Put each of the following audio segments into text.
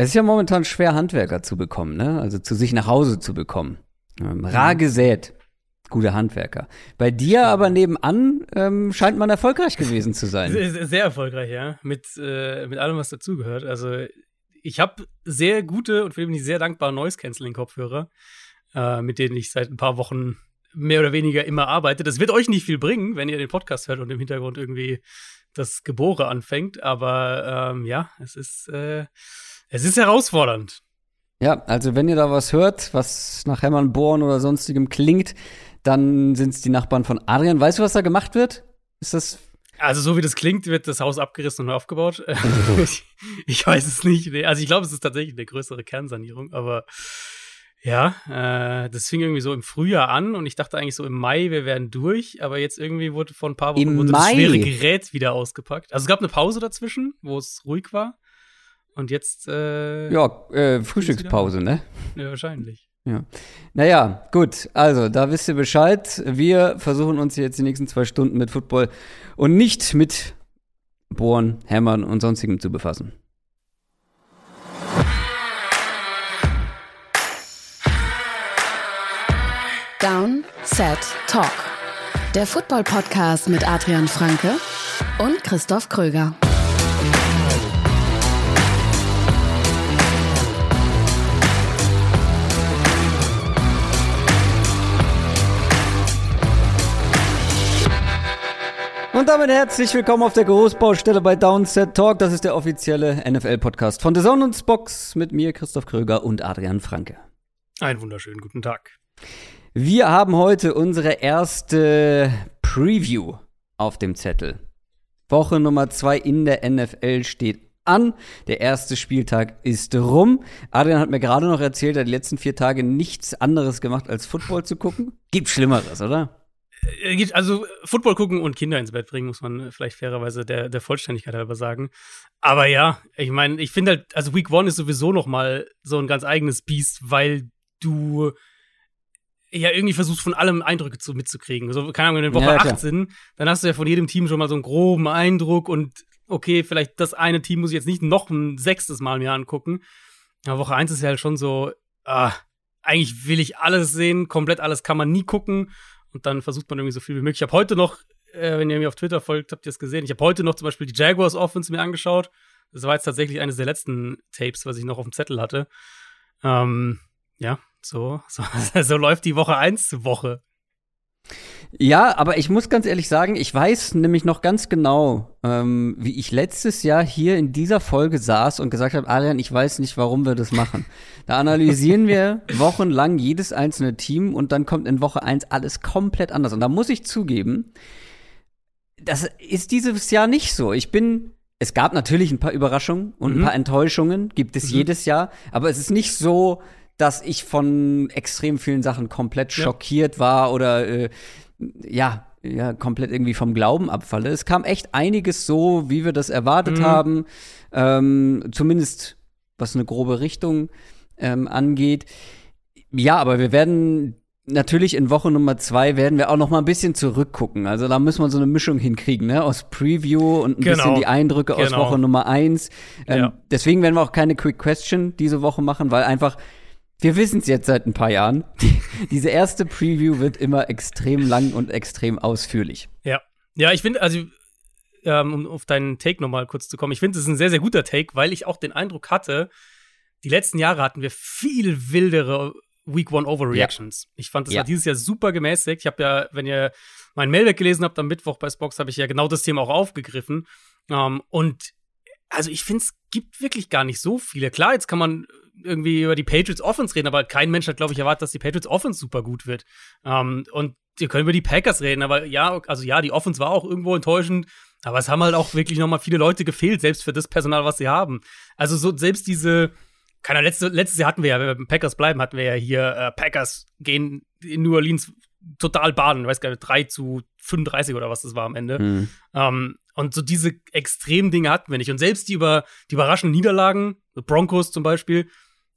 Es ist ja momentan schwer, Handwerker zu bekommen, ne? Also zu sich nach Hause zu bekommen. Ähm, rar gesät. Gute Handwerker. Bei dir aber nebenan ähm, scheint man erfolgreich gewesen zu sein. Sehr, sehr erfolgreich, ja. Mit, äh, mit allem, was dazugehört. Also, ich habe sehr gute und für mich sehr dankbare Noise-Canceling-Kopfhörer, äh, mit denen ich seit ein paar Wochen mehr oder weniger immer arbeite. Das wird euch nicht viel bringen, wenn ihr den Podcast hört und im Hintergrund irgendwie das Gebore anfängt. Aber ähm, ja, es ist, äh, es ist herausfordernd. Ja, also wenn ihr da was hört, was nach Hämmern, Bohren oder sonstigem klingt, dann sind es die Nachbarn von Adrian. Weißt du, was da gemacht wird? Ist das also so wie das klingt, wird das Haus abgerissen und neu aufgebaut. ich, ich, weiß es nicht. Also ich glaube, es ist tatsächlich eine größere Kernsanierung, aber ja, äh, das fing irgendwie so im Frühjahr an und ich dachte eigentlich so im Mai, wir wären durch, aber jetzt irgendwie wurde vor ein paar Wochen das schwere Gerät wieder ausgepackt. Also es gab eine Pause dazwischen, wo es ruhig war. Und jetzt. Äh, ja, äh, Frühstückspause, ne? Ja, wahrscheinlich. Ja. Naja, gut. Also, da wisst ihr Bescheid. Wir versuchen uns jetzt die nächsten zwei Stunden mit Football und nicht mit Bohren, Hämmern und sonstigem zu befassen. Down, Set, Talk. Der Football-Podcast mit Adrian Franke und Christoph Kröger. Und damit herzlich willkommen auf der Großbaustelle bei Downset Talk. Das ist der offizielle NFL-Podcast von The Zone und Box mit mir, Christoph Kröger und Adrian Franke. Einen wunderschönen guten Tag. Wir haben heute unsere erste Preview auf dem Zettel. Woche Nummer zwei in der NFL steht an. Der erste Spieltag ist rum. Adrian hat mir gerade noch erzählt, er hat die letzten vier Tage nichts anderes gemacht, als Football zu gucken. Gibt Schlimmeres, oder? Äh, also Football gucken und Kinder ins Bett bringen, muss man vielleicht fairerweise der, der Vollständigkeit halber sagen. Aber ja, ich meine, ich finde halt, also Week One ist sowieso noch mal so ein ganz eigenes Biest, weil du ja irgendwie versuchst von allem Eindrücke zu, mitzukriegen. Also, keine Ahnung, wenn in Woche ja, 8 sind, dann hast du ja von jedem Team schon mal so einen groben Eindruck und okay, vielleicht das eine Team muss ich jetzt nicht noch ein sechstes Mal mir angucken. Aber Woche 1 ist ja halt schon so, ah, eigentlich will ich alles sehen, komplett alles kann man nie gucken und dann versucht man irgendwie so viel wie möglich. Ich habe heute noch, äh, wenn ihr mir auf Twitter folgt, habt ihr es gesehen. Ich habe heute noch zum Beispiel die Jaguars Offense mir angeschaut. Das war jetzt tatsächlich eines der letzten Tapes, was ich noch auf dem Zettel hatte. Ähm, ja, so, so, so läuft die Woche 1 Woche. Ja, aber ich muss ganz ehrlich sagen, ich weiß nämlich noch ganz genau, ähm, wie ich letztes Jahr hier in dieser Folge saß und gesagt habe, Adrian, ich weiß nicht, warum wir das machen. Da analysieren wir wochenlang jedes einzelne Team und dann kommt in Woche 1 alles komplett anders. Und da muss ich zugeben, das ist dieses Jahr nicht so. Ich bin es gab natürlich ein paar Überraschungen und mhm. ein paar Enttäuschungen, gibt es mhm. jedes Jahr, aber es ist nicht so, dass ich von extrem vielen Sachen komplett ja. schockiert war oder äh, ja, ja, komplett irgendwie vom Glauben abfalle. Es kam echt einiges so, wie wir das erwartet mhm. haben. Ähm, zumindest was eine grobe Richtung ähm, angeht. Ja, aber wir werden natürlich in Woche Nummer zwei werden wir auch noch mal ein bisschen zurückgucken. Also da müssen wir so eine Mischung hinkriegen, ne? Aus Preview und ein genau. bisschen die Eindrücke genau. aus Woche Nummer eins. Ähm, ja. Deswegen werden wir auch keine Quick Question diese Woche machen, weil einfach wir wissen es jetzt seit ein paar Jahren. Die, diese erste Preview wird immer extrem lang und extrem ausführlich. Ja. Ja, ich finde, also, ähm, um auf deinen Take nochmal kurz zu kommen, ich finde, es ist ein sehr, sehr guter Take, weil ich auch den Eindruck hatte, die letzten Jahre hatten wir viel wildere Week One Overreactions. Ja. Ich fand, das ja. war dieses Jahr super gemäßigt. Ich habe ja, wenn ihr mein Mailback gelesen habt am Mittwoch bei Spox, habe ich ja genau das Thema auch aufgegriffen. Ähm, und also ich finde, es gibt wirklich gar nicht so viele. Klar, jetzt kann man irgendwie über die Patriots Offense reden, aber kein Mensch hat, glaube ich, erwartet, dass die Patriots Offense super gut wird. Ähm, und wir können über die Packers reden, aber ja, also ja, die Offense war auch irgendwo enttäuschend, aber es haben halt auch wirklich noch mal viele Leute gefehlt, selbst für das Personal, was sie haben. Also so selbst diese, keine letzte, letztes Jahr hatten wir ja, wenn wir beim Packers bleiben, hatten wir ja hier äh, Packers gehen in New Orleans total baden, ich weiß gar nicht, 3 zu 35 oder was das war am Ende. Mhm. Ähm, und so diese extremen Dinge hatten wir nicht. Und selbst die über die überraschenden Niederlagen, Broncos zum Beispiel,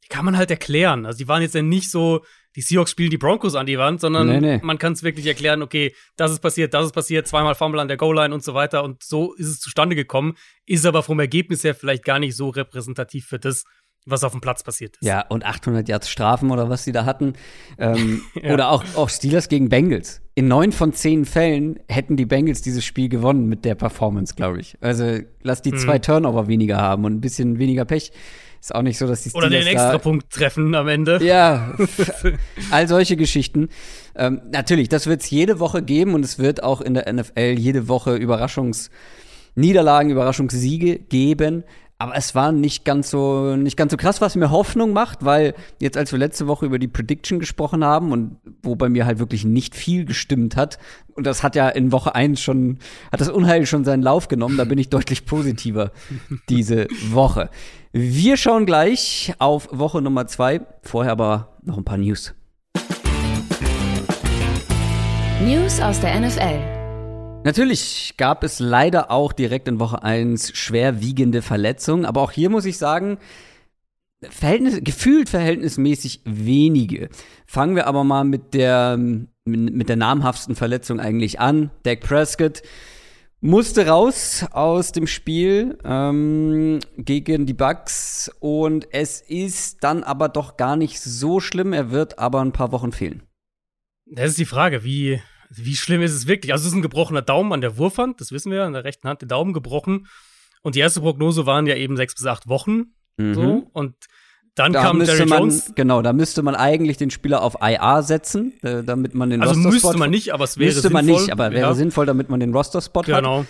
die kann man halt erklären. Also die waren jetzt ja nicht so, die Seahawks spielen die Broncos an die Wand, sondern nee, nee. man kann es wirklich erklären, okay, das ist passiert, das ist passiert, zweimal Fumble an der Goal-Line und so weiter und so ist es zustande gekommen, ist aber vom Ergebnis her vielleicht gar nicht so repräsentativ für das, was auf dem Platz passiert ist. Ja, und 800 Yards Strafen oder was sie da hatten. Ähm, ja. Oder auch, auch Steelers gegen Bengals. In neun von zehn Fällen hätten die Bengals dieses Spiel gewonnen mit der Performance, glaube ich. Also lass die hm. zwei Turnover weniger haben und ein bisschen weniger Pech. Ist auch nicht so, dass die Steelers Oder den Extrapunkt treffen am Ende. Ja, all solche Geschichten. Ähm, natürlich, das wird es jede Woche geben und es wird auch in der NFL jede Woche Überraschungsniederlagen, Überraschungssiege geben. Aber es war nicht ganz so nicht ganz so krass, was mir Hoffnung macht, weil jetzt als wir letzte Woche über die Prediction gesprochen haben und wo bei mir halt wirklich nicht viel gestimmt hat und das hat ja in Woche 1 schon hat das Unheil schon seinen Lauf genommen, da bin ich deutlich positiver diese Woche. Wir schauen gleich auf Woche Nummer 2, vorher aber noch ein paar News. News aus der NFL. Natürlich gab es leider auch direkt in Woche 1 schwerwiegende Verletzungen, aber auch hier muss ich sagen, Verhältnis, gefühlt verhältnismäßig wenige. Fangen wir aber mal mit der, mit der namhaftesten Verletzung eigentlich an. Dak Prescott musste raus aus dem Spiel ähm, gegen die Bucks und es ist dann aber doch gar nicht so schlimm. Er wird aber ein paar Wochen fehlen. Das ist die Frage, wie wie schlimm ist es wirklich? Also, es ist ein gebrochener Daumen an der Wurfhand, das wissen wir, an der rechten Hand, der Daumen gebrochen. Und die erste Prognose waren ja eben sechs bis acht Wochen. Mhm. So. Und dann da kam Jerry man, Jones. Genau, da müsste man eigentlich den Spieler auf IA setzen, äh, damit man den also Roster-Spot. Also müsste man nicht, aber es wäre müsste sinnvoll. Müsste man nicht, aber wäre ja. sinnvoll, damit man den Roster-Spot genau. hat. Genau.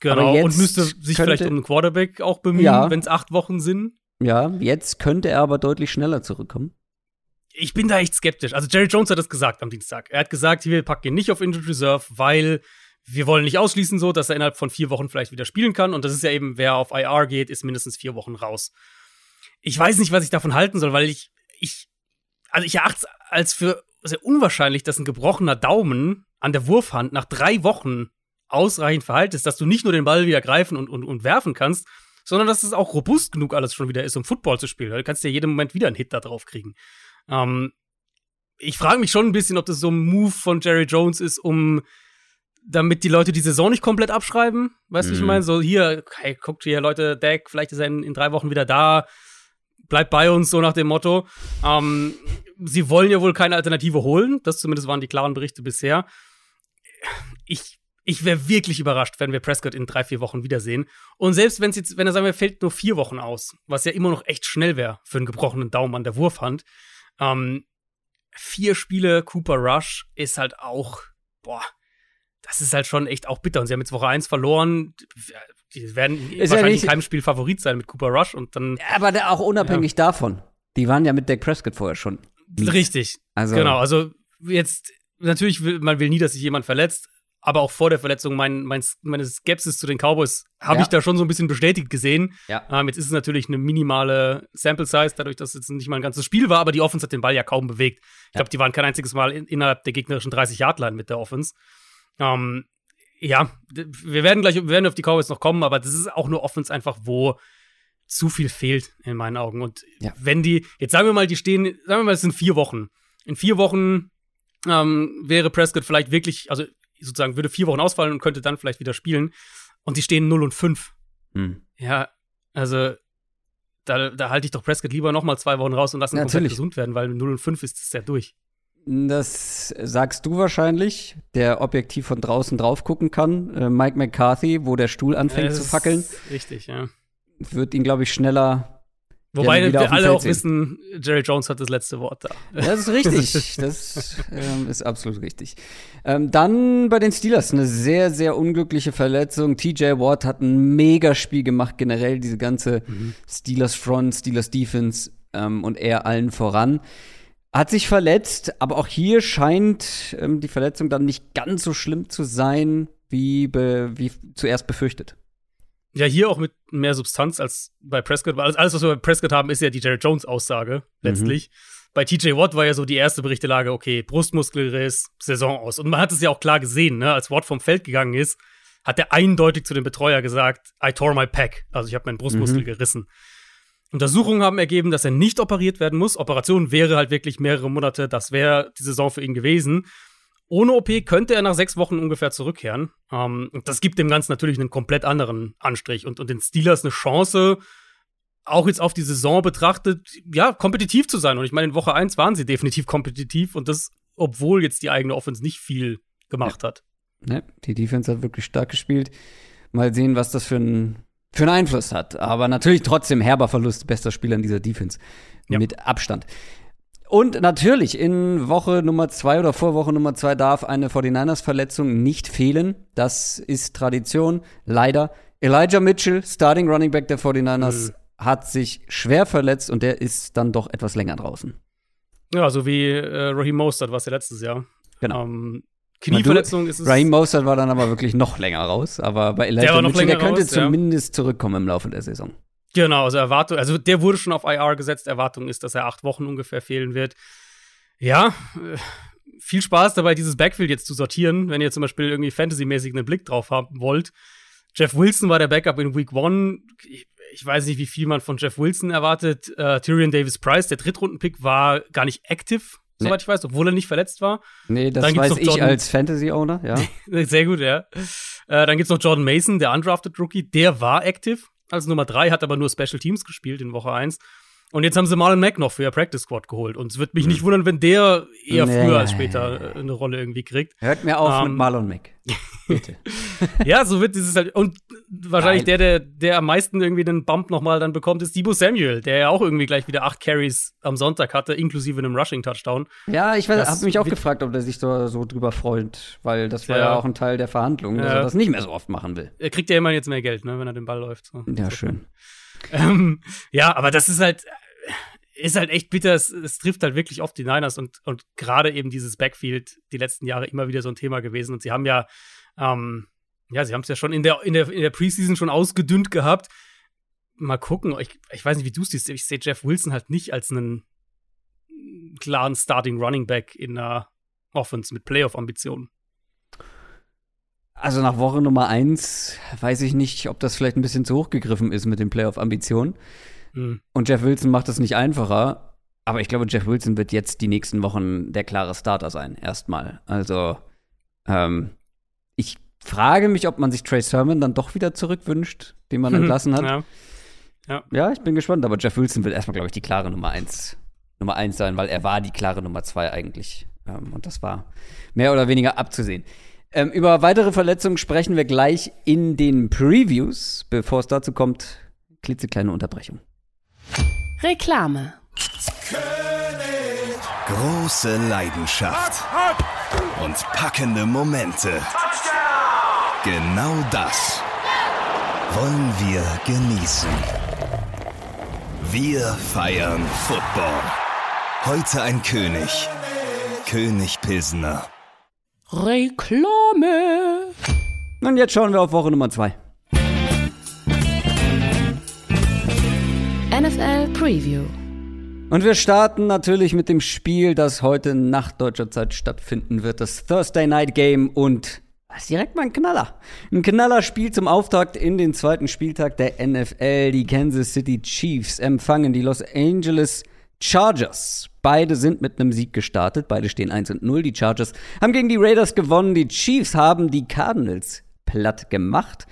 Genau. Und müsste sich vielleicht um einen Quarterback auch bemühen, ja. wenn es acht Wochen sind. Ja, jetzt könnte er aber deutlich schneller zurückkommen ich bin da echt skeptisch. Also Jerry Jones hat das gesagt am Dienstag. Er hat gesagt, wir packen ihn nicht auf Injured Reserve, weil wir wollen nicht ausschließen so, dass er innerhalb von vier Wochen vielleicht wieder spielen kann. Und das ist ja eben, wer auf IR geht, ist mindestens vier Wochen raus. Ich weiß nicht, was ich davon halten soll, weil ich, ich, also ich erachte es als für sehr unwahrscheinlich, dass ein gebrochener Daumen an der Wurfhand nach drei Wochen ausreichend verhalten ist, dass du nicht nur den Ball wieder greifen und, und, und werfen kannst, sondern dass es auch robust genug alles schon wieder ist, um Football zu spielen. Du kannst ja jeden Moment wieder einen Hit da drauf kriegen. Ähm, ich frage mich schon ein bisschen, ob das so ein Move von Jerry Jones ist, um damit die Leute die Saison nicht komplett abschreiben. Weißt du, mhm. ich meine? So, hier, hey, guckt hier, Leute, Dak, vielleicht ist er in, in, drei Wochen wieder da. Bleibt bei uns, so nach dem Motto. Ähm, sie wollen ja wohl keine Alternative holen. Das zumindest waren die klaren Berichte bisher. Ich, ich wäre wirklich überrascht, wenn wir Prescott in drei, vier Wochen wiedersehen. Und selbst wenn jetzt, wenn er sagen wir, fällt nur vier Wochen aus, was ja immer noch echt schnell wäre für einen gebrochenen Daumen an der Wurfhand, ähm, vier Spiele Cooper Rush ist halt auch, boah, das ist halt schon echt auch bitter. Und sie haben jetzt Woche 1 verloren. Die werden ist wahrscheinlich ja in keinem Spiel Favorit sein mit Cooper Rush und dann. Aber auch unabhängig ja. davon. Die waren ja mit Dak Prescott vorher schon. Richtig. Also. Genau, also jetzt, natürlich will, man will nie, dass sich jemand verletzt, aber auch vor der Verletzung mein, mein, meine Skepsis zu den Cowboys habe ja. ich da schon so ein bisschen bestätigt gesehen. Ja. Ähm, jetzt ist es natürlich eine minimale Sample Size, dadurch, dass es jetzt nicht mal ein ganzes Spiel war, aber die Offense hat den Ball ja kaum bewegt. Ich glaube, die waren kein einziges Mal in, innerhalb der gegnerischen 30-Yard-Line mit der Offense. Ähm, ja, wir werden gleich wir werden auf die Cowboys noch kommen, aber das ist auch nur Offense einfach, wo zu viel fehlt in meinen Augen. Und ja. wenn die, jetzt sagen wir mal, die stehen, sagen wir mal, es sind vier Wochen. In vier Wochen ähm, wäre Prescott vielleicht wirklich, also sozusagen würde vier Wochen ausfallen und könnte dann vielleicht wieder spielen. Und die stehen 0 und 5. Hm. Ja, also da, da halte ich doch Prescott lieber noch mal zwei Wochen raus und lasse ihn komplett gesund werden, weil 0 und 5 ist es ja durch. Das sagst du wahrscheinlich, der objektiv von draußen drauf gucken kann. Äh, Mike McCarthy, wo der Stuhl anfängt ja, zu fackeln. Richtig, ja. Wird ihn, glaube ich, schneller Wobei wir alle auch sehen. wissen, Jerry Jones hat das letzte Wort da. Das ist richtig. das ähm, ist absolut richtig. Ähm, dann bei den Steelers eine sehr, sehr unglückliche Verletzung. TJ Watt hat ein Megaspiel gemacht, generell diese ganze mhm. Steelers Front, Steelers Defense ähm, und er allen voran. Hat sich verletzt, aber auch hier scheint ähm, die Verletzung dann nicht ganz so schlimm zu sein, wie, be wie zuerst befürchtet. Ja, hier auch mit mehr Substanz als bei Prescott. Weil alles, was wir bei Prescott haben, ist ja die Jerry Jones-Aussage letztlich. Mhm. Bei TJ Watt war ja so die erste Berichtelage, okay, Brustmuskelriss, Saison aus. Und man hat es ja auch klar gesehen, ne? als Watt vom Feld gegangen ist, hat er eindeutig zu dem Betreuer gesagt, I tore my pack. Also ich habe meinen Brustmuskel mhm. gerissen. Untersuchungen haben ergeben, dass er nicht operiert werden muss. Operation wäre halt wirklich mehrere Monate, das wäre die Saison für ihn gewesen. Ohne OP könnte er nach sechs Wochen ungefähr zurückkehren. Ähm, das gibt dem Ganzen natürlich einen komplett anderen Anstrich und, und den Steelers eine Chance, auch jetzt auf die Saison betrachtet, ja, kompetitiv zu sein. Und ich meine, in Woche 1 waren sie definitiv kompetitiv und das, obwohl jetzt die eigene Offense nicht viel gemacht ja. hat. Ja, die Defense hat wirklich stark gespielt. Mal sehen, was das für, ein, für einen Einfluss hat. Aber natürlich trotzdem herber Verlust, bester Spieler in dieser Defense. Ja. Mit Abstand. Und natürlich in Woche Nummer zwei oder vor Woche Nummer zwei darf eine 49ers-Verletzung nicht fehlen. Das ist Tradition, leider. Elijah Mitchell, Starting Running Back der 49ers, mhm. hat sich schwer verletzt und der ist dann doch etwas länger draußen. Ja, so wie äh, Raheem Mostert war es ja letztes Jahr. Genau. Ähm, Knieverletzung ist es. Raheem Mostert war dann aber wirklich noch länger raus. Aber bei Elijah der Mitchell, der könnte raus, zumindest ja. zurückkommen im Laufe der Saison. Genau, also Erwartung, also der wurde schon auf IR gesetzt. Erwartung ist, dass er acht Wochen ungefähr fehlen wird. Ja, äh, viel Spaß dabei, dieses Backfield jetzt zu sortieren, wenn ihr zum Beispiel irgendwie fantasymäßig einen Blick drauf haben wollt. Jeff Wilson war der Backup in Week One. Ich weiß nicht, wie viel man von Jeff Wilson erwartet. Uh, Tyrion Davis Price, der Drittrunden-Pick, war gar nicht active, nee. soweit ich weiß, obwohl er nicht verletzt war. Nee, das weiß ich als Fantasy-Owner, ja. Sehr gut, ja. Uh, dann gibt's noch Jordan Mason, der undrafted Rookie. Der war active als Nummer 3, hat aber nur Special Teams gespielt in Woche 1. Und jetzt haben sie Marlon Mack noch für ihr Practice Squad geholt. Und es wird mich mhm. nicht wundern, wenn der eher nee, früher als später eine Rolle irgendwie kriegt. Hört mir auf um, mit ähm, Marlon Mack. Bitte. ja, so wird dieses halt. Und wahrscheinlich Nein. der, der, der am meisten irgendwie den Bump nochmal dann bekommt, ist Debo Samuel, der ja auch irgendwie gleich wieder acht Carries am Sonntag hatte, inklusive einem Rushing-Touchdown. Ja, ich habe mich auch gefragt, ob der sich so, so drüber freut, weil das war ja, ja auch ein Teil der Verhandlungen, dass ja. er das nicht mehr so oft machen will. Er kriegt ja immer jetzt mehr Geld, ne, wenn er den Ball läuft. So. Ja, schön. Ähm, ja, aber das ist halt ist halt echt bitter. Es, es, trifft halt wirklich oft die Niners und, und gerade eben dieses Backfield die letzten Jahre immer wieder so ein Thema gewesen. Und sie haben ja, ähm, ja, sie haben es ja schon in der, in, der, in der Preseason schon ausgedünnt gehabt. Mal gucken. Ich, ich weiß nicht, wie du es siehst. Ich sehe Jeff Wilson halt nicht als einen klaren Starting Running Back in einer Offense mit Playoff-Ambitionen. Also nach Woche Nummer eins weiß ich nicht, ob das vielleicht ein bisschen zu hoch gegriffen ist mit den Playoff-Ambitionen. Mhm. Und Jeff Wilson macht es nicht einfacher. Aber ich glaube, Jeff Wilson wird jetzt die nächsten Wochen der klare Starter sein, erstmal. Also, ähm, ich frage mich, ob man sich Trey Sermon dann doch wieder zurückwünscht, den man entlassen hat. Ja. Ja. ja. ich bin gespannt, aber Jeff Wilson wird erstmal, glaube ich, die klare Nummer eins, Nummer eins sein, weil er war die klare Nummer zwei eigentlich. Ähm, und das war mehr oder weniger abzusehen. Ähm, über weitere Verletzungen sprechen wir gleich in den Previews. Bevor es dazu kommt, klitzekleine Unterbrechung. Reklame. Große Leidenschaft und packende Momente. Genau das wollen wir genießen. Wir feiern Football. Heute ein König. König Pilsner. Reklame. Und jetzt schauen wir auf Woche Nummer zwei. Preview. Und wir starten natürlich mit dem Spiel, das heute nach deutscher Zeit stattfinden wird. Das Thursday Night Game und das ist direkt mal ein Knaller. Ein Knallerspiel zum Auftakt in den zweiten Spieltag der NFL. Die Kansas City Chiefs empfangen die Los Angeles Chargers. Beide sind mit einem Sieg gestartet. Beide stehen 1 und 0. Die Chargers haben gegen die Raiders gewonnen. Die Chiefs haben die Cardinals platt gemacht.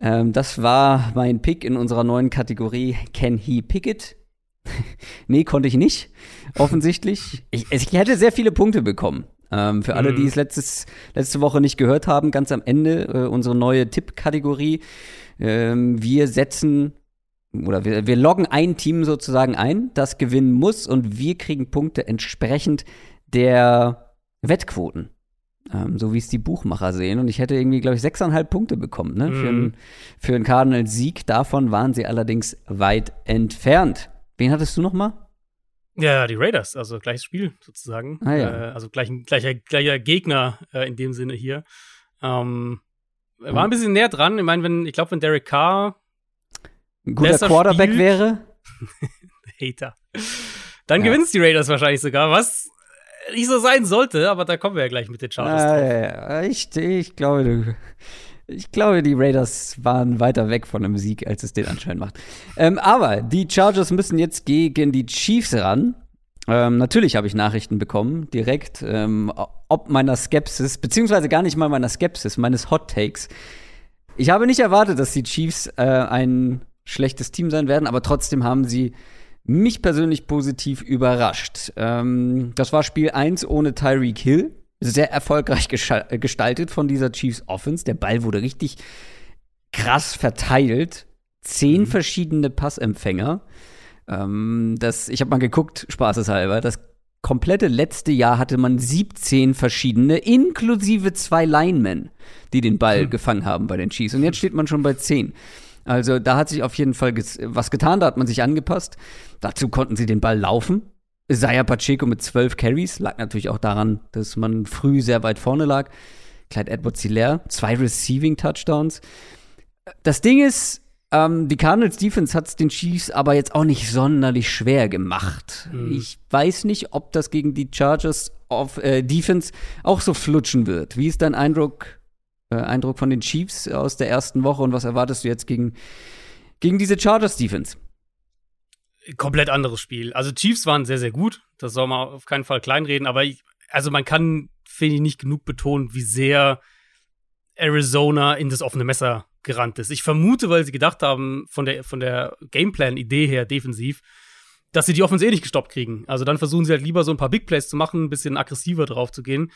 Ähm, das war mein Pick in unserer neuen Kategorie Can He Pick It? nee, konnte ich nicht, offensichtlich. Ich, ich hätte sehr viele Punkte bekommen. Ähm, für alle, die mhm. es letztes, letzte Woche nicht gehört haben, ganz am Ende äh, unsere neue Tippkategorie. Ähm, wir setzen oder wir, wir loggen ein Team sozusagen ein, das gewinnen muss und wir kriegen Punkte entsprechend der Wettquoten. Ähm, so wie es die Buchmacher sehen. Und ich hätte irgendwie, glaube ich, sechseinhalb Punkte bekommen ne? Mhm. für, einen, für einen Cardinals-Sieg. Davon waren sie allerdings weit entfernt. Wen hattest du noch mal? Ja, die Raiders, also gleiches Spiel sozusagen. Ah, ja. Äh, also gleich, gleicher, gleicher Gegner äh, in dem Sinne hier. Ähm, war ein bisschen näher dran. Ich meine, wenn, ich glaube, wenn Derek Carr ein guter Quarterback spielt, wäre. Hater. Dann ja. gewinnst die Raiders wahrscheinlich sogar, was nicht so sein sollte, aber da kommen wir ja gleich mit den Chargers ah, drauf. Ja, ich, ich glaube, ich glaube, die Raiders waren weiter weg von einem Sieg, als es den anscheinend macht. Ähm, aber die Chargers müssen jetzt gegen die Chiefs ran. Ähm, natürlich habe ich Nachrichten bekommen, direkt, ähm, ob meiner Skepsis, beziehungsweise gar nicht mal meiner Skepsis, meines Hot Takes. Ich habe nicht erwartet, dass die Chiefs äh, ein schlechtes Team sein werden, aber trotzdem haben sie mich persönlich positiv überrascht. Ähm, das war Spiel 1 ohne Tyreek Hill. Sehr erfolgreich gestaltet von dieser Chiefs Offense. Der Ball wurde richtig krass verteilt. Zehn mhm. verschiedene Passempfänger. Ähm, das, ich habe mal geguckt, spaßeshalber. Das komplette letzte Jahr hatte man 17 verschiedene, inklusive zwei Linemen, die den Ball mhm. gefangen haben bei den Chiefs. Und jetzt steht man schon bei 10. Also da hat sich auf jeden Fall was getan, da hat man sich angepasst. Dazu konnten sie den Ball laufen. Isaiah Pacheco mit 12 Carries, lag natürlich auch daran, dass man früh sehr weit vorne lag. Clyde Edwards Hilaire, zwei Receiving Touchdowns. Das Ding ist, ähm, die Cardinals Defense hat es den Chiefs aber jetzt auch nicht sonderlich schwer gemacht. Mhm. Ich weiß nicht, ob das gegen die Chargers of äh, Defense auch so flutschen wird. Wie ist dein Eindruck, äh, Eindruck von den Chiefs aus der ersten Woche und was erwartest du jetzt gegen, gegen diese Chargers Defense? Komplett anderes Spiel. Also Chiefs waren sehr, sehr gut. Das soll man auf keinen Fall kleinreden, aber ich, also man kann, finde ich, nicht genug betonen, wie sehr Arizona in das offene Messer gerannt ist. Ich vermute, weil sie gedacht haben, von der, von der Gameplan-Idee her defensiv, dass sie die Offense eh nicht gestoppt kriegen. Also dann versuchen sie halt lieber so ein paar Big Plays zu machen, ein bisschen aggressiver drauf zu gehen.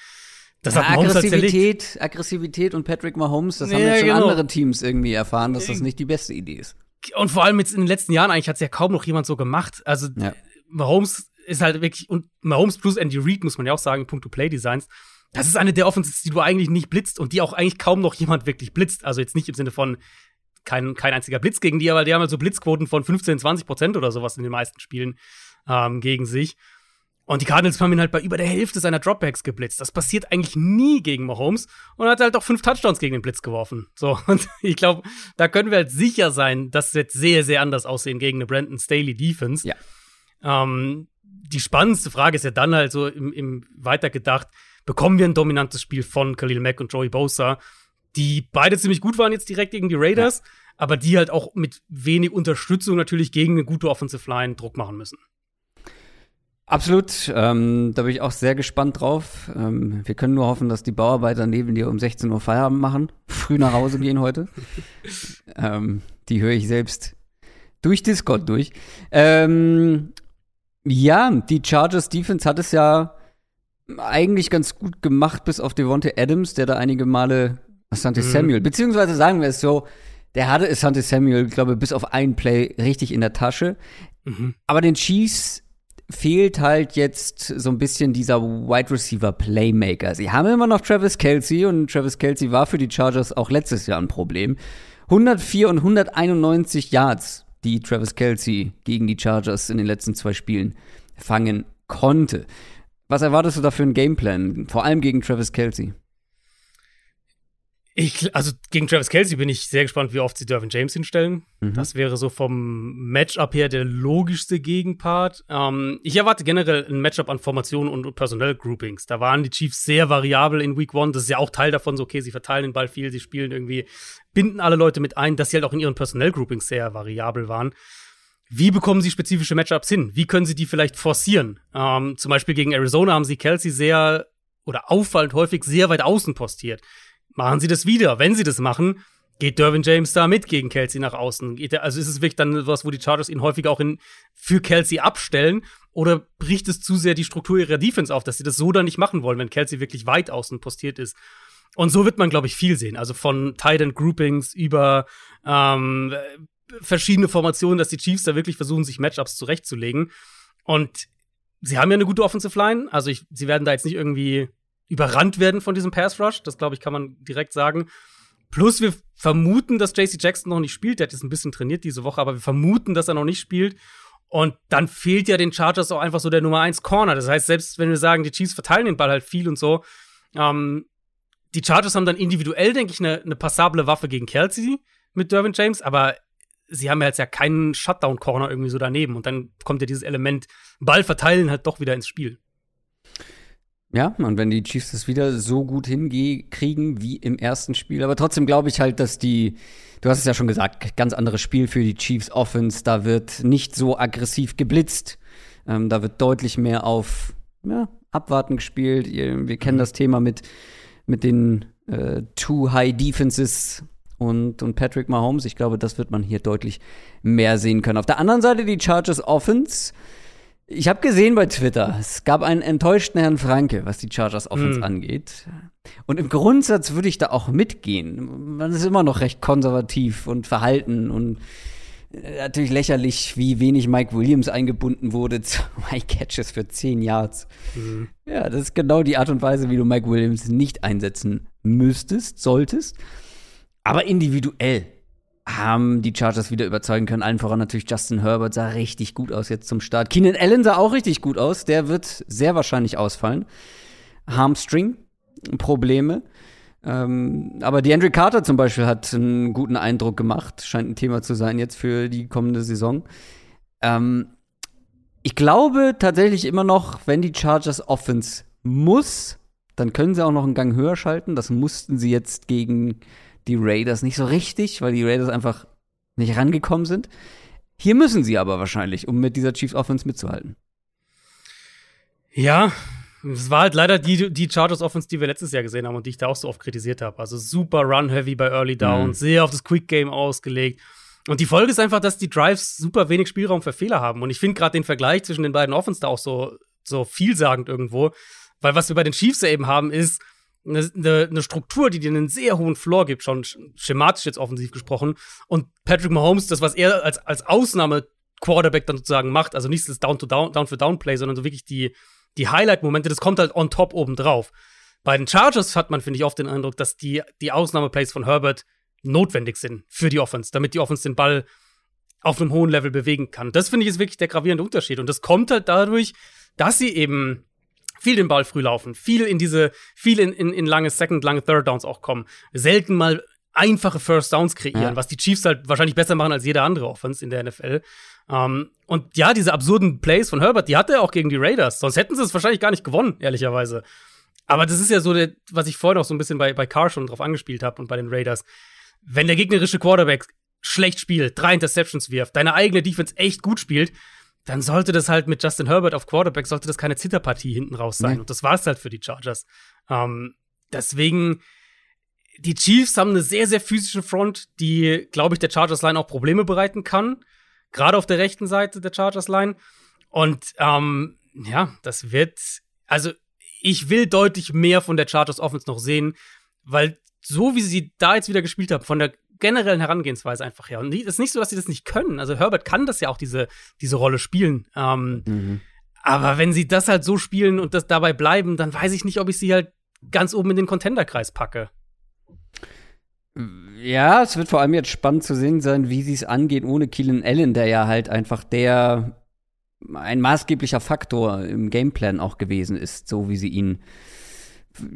Das hat ja, Mahomes halt Aggressivität, Aggressivität und Patrick Mahomes, das ja, haben jetzt schon genau. andere Teams irgendwie erfahren, dass das nicht die beste Idee ist. Und vor allem jetzt in den letzten Jahren eigentlich hat es ja kaum noch jemand so gemacht. Also ja. Mahomes ist halt wirklich, und Mahomes plus Andy Reid, muss man ja auch sagen, in puncto Play-Designs, das ist eine der Offenses, die du eigentlich nicht blitzt und die auch eigentlich kaum noch jemand wirklich blitzt. Also jetzt nicht im Sinne von kein, kein einziger Blitz gegen die, aber die haben halt so Blitzquoten von 15, 20 Prozent oder sowas in den meisten Spielen ähm, gegen sich. Und die Cardinals haben ihn halt bei über der Hälfte seiner Dropbacks geblitzt. Das passiert eigentlich nie gegen Mahomes und hat halt auch fünf Touchdowns gegen den Blitz geworfen. So, und ich glaube, da können wir halt sicher sein, das wird sehr, sehr anders aussehen gegen eine Brandon Staley Defense. Ja. Ähm, die spannendste Frage ist ja dann halt so im, im weitergedacht, bekommen wir ein dominantes Spiel von Khalil Mack und Joey Bosa, die beide ziemlich gut waren jetzt direkt gegen die Raiders, ja. aber die halt auch mit wenig Unterstützung natürlich gegen eine gute Offensive Line Druck machen müssen. Absolut, ähm, da bin ich auch sehr gespannt drauf. Ähm, wir können nur hoffen, dass die Bauarbeiter neben dir um 16 Uhr Feierabend machen, früh nach Hause gehen heute. ähm, die höre ich selbst durch Discord durch. Ähm, ja, die Chargers Defense hat es ja eigentlich ganz gut gemacht, bis auf Devontae Adams, der da einige Male Asante mhm. Samuel, beziehungsweise sagen wir es so, der hatte Asante Samuel, glaube ich, bis auf ein Play richtig in der Tasche. Mhm. Aber den Chiefs fehlt halt jetzt so ein bisschen dieser Wide Receiver Playmaker. Sie haben immer noch Travis Kelsey und Travis Kelsey war für die Chargers auch letztes Jahr ein Problem. 104 und 191 Yards, die Travis Kelsey gegen die Chargers in den letzten zwei Spielen fangen konnte. Was erwartest du da für einen Gameplan? Vor allem gegen Travis Kelsey. Ich, also gegen Travis Kelsey bin ich sehr gespannt, wie oft sie Dervin James hinstellen. Mhm. Das wäre so vom Matchup her der logischste Gegenpart. Ähm, ich erwarte generell ein Matchup an Formationen und Personell-Groupings. Da waren die Chiefs sehr variabel in Week One. Das ist ja auch Teil davon, so okay, sie verteilen den Ball viel, sie spielen irgendwie, binden alle Leute mit ein, dass sie halt auch in ihren Personell-Groupings sehr variabel waren. Wie bekommen sie spezifische Matchups hin? Wie können sie die vielleicht forcieren? Ähm, zum Beispiel gegen Arizona haben sie Kelsey sehr oder auffallend häufig sehr weit außen postiert. Machen sie das wieder. Wenn sie das machen, geht Dervin James da mit gegen Kelsey nach außen. Geht der, also ist es wirklich dann was, wo die Chargers ihn häufig auch in, für Kelsey abstellen? Oder bricht es zu sehr die Struktur ihrer Defense auf, dass sie das so dann nicht machen wollen, wenn Kelsey wirklich weit außen postiert ist? Und so wird man, glaube ich, viel sehen. Also von Tight End Groupings über ähm, verschiedene Formationen, dass die Chiefs da wirklich versuchen, sich Matchups zurechtzulegen. Und sie haben ja eine gute Offensive Line. Also ich, sie werden da jetzt nicht irgendwie überrannt werden von diesem Pass Rush. Das, glaube ich, kann man direkt sagen. Plus wir vermuten, dass JC Jackson noch nicht spielt. Der hat jetzt ein bisschen trainiert diese Woche, aber wir vermuten, dass er noch nicht spielt. Und dann fehlt ja den Chargers auch einfach so der Nummer 1 Corner. Das heißt, selbst wenn wir sagen, die Chiefs verteilen den Ball halt viel und so, ähm, die Chargers haben dann individuell, denke ich, eine, eine passable Waffe gegen Kelsey mit Derwin James, aber sie haben ja jetzt ja keinen Shutdown-Corner irgendwie so daneben. Und dann kommt ja dieses Element Ball verteilen halt doch wieder ins Spiel. Ja, und wenn die Chiefs das wieder so gut hinkriegen wie im ersten Spiel. Aber trotzdem glaube ich halt, dass die, du hast es ja schon gesagt, ganz anderes Spiel für die Chiefs Offense. Da wird nicht so aggressiv geblitzt. Ähm, da wird deutlich mehr auf ja, Abwarten gespielt. Wir kennen mhm. das Thema mit, mit den äh, Too High Defenses und, und Patrick Mahomes. Ich glaube, das wird man hier deutlich mehr sehen können. Auf der anderen Seite die Chargers Offense. Ich habe gesehen bei Twitter, es gab einen enttäuschten Herrn Franke, was die Chargers Offense mm. angeht. Und im Grundsatz würde ich da auch mitgehen. Man ist immer noch recht konservativ und verhalten und äh, natürlich lächerlich, wie wenig Mike Williams eingebunden wurde. Zwei Catches für zehn Yards. Mhm. Ja, das ist genau die Art und Weise, wie du Mike Williams nicht einsetzen müsstest, solltest. Aber individuell haben die Chargers wieder überzeugen können. Allen voran natürlich Justin Herbert sah richtig gut aus jetzt zum Start. Keenan Allen sah auch richtig gut aus. Der wird sehr wahrscheinlich ausfallen. Hamstring-Probleme. Ähm, aber die Andrew Carter zum Beispiel hat einen guten Eindruck gemacht. Scheint ein Thema zu sein jetzt für die kommende Saison. Ähm, ich glaube tatsächlich immer noch, wenn die Chargers Offense muss, dann können sie auch noch einen Gang höher schalten. Das mussten sie jetzt gegen die Raiders nicht so richtig, weil die Raiders einfach nicht rangekommen sind. Hier müssen sie aber wahrscheinlich, um mit dieser Chiefs Offense mitzuhalten. Ja, es war halt leider die, die Chargers Offense, die wir letztes Jahr gesehen haben und die ich da auch so oft kritisiert habe. Also super run-heavy bei Early Down, mhm. sehr auf das Quick Game ausgelegt. Und die Folge ist einfach, dass die Drives super wenig Spielraum für Fehler haben. Und ich finde gerade den Vergleich zwischen den beiden Offense da auch so, so vielsagend irgendwo. Weil was wir bei den Chiefs eben haben, ist eine, eine, Struktur, die dir einen sehr hohen Floor gibt, schon schematisch jetzt offensiv gesprochen. Und Patrick Mahomes, das, was er als, als Ausnahme Quarterback dann sozusagen macht, also nicht das Down-to-Down, Down-for-Down-Play, sondern so wirklich die, die Highlight-Momente, das kommt halt on top oben drauf. Bei den Chargers hat man, finde ich, oft den Eindruck, dass die, die Ausnahmeplays von Herbert notwendig sind für die Offense, damit die Offense den Ball auf einem hohen Level bewegen kann. Das finde ich ist wirklich der gravierende Unterschied. Und das kommt halt dadurch, dass sie eben viel den Ball früh laufen, viel in diese, viel in, in, in lange Second, lange Third Downs auch kommen, selten mal einfache First Downs kreieren, ja. was die Chiefs halt wahrscheinlich besser machen als jede andere Offense in der NFL. Um, ähm, und ja, diese absurden Plays von Herbert, die hatte er auch gegen die Raiders. Sonst hätten sie es wahrscheinlich gar nicht gewonnen, ehrlicherweise. Aber das ist ja so, der, was ich vorhin auch so ein bisschen bei, bei Carr schon drauf angespielt habe und bei den Raiders. Wenn der gegnerische Quarterback schlecht spielt, drei Interceptions wirft, deine eigene Defense echt gut spielt, dann sollte das halt mit Justin Herbert auf Quarterback, sollte das keine Zitterpartie hinten raus sein. Mhm. Und das war es halt für die Chargers. Ähm, deswegen, die Chiefs haben eine sehr, sehr physische Front, die, glaube ich, der Chargers-Line auch Probleme bereiten kann. Gerade auf der rechten Seite der Chargers-Line. Und ähm, ja, das wird, also ich will deutlich mehr von der Chargers Offense noch sehen, weil so wie sie da jetzt wieder gespielt haben, von der generellen Herangehensweise einfach her. Und es ist nicht so, dass sie das nicht können. Also Herbert kann das ja auch, diese, diese Rolle spielen. Ähm, mhm. Aber wenn sie das halt so spielen und das dabei bleiben, dann weiß ich nicht, ob ich sie halt ganz oben in den Contenderkreis packe. Ja, es wird vor allem jetzt spannend zu sehen sein, wie sie es angehen ohne Keelan Allen, der ja halt einfach der ein maßgeblicher Faktor im Gameplan auch gewesen ist, so wie sie ihn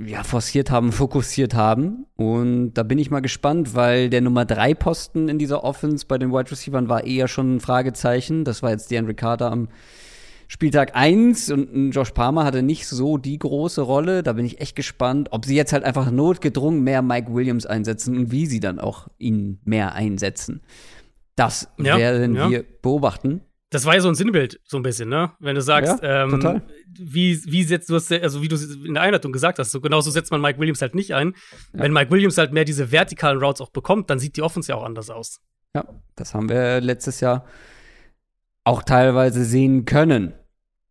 ja, forciert haben, fokussiert haben. Und da bin ich mal gespannt, weil der Nummer 3 Posten in dieser Offense bei den Wide Receivers war eher schon ein Fragezeichen. Das war jetzt DeAndre Carter am Spieltag 1 und Josh Palmer hatte nicht so die große Rolle. Da bin ich echt gespannt, ob sie jetzt halt einfach notgedrungen mehr Mike Williams einsetzen und wie sie dann auch ihn mehr einsetzen. Das ja, werden ja. wir beobachten. Das war ja so ein Sinnbild, so ein bisschen, ne? Wenn du sagst, ja, ähm, total. wie, wie setzt du das, also wie du in der Einleitung gesagt hast, so genauso setzt man Mike Williams halt nicht ein. Ja. Wenn Mike Williams halt mehr diese vertikalen Routes auch bekommt, dann sieht die Offense ja auch anders aus. Ja, das haben wir letztes Jahr auch teilweise sehen können.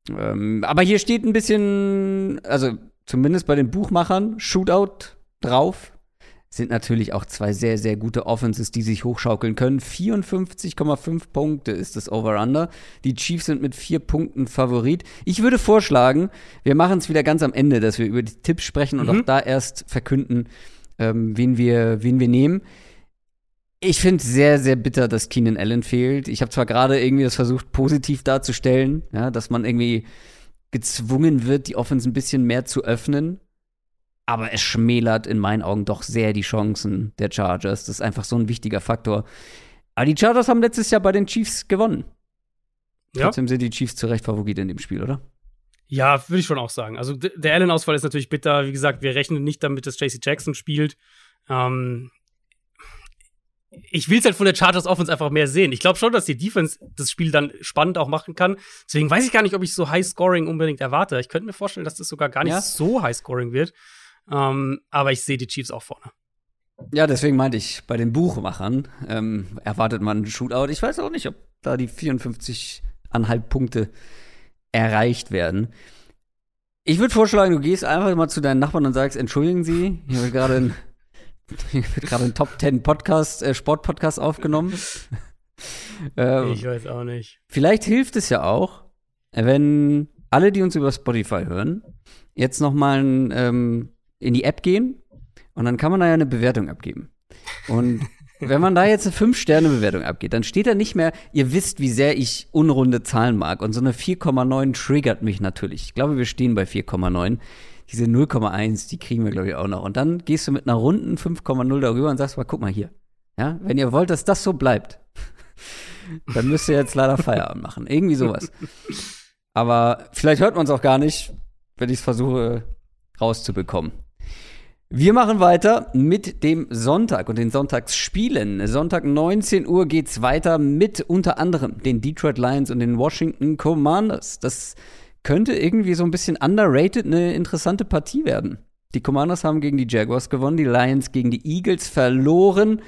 Ähm, aber hier steht ein bisschen, also zumindest bei den Buchmachern, Shootout drauf sind natürlich auch zwei sehr, sehr gute Offenses, die sich hochschaukeln können. 54,5 Punkte ist das Over-Under. Die Chiefs sind mit vier Punkten Favorit. Ich würde vorschlagen, wir machen es wieder ganz am Ende, dass wir über die Tipps sprechen und mhm. auch da erst verkünden, ähm, wen, wir, wen wir nehmen. Ich finde es sehr, sehr bitter, dass Keenan Allen fehlt. Ich habe zwar gerade irgendwie das versucht, positiv darzustellen, ja, dass man irgendwie gezwungen wird, die Offense ein bisschen mehr zu öffnen aber es schmälert in meinen Augen doch sehr die Chancen der Chargers. Das ist einfach so ein wichtiger Faktor. Aber die Chargers haben letztes Jahr bei den Chiefs gewonnen. Ja. Trotzdem sind die Chiefs zu Recht Favorit in dem Spiel, oder? Ja, würde ich schon auch sagen. Also der Allen-Ausfall ist natürlich bitter. Wie gesagt, wir rechnen nicht damit, dass JC Jackson spielt. Ähm, ich will es halt von der Chargers Offense einfach mehr sehen. Ich glaube schon, dass die Defense das Spiel dann spannend auch machen kann. Deswegen weiß ich gar nicht, ob ich so High Scoring unbedingt erwarte. Ich könnte mir vorstellen, dass das sogar gar nicht ja. so High Scoring wird. Ähm, aber ich sehe die Chiefs auch vorne. Ja, deswegen meinte ich, bei den Buchmachern ähm, erwartet man einen Shootout. Ich weiß auch nicht, ob da die 54,5 Punkte erreicht werden. Ich würde vorschlagen, du gehst einfach mal zu deinen Nachbarn und sagst, entschuldigen Sie, hier wird gerade ein, ein Top 10 Podcast, äh, Sportpodcast aufgenommen. ähm, ich weiß auch nicht. Vielleicht hilft es ja auch, wenn alle, die uns über Spotify hören, jetzt noch mal ähm, in die App gehen und dann kann man da ja eine Bewertung abgeben. Und wenn man da jetzt eine 5-Sterne-Bewertung abgeht, dann steht da nicht mehr, ihr wisst, wie sehr ich unrunde Zahlen mag. Und so eine 4,9 triggert mich natürlich. Ich glaube, wir stehen bei 4,9. Diese 0,1, die kriegen wir, glaube ich, auch noch. Und dann gehst du mit einer runden 5,0 darüber und sagst mal, guck mal hier. Ja, wenn ihr wollt, dass das so bleibt, dann müsst ihr jetzt leider Feierabend machen. Irgendwie sowas. Aber vielleicht hört man es auch gar nicht, wenn ich es versuche rauszubekommen. Wir machen weiter mit dem Sonntag und den Sonntagsspielen. Sonntag 19 Uhr geht's weiter mit unter anderem den Detroit Lions und den Washington Commanders. Das könnte irgendwie so ein bisschen underrated eine interessante Partie werden. Die Commanders haben gegen die Jaguars gewonnen, die Lions gegen die Eagles verloren.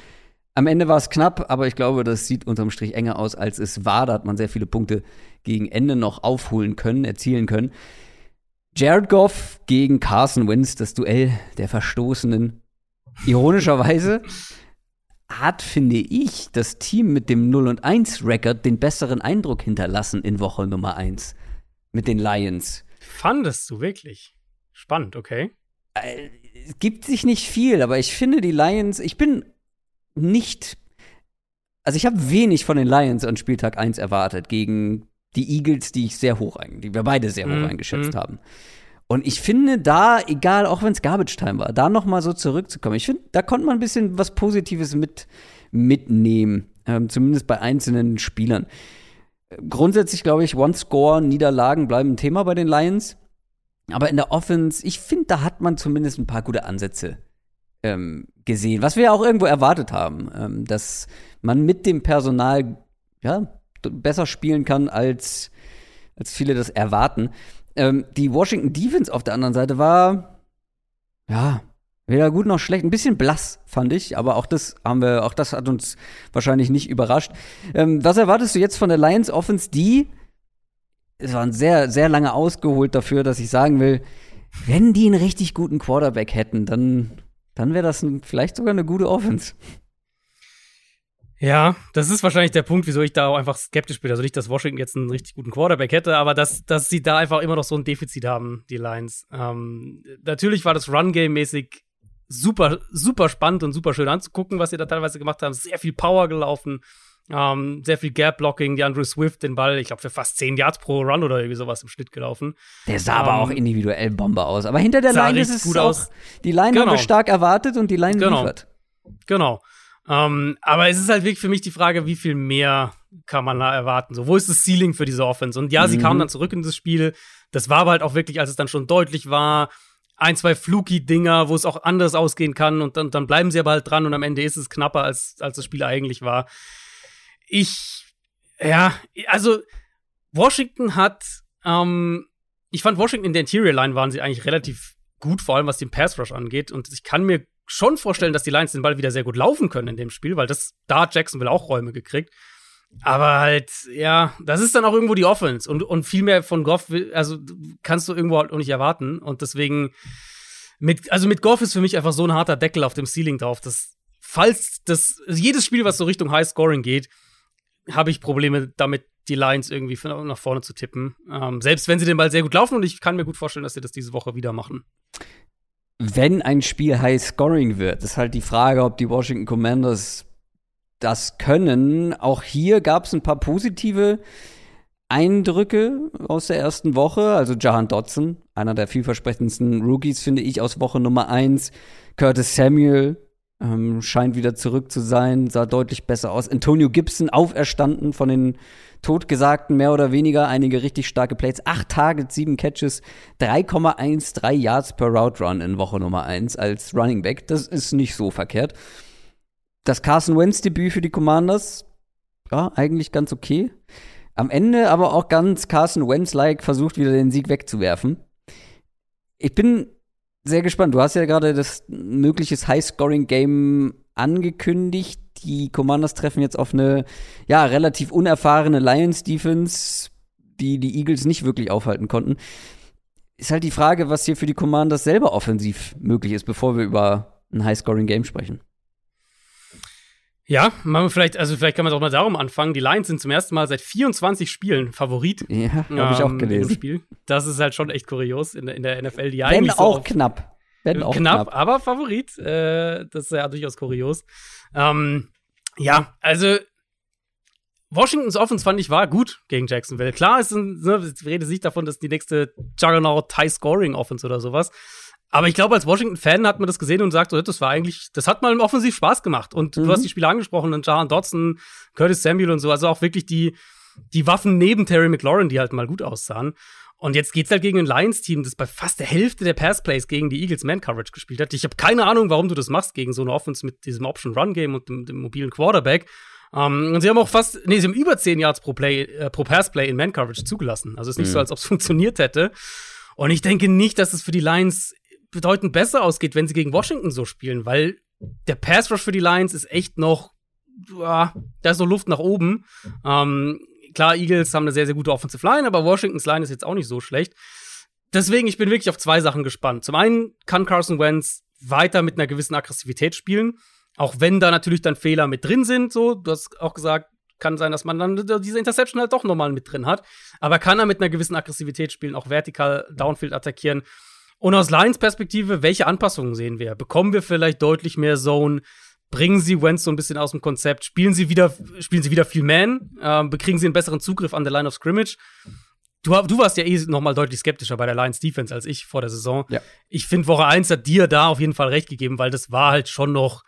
Am Ende war es knapp, aber ich glaube, das sieht unterm Strich enger aus, als es war. Da hat man sehr viele Punkte gegen Ende noch aufholen können, erzielen können. Jared Goff gegen Carson Wentz, das Duell der Verstoßenen. Ironischerweise hat, finde ich, das Team mit dem 0 und 1 Record den besseren Eindruck hinterlassen in Woche Nummer 1 mit den Lions. Fandest du wirklich? Spannend, okay. Äh, es gibt sich nicht viel, aber ich finde die Lions, ich bin nicht also ich habe wenig von den Lions an Spieltag 1 erwartet gegen die Eagles, die ich sehr hoch, die wir beide sehr hoch mm, eingeschätzt mm. haben. Und ich finde da, egal, auch wenn es Garbage Time war, da noch mal so zurückzukommen, ich finde, da konnte man ein bisschen was Positives mit, mitnehmen, ähm, zumindest bei einzelnen Spielern. Grundsätzlich glaube ich, One-Score-Niederlagen bleiben ein Thema bei den Lions. Aber in der Offense, ich finde, da hat man zumindest ein paar gute Ansätze ähm, gesehen, was wir ja auch irgendwo erwartet haben, ähm, dass man mit dem Personal ja, besser spielen kann, als, als viele das erwarten. Ähm, die Washington Defense auf der anderen Seite war, ja, weder gut noch schlecht. Ein bisschen blass, fand ich, aber auch das haben wir, auch das hat uns wahrscheinlich nicht überrascht. Ähm, was erwartest du jetzt von der Lions Offense, die, es war ein sehr, sehr lange ausgeholt dafür, dass ich sagen will, wenn die einen richtig guten Quarterback hätten, dann, dann wäre das ein, vielleicht sogar eine gute Offense. Ja, das ist wahrscheinlich der Punkt, wieso ich da auch einfach skeptisch bin. Also nicht, dass Washington jetzt einen richtig guten Quarterback hätte, aber dass, dass sie da einfach immer noch so ein Defizit haben, die Lions. Ähm, natürlich war das Run-Game-mäßig super, super spannend und super schön anzugucken, was sie da teilweise gemacht haben. Sehr viel Power gelaufen, ähm, sehr viel Gap-Blocking. Die Andrew Swift den Ball, ich glaube, für fast 10 Yards pro Run oder irgendwie sowas im Schnitt gelaufen. Der sah ähm, aber auch individuell Bombe aus. Aber hinter der Line ist es gut auch, aus. die Line genau. haben wir stark erwartet und die Line genau. liefert. Genau. Ähm, aber es ist halt wirklich für mich die Frage, wie viel mehr kann man da erwarten? So, wo ist das Ceiling für diese Offense? Und ja, mhm. sie kamen dann zurück in das Spiel. Das war aber halt auch wirklich, als es dann schon deutlich war, ein, zwei Fluky-Dinger, wo es auch anders ausgehen kann und dann, dann bleiben sie aber halt dran und am Ende ist es knapper, als, als das Spiel eigentlich war. Ich, ja, also Washington hat, ähm, ich fand Washington in der Interior Line waren sie eigentlich relativ gut, vor allem was den Pass Rush angeht und ich kann mir schon vorstellen, dass die Lions den Ball wieder sehr gut laufen können in dem Spiel, weil das da hat Jacksonville auch Räume gekriegt. Aber halt, ja, das ist dann auch irgendwo die Offense und, und viel mehr von Goff, also kannst du irgendwo halt auch nicht erwarten. Und deswegen, mit, also mit Goff ist für mich einfach so ein harter Deckel auf dem Ceiling drauf, dass falls das, also jedes Spiel, was so Richtung High Scoring geht, habe ich Probleme damit, die Lions irgendwie nach vorne zu tippen. Ähm, selbst wenn sie den Ball sehr gut laufen und ich kann mir gut vorstellen, dass sie das diese Woche wieder machen wenn ein Spiel High Scoring wird, ist halt die Frage, ob die Washington Commanders das können. Auch hier gab es ein paar positive Eindrücke aus der ersten Woche. Also Jahan Dodson, einer der vielversprechendsten Rookies, finde ich, aus Woche Nummer eins. Curtis Samuel ähm, scheint wieder zurück zu sein, sah deutlich besser aus. Antonio Gibson auferstanden von den totgesagten, mehr oder weniger, einige richtig starke Plays. Acht Targets, sieben Catches, 3,13 Yards per Route Run in Woche Nummer 1 als Running Back. Das ist nicht so verkehrt. Das Carson Wentz Debüt für die Commanders, ja, eigentlich ganz okay. Am Ende aber auch ganz Carson Wentz-like versucht, wieder den Sieg wegzuwerfen. Ich bin sehr gespannt. Du hast ja gerade das mögliches High-Scoring-Game angekündigt. Die Commanders treffen jetzt auf eine ja, relativ unerfahrene Lions-Defense, die die Eagles nicht wirklich aufhalten konnten. Ist halt die Frage, was hier für die Commanders selber offensiv möglich ist, bevor wir über ein High-Scoring-Game sprechen. Ja, wir vielleicht, also vielleicht kann man auch mal darum anfangen. Die Lions sind zum ersten Mal seit 24 Spielen Favorit. Ja, habe ähm, ich auch ähm, gelesen. Spiel. Das ist halt schon echt kurios in, in der NFL, die Wenn eigentlich auch so knapp. Wenn auch knapp, knapp, aber Favorit. Äh, das ist ja durchaus kurios. Ähm, ja, also Washingtons Offense fand ich war gut gegen Jacksonville. Klar, ist ein, ne, ich rede nicht davon, dass die nächste Juggernaut High Scoring Offense oder sowas. Aber ich glaube, als Washington-Fan hat man das gesehen und sagt, so, das war eigentlich, das hat mal im Offensiv Spaß gemacht. Und mhm. du hast die Spieler angesprochen, und Jahan Dodson, Curtis Samuel und so, also auch wirklich die, die Waffen neben Terry McLaurin, die halt mal gut aussahen. Und jetzt geht's halt gegen ein Lions-Team, das bei fast der Hälfte der Passplays gegen die Eagles Man-Coverage gespielt hat. Ich habe keine Ahnung, warum du das machst gegen so eine Offense mit diesem Option-Run-Game und dem, dem, mobilen Quarterback. Um, ähm, und sie haben auch fast, nee, sie haben über 10 Yards pro Play, äh, pro Pass-Play in Man-Coverage zugelassen. Also es ist nicht mhm. so, als ob es funktioniert hätte. Und ich denke nicht, dass es für die Lions bedeutend besser ausgeht, wenn sie gegen Washington so spielen, weil der Pass Rush für die Lions ist echt noch, ja, da ist noch Luft nach oben. Ähm, klar, Eagles haben eine sehr, sehr gute Offensive Line, aber Washingtons Line ist jetzt auch nicht so schlecht. Deswegen, ich bin wirklich auf zwei Sachen gespannt. Zum einen kann Carson Wentz weiter mit einer gewissen Aggressivität spielen, auch wenn da natürlich dann Fehler mit drin sind, so, du hast auch gesagt, kann sein, dass man dann diese Interception halt doch nochmal mit drin hat. Aber kann er mit einer gewissen Aggressivität spielen, auch vertikal Downfield attackieren. Und aus Lions Perspektive, welche Anpassungen sehen wir? Bekommen wir vielleicht deutlich mehr Zone? Bringen sie Wentz so ein bisschen aus dem Konzept? Spielen sie wieder, spielen sie wieder viel Man? Ähm, bekriegen sie einen besseren Zugriff an der Line of Scrimmage? Du, du warst ja eh noch mal deutlich skeptischer bei der Lions Defense als ich vor der Saison. Ja. Ich finde, Woche 1 hat dir da auf jeden Fall recht gegeben, weil das war halt schon noch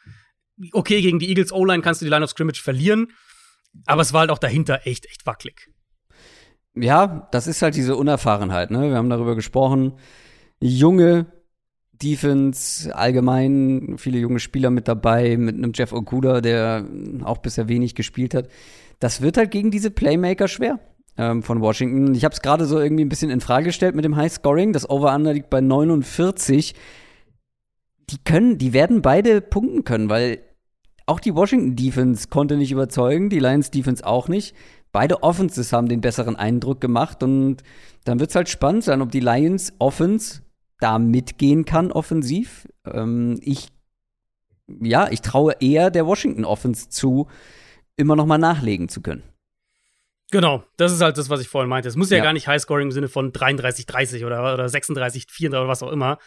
okay, gegen die Eagles O-Line kannst du die Line of Scrimmage verlieren, aber es war halt auch dahinter echt, echt wackelig. Ja, das ist halt diese Unerfahrenheit, ne? Wir haben darüber gesprochen junge Defense, allgemein viele junge Spieler mit dabei, mit einem Jeff Okuda, der auch bisher wenig gespielt hat. Das wird halt gegen diese Playmaker schwer ähm, von Washington. Ich habe es gerade so irgendwie ein bisschen in Frage gestellt mit dem High Scoring. Das Over-Under liegt bei 49. Die können, die werden beide punkten können, weil auch die Washington Defense konnte nicht überzeugen, die Lions Defense auch nicht. Beide Offenses haben den besseren Eindruck gemacht und dann wird es halt spannend sein, ob die Lions Offense da mitgehen kann offensiv. Ähm, ich, ja, ich traue eher der Washington Offense zu, immer noch mal nachlegen zu können. Genau, das ist halt das, was ich vorhin meinte. Es muss ja, ja. gar nicht Highscoring im Sinne von 33, 30 oder, oder 36, 4 oder was auch immer.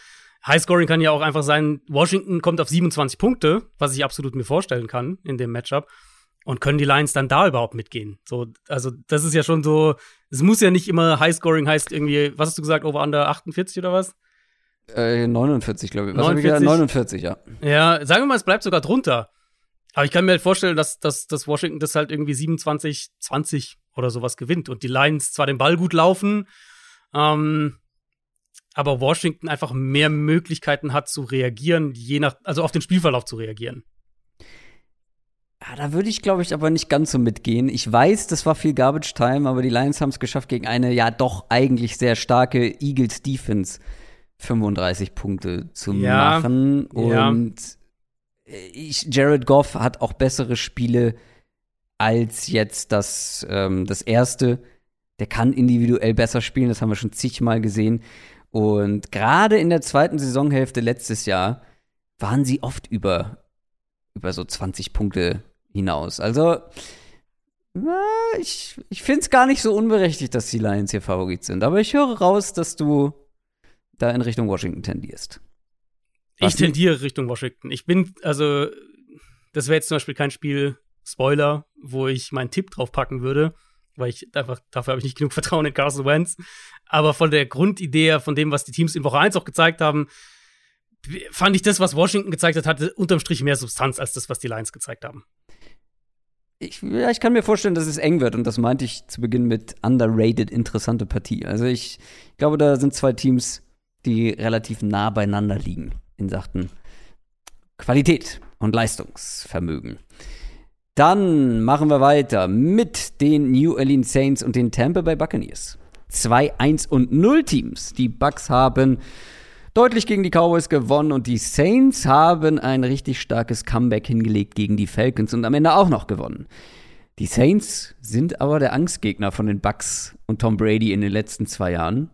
Highscoring kann ja auch einfach sein, Washington kommt auf 27 Punkte, was ich absolut mir vorstellen kann in dem Matchup. Und können die Lions dann da überhaupt mitgehen? So, also, das ist ja schon so, es muss ja nicht immer Highscoring heißt irgendwie, was hast du gesagt, over under 48 oder was? Äh, 49, glaube ich. Was 49? 49, ja. Ja, sagen wir mal, es bleibt sogar drunter. Aber ich kann mir halt vorstellen, dass, dass, dass Washington das halt irgendwie 27, 20 oder sowas gewinnt und die Lions zwar den Ball gut laufen, ähm, aber Washington einfach mehr Möglichkeiten hat zu reagieren, je nach, also auf den Spielverlauf zu reagieren. Ja, da würde ich, glaube ich, aber nicht ganz so mitgehen. Ich weiß, das war viel Garbage Time, aber die Lions haben es geschafft gegen eine ja doch eigentlich sehr starke Eagles Defense 35 Punkte zu ja, machen. Und ja. ich, Jared Goff hat auch bessere Spiele als jetzt das, ähm, das erste. Der kann individuell besser spielen, das haben wir schon zigmal gesehen. Und gerade in der zweiten Saisonhälfte letztes Jahr waren sie oft über, über so 20 Punkte hinaus. Also, na, ich, ich finde es gar nicht so unberechtigt, dass die Lions hier Favorit sind. Aber ich höre raus, dass du da in Richtung Washington tendierst. Was ich tendiere Richtung Washington. Ich bin, also, das wäre jetzt zum Beispiel kein Spiel, Spoiler, wo ich meinen Tipp drauf packen würde, weil ich einfach, dafür habe ich nicht genug Vertrauen in Carson Wentz. Aber von der Grundidee, von dem, was die Teams in Woche 1 auch gezeigt haben, fand ich das, was Washington gezeigt hat, hatte unterm Strich mehr Substanz als das, was die Lions gezeigt haben. Ich, ja, ich kann mir vorstellen, dass es eng wird und das meinte ich zu Beginn mit underrated interessante Partie. Also ich glaube, da sind zwei Teams, die relativ nah beieinander liegen in Sachen Qualität und Leistungsvermögen. Dann machen wir weiter mit den New Orleans Saints und den Tampa Bay Buccaneers. Zwei 1 und 0 Teams. Die Bucks haben deutlich gegen die Cowboys gewonnen und die Saints haben ein richtig starkes Comeback hingelegt gegen die Falcons und am Ende auch noch gewonnen. Die Saints sind aber der Angstgegner von den Bucks und Tom Brady in den letzten zwei Jahren.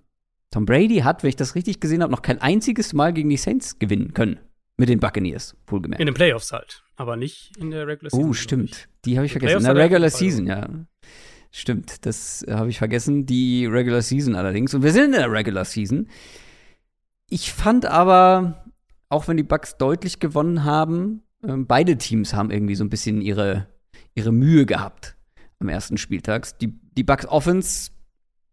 Tom Brady hat, wenn ich das richtig gesehen habe, noch kein einziges Mal gegen die Saints gewinnen können. Mit den Buccaneers, wohlgemerkt. In den Playoffs halt, aber nicht in der Regular Season. Oh, stimmt. Die habe ich vergessen. In der Regular Season, ja. Stimmt, das habe ich vergessen. Die Regular Season allerdings. Und wir sind in der Regular Season. Ich fand aber, auch wenn die Bucks deutlich gewonnen haben, äh, beide Teams haben irgendwie so ein bisschen ihre, ihre Mühe gehabt am ersten Spieltag. Die, die Bucks Offense,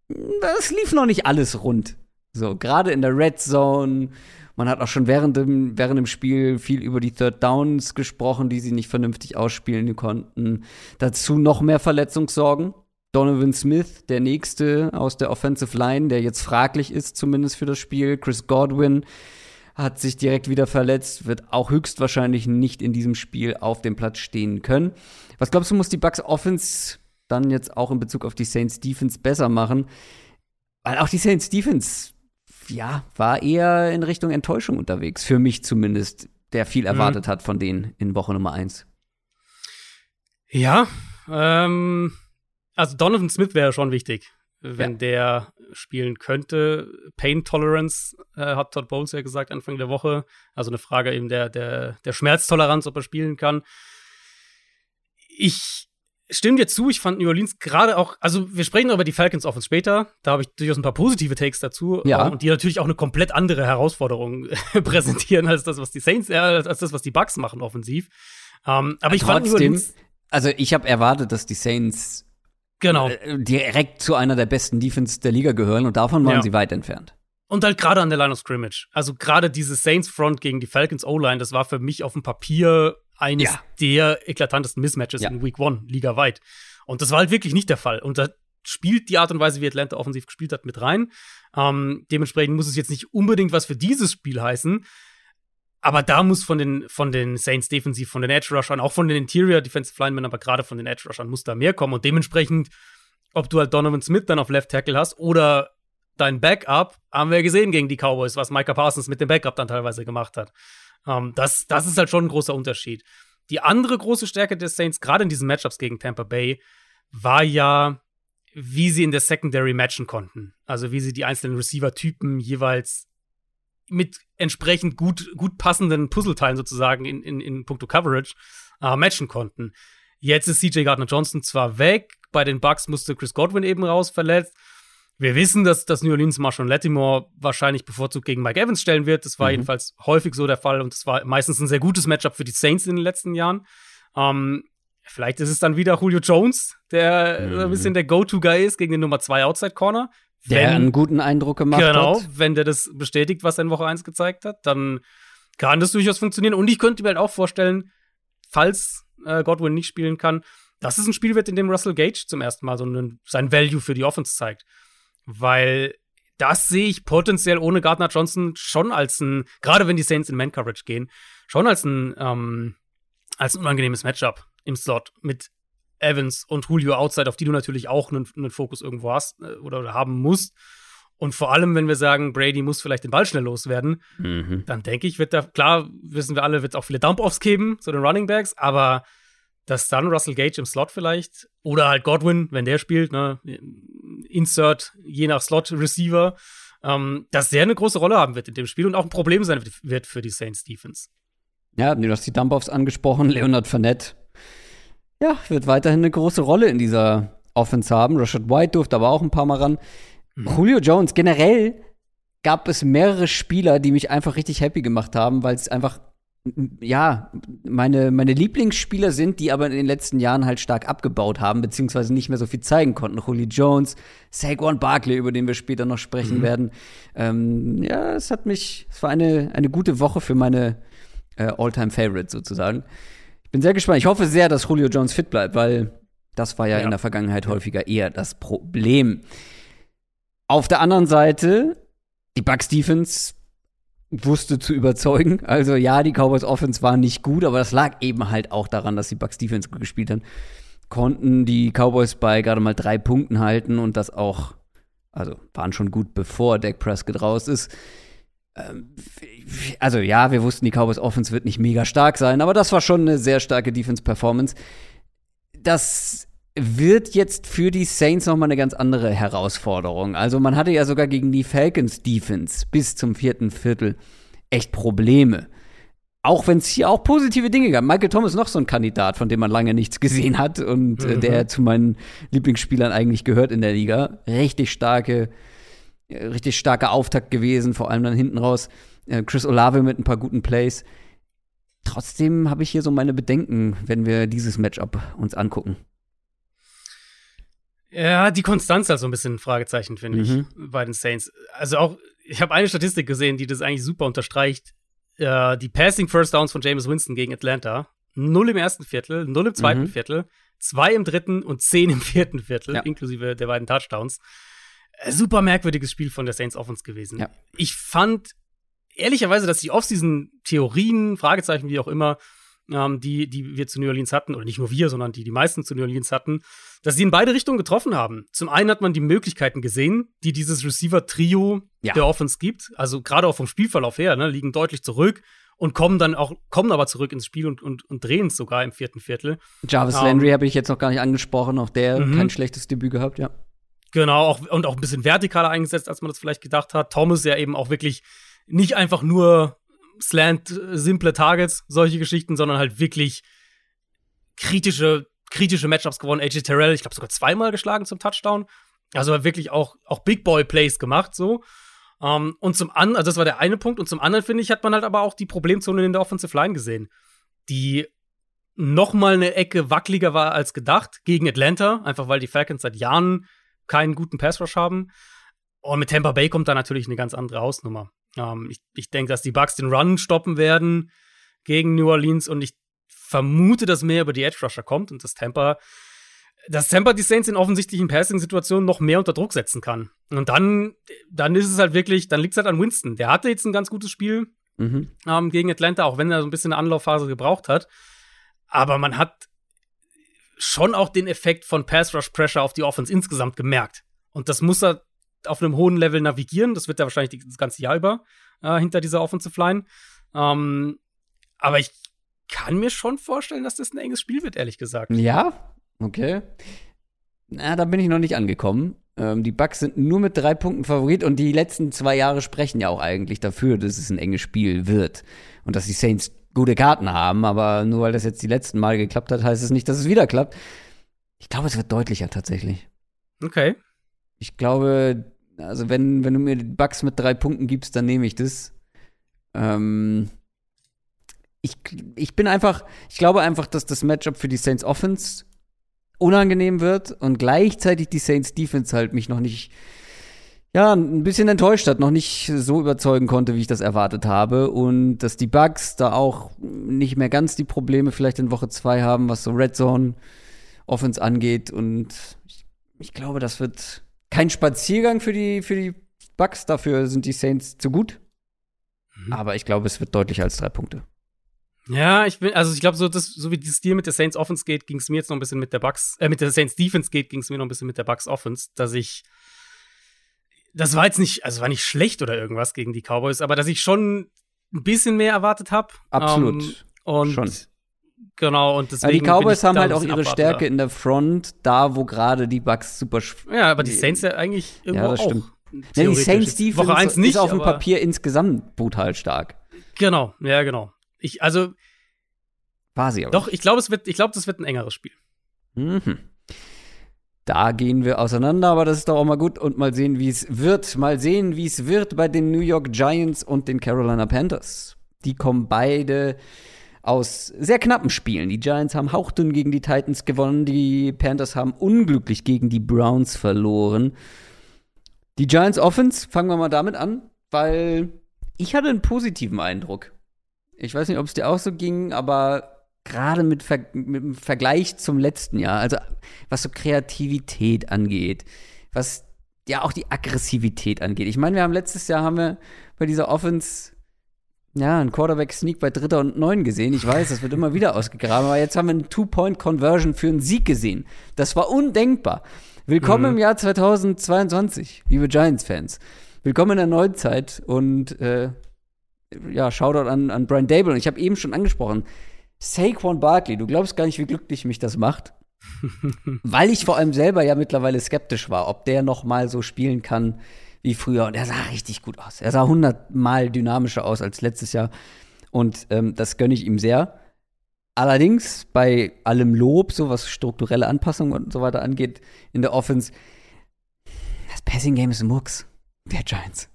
das lief noch nicht alles rund. So, gerade in der Red Zone man hat auch schon während dem, während dem Spiel viel über die Third Downs gesprochen, die sie nicht vernünftig ausspielen konnten. Dazu noch mehr Verletzungssorgen. Donovan Smith, der nächste aus der Offensive Line, der jetzt fraglich ist, zumindest für das Spiel. Chris Godwin hat sich direkt wieder verletzt, wird auch höchstwahrscheinlich nicht in diesem Spiel auf dem Platz stehen können. Was glaubst du, muss die Bucks Offense dann jetzt auch in Bezug auf die Saints Defense besser machen? Weil auch die Saints Defense ja, war eher in Richtung Enttäuschung unterwegs, für mich zumindest, der viel mhm. erwartet mhm. hat von denen in Woche Nummer 1. Ja, ähm, also Donovan Smith wäre schon wichtig, wenn ja. der spielen könnte. Pain Tolerance äh, hat Todd Bowles ja gesagt Anfang der Woche. Also eine Frage eben der, der, der Schmerztoleranz, ob er spielen kann. Ich stimme dir zu, ich fand New Orleans gerade auch, also wir sprechen über die Falcons Offense später, da habe ich durchaus ein paar positive Takes dazu ja. und die natürlich auch eine komplett andere Herausforderung präsentieren als das, was die Saints, äh, als das, was die Bucks machen offensiv. Ähm, aber ich Trotzdem, fand New Orleans, also ich habe erwartet, dass die Saints genau. Äh, direkt zu einer der besten Defense der Liga gehören und davon waren ja. sie weit entfernt. Und halt gerade an der Line of Scrimmage. Also gerade diese Saints Front gegen die Falcons O-Line, das war für mich auf dem Papier eines ja. der eklatantesten Mismatches ja. in Week One, ligaweit. Und das war halt wirklich nicht der Fall. Und da spielt die Art und Weise, wie Atlanta offensiv gespielt hat, mit rein. Ähm, dementsprechend muss es jetzt nicht unbedingt was für dieses Spiel heißen. Aber da muss von den, von den Saints defensiv, von den Edge Rushern, auch von den Interior Defensive Linemen, aber gerade von den Edge Rushern muss da mehr kommen. Und dementsprechend, ob du halt Donovan Smith dann auf Left Tackle hast oder dein Backup, haben wir gesehen gegen die Cowboys, was Micah Parsons mit dem Backup dann teilweise gemacht hat. Ähm, das, das ist halt schon ein großer Unterschied. Die andere große Stärke des Saints, gerade in diesen Matchups gegen Tampa Bay, war ja, wie sie in der Secondary matchen konnten. Also wie sie die einzelnen Receiver-Typen jeweils mit entsprechend gut, gut passenden Puzzleteilen sozusagen in, in, in puncto Coverage äh, matchen konnten. Jetzt ist CJ Gardner Johnson zwar weg, bei den Bucks musste Chris Godwin eben raus, verletzt. Wir wissen, dass das New Orleans Marshall Latimore wahrscheinlich bevorzugt gegen Mike Evans stellen wird. Das war mhm. jedenfalls häufig so der Fall und es war meistens ein sehr gutes Matchup für die Saints in den letzten Jahren. Ähm, vielleicht ist es dann wieder Julio Jones, der mhm. ein bisschen der Go-To-Guy ist gegen den Nummer 2 Outside Corner. Der einen guten Eindruck gemacht genau, hat. Genau, wenn der das bestätigt, was er in Woche 1 gezeigt hat, dann kann das durchaus funktionieren. Und ich könnte mir halt auch vorstellen, falls äh, Godwin nicht spielen kann, dass es ein Spiel wird, in dem Russell Gage zum ersten Mal so einen, sein Value für die Offense zeigt weil das sehe ich potenziell ohne Gardner Johnson schon als ein, gerade wenn die Saints in Man-Coverage gehen, schon als ein, ähm, als ein unangenehmes Matchup im Slot mit Evans und Julio Outside, auf die du natürlich auch einen, einen Fokus irgendwo hast äh, oder, oder, haben musst. Und vor allem, wenn wir sagen, Brady muss vielleicht den Ball schnell loswerden, mhm. dann denke ich, wird da, klar, wissen wir alle, wird es auch viele Dump-Offs geben zu den Running Backs, aber dass dann Russell Gage im Slot vielleicht oder halt Godwin, wenn der spielt, ne, Insert, je nach Slot-Receiver, ähm, dass der eine große Rolle haben wird in dem Spiel und auch ein Problem sein wird für die Saints Defense. Ja, du hast die Dump-Offs angesprochen, Leonard Fournette. Ja, wird weiterhin eine große Rolle in dieser Offense haben. Rashad White durfte aber auch ein paar Mal ran. Mhm. Julio Jones, generell gab es mehrere Spieler, die mich einfach richtig happy gemacht haben, weil es einfach ja, meine, meine Lieblingsspieler sind, die aber in den letzten Jahren halt stark abgebaut haben, beziehungsweise nicht mehr so viel zeigen konnten. Julio Jones, Saquon Barkley, über den wir später noch sprechen mhm. werden. Ähm, ja, es hat mich, es war eine, eine gute Woche für meine äh, All-Time-Favorites sozusagen. Ich bin sehr gespannt. Ich hoffe sehr, dass Julio Jones fit bleibt, weil das war ja, ja. in der Vergangenheit häufiger eher das Problem. Auf der anderen Seite, die Bucks Defense wusste zu überzeugen. Also ja, die Cowboys Offense war nicht gut, aber das lag eben halt auch daran, dass die Bucks Defense gut gespielt haben. Konnten die Cowboys bei gerade mal drei Punkten halten und das auch, also waren schon gut, bevor Dak Prescott raus ist. Ähm, also ja, wir wussten, die Cowboys Offense wird nicht mega stark sein, aber das war schon eine sehr starke Defense-Performance. Das wird jetzt für die Saints noch mal eine ganz andere Herausforderung. Also man hatte ja sogar gegen die Falcons Defense bis zum vierten Viertel echt Probleme. Auch wenn es hier auch positive Dinge gab. Michael Thomas ist noch so ein Kandidat, von dem man lange nichts gesehen hat und äh, mhm. der zu meinen Lieblingsspielern eigentlich gehört in der Liga. Richtig starke, äh, richtig starker Auftakt gewesen, vor allem dann hinten raus. Äh, Chris Olave mit ein paar guten Plays. Trotzdem habe ich hier so meine Bedenken, wenn wir dieses Matchup uns angucken. Ja, die Konstanz halt so ein bisschen ein Fragezeichen, finde mhm. ich, bei den Saints. Also auch, ich habe eine Statistik gesehen, die das eigentlich super unterstreicht. Äh, die Passing First Downs von James Winston gegen Atlanta. Null im ersten Viertel, null im zweiten mhm. Viertel, zwei im dritten und zehn im vierten Viertel, ja. inklusive der beiden Touchdowns. Äh, super merkwürdiges Spiel von der Saints Offense gewesen. Ja. Ich fand ehrlicherweise, dass die Offseason-Theorien, Fragezeichen, wie auch immer, ähm, die, die wir zu New Orleans hatten, oder nicht nur wir, sondern die die meisten zu New Orleans hatten, dass sie in beide Richtungen getroffen haben. Zum einen hat man die Möglichkeiten gesehen, die dieses Receiver-Trio ja. der Offense gibt. Also gerade auch vom Spielverlauf her, ne, liegen deutlich zurück und kommen dann auch, kommen aber zurück ins Spiel und, und, und drehen es sogar im vierten Viertel. Jarvis um, ähm, Landry habe ich jetzt noch gar nicht angesprochen, auch der mhm. kein schlechtes Debüt gehabt, ja. Genau, auch, und auch ein bisschen vertikaler eingesetzt, als man das vielleicht gedacht hat. Thomas ja eben auch wirklich nicht einfach nur Slant, äh, simple Targets, solche Geschichten, sondern halt wirklich kritische, kritische Matchups gewonnen. AJ Terrell, ich glaube sogar zweimal geschlagen zum Touchdown. Also wirklich auch, auch Big Boy Plays gemacht, so. Um, ähm, und zum anderen, also das war der eine Punkt. Und zum anderen, finde ich, hat man halt aber auch die Problemzone in der Offensive Line gesehen, die noch mal eine Ecke wackeliger war als gedacht gegen Atlanta, einfach weil die Falcons seit Jahren keinen guten Pass Rush haben. Und mit Tampa Bay kommt da natürlich eine ganz andere Hausnummer. Ähm, ich ich denke, dass die Bucks den Run stoppen werden gegen New Orleans und ich vermute, dass mehr über die Edge Rusher kommt und dass Tampa dass Tampa die Saints in offensichtlichen Passing-Situationen noch mehr unter Druck setzen kann. Und dann, dann ist es halt wirklich, dann liegt es halt an Winston. Der hatte jetzt ein ganz gutes Spiel mhm. ähm, gegen Atlanta, auch wenn er so ein bisschen eine Anlaufphase gebraucht hat. Aber man hat schon auch den Effekt von Pass-Rush-Pressure auf die Offense insgesamt gemerkt. Und das muss er auf einem hohen Level navigieren. Das wird er wahrscheinlich das ganze Jahr über äh, hinter dieser Offensive Line. Ähm, aber ich kann mir schon vorstellen, dass das ein enges Spiel wird, ehrlich gesagt. Ja, okay. Na, da bin ich noch nicht angekommen. Ähm, die Bucks sind nur mit drei Punkten Favorit und die letzten zwei Jahre sprechen ja auch eigentlich dafür, dass es ein enges Spiel wird und dass die Saints gute Karten haben. Aber nur weil das jetzt die letzten Mal geklappt hat, heißt es nicht, dass es wieder klappt. Ich glaube, es wird deutlicher tatsächlich. Okay. Ich glaube, also wenn, wenn du mir die Bugs mit drei Punkten gibst, dann nehme ich das. Ähm, ich, ich bin einfach, ich glaube einfach, dass das Matchup für die Saints Offense unangenehm wird und gleichzeitig die Saints Defense halt mich noch nicht, ja, ein bisschen enttäuscht hat, noch nicht so überzeugen konnte, wie ich das erwartet habe. Und dass die Bugs da auch nicht mehr ganz die Probleme vielleicht in Woche zwei haben, was so Red Zone Offense angeht. Und ich, ich glaube, das wird kein Spaziergang für die, für die Bucks, dafür sind die Saints zu gut. Mhm. Aber ich glaube, es wird deutlicher als drei Punkte. Ja, ich bin, also ich glaube, so, so wie dieses Deal mit der Saints Offense geht, ging es mir jetzt noch ein bisschen mit der Bucks, äh, mit der Saints Defense geht, ging es mir noch ein bisschen mit der Bucks Offense, dass ich, das war jetzt nicht, also war nicht schlecht oder irgendwas gegen die Cowboys, aber dass ich schon ein bisschen mehr erwartet habe. Absolut. Ähm, und schon. Genau, und deswegen. Ja, die Cowboys haben halt auch ihre Stärke in der Front, da wo gerade die Bucks super. Ja, aber die Saints ja eigentlich irgendwo ja, das stimmt. auch. Ja, die Saints Defense Woche eins nicht, ist auf dem Papier insgesamt brutal stark. Genau, ja, genau. Ich, also. War sie aber. Doch, ich glaube, ich glaube, das wird ein engeres Spiel. Mhm. Da gehen wir auseinander, aber das ist doch auch mal gut. Und mal sehen, wie es wird. Mal sehen, wie es wird bei den New York Giants und den Carolina Panthers. Die kommen beide aus sehr knappen Spielen. Die Giants haben hauchdünn gegen die Titans gewonnen, die Panthers haben unglücklich gegen die Browns verloren. Die Giants Offense, fangen wir mal damit an, weil ich hatte einen positiven Eindruck. Ich weiß nicht, ob es dir auch so ging, aber gerade mit, Ver mit dem Vergleich zum letzten Jahr, also was so Kreativität angeht, was ja auch die Aggressivität angeht. Ich meine, wir haben letztes Jahr haben wir bei dieser Offense ja, ein Quarterback-Sneak bei Dritter und Neun gesehen. Ich weiß, das wird immer wieder ausgegraben, aber jetzt haben wir eine Two-Point-Conversion für einen Sieg gesehen. Das war undenkbar. Willkommen mhm. im Jahr 2022, liebe Giants-Fans. willkommen in der Neuzeit und äh, ja, Shoutout an, an Brian Dable. Und ich habe eben schon angesprochen, Saquon Barkley, du glaubst gar nicht, wie glücklich mich das macht. Weil ich vor allem selber ja mittlerweile skeptisch war, ob der noch mal so spielen kann wie früher. Und er sah richtig gut aus. Er sah hundertmal dynamischer aus als letztes Jahr. Und ähm, das gönne ich ihm sehr. Allerdings bei allem Lob, so was strukturelle Anpassungen und so weiter angeht in der Offense, das Passing Game ist ein Murks der Giants.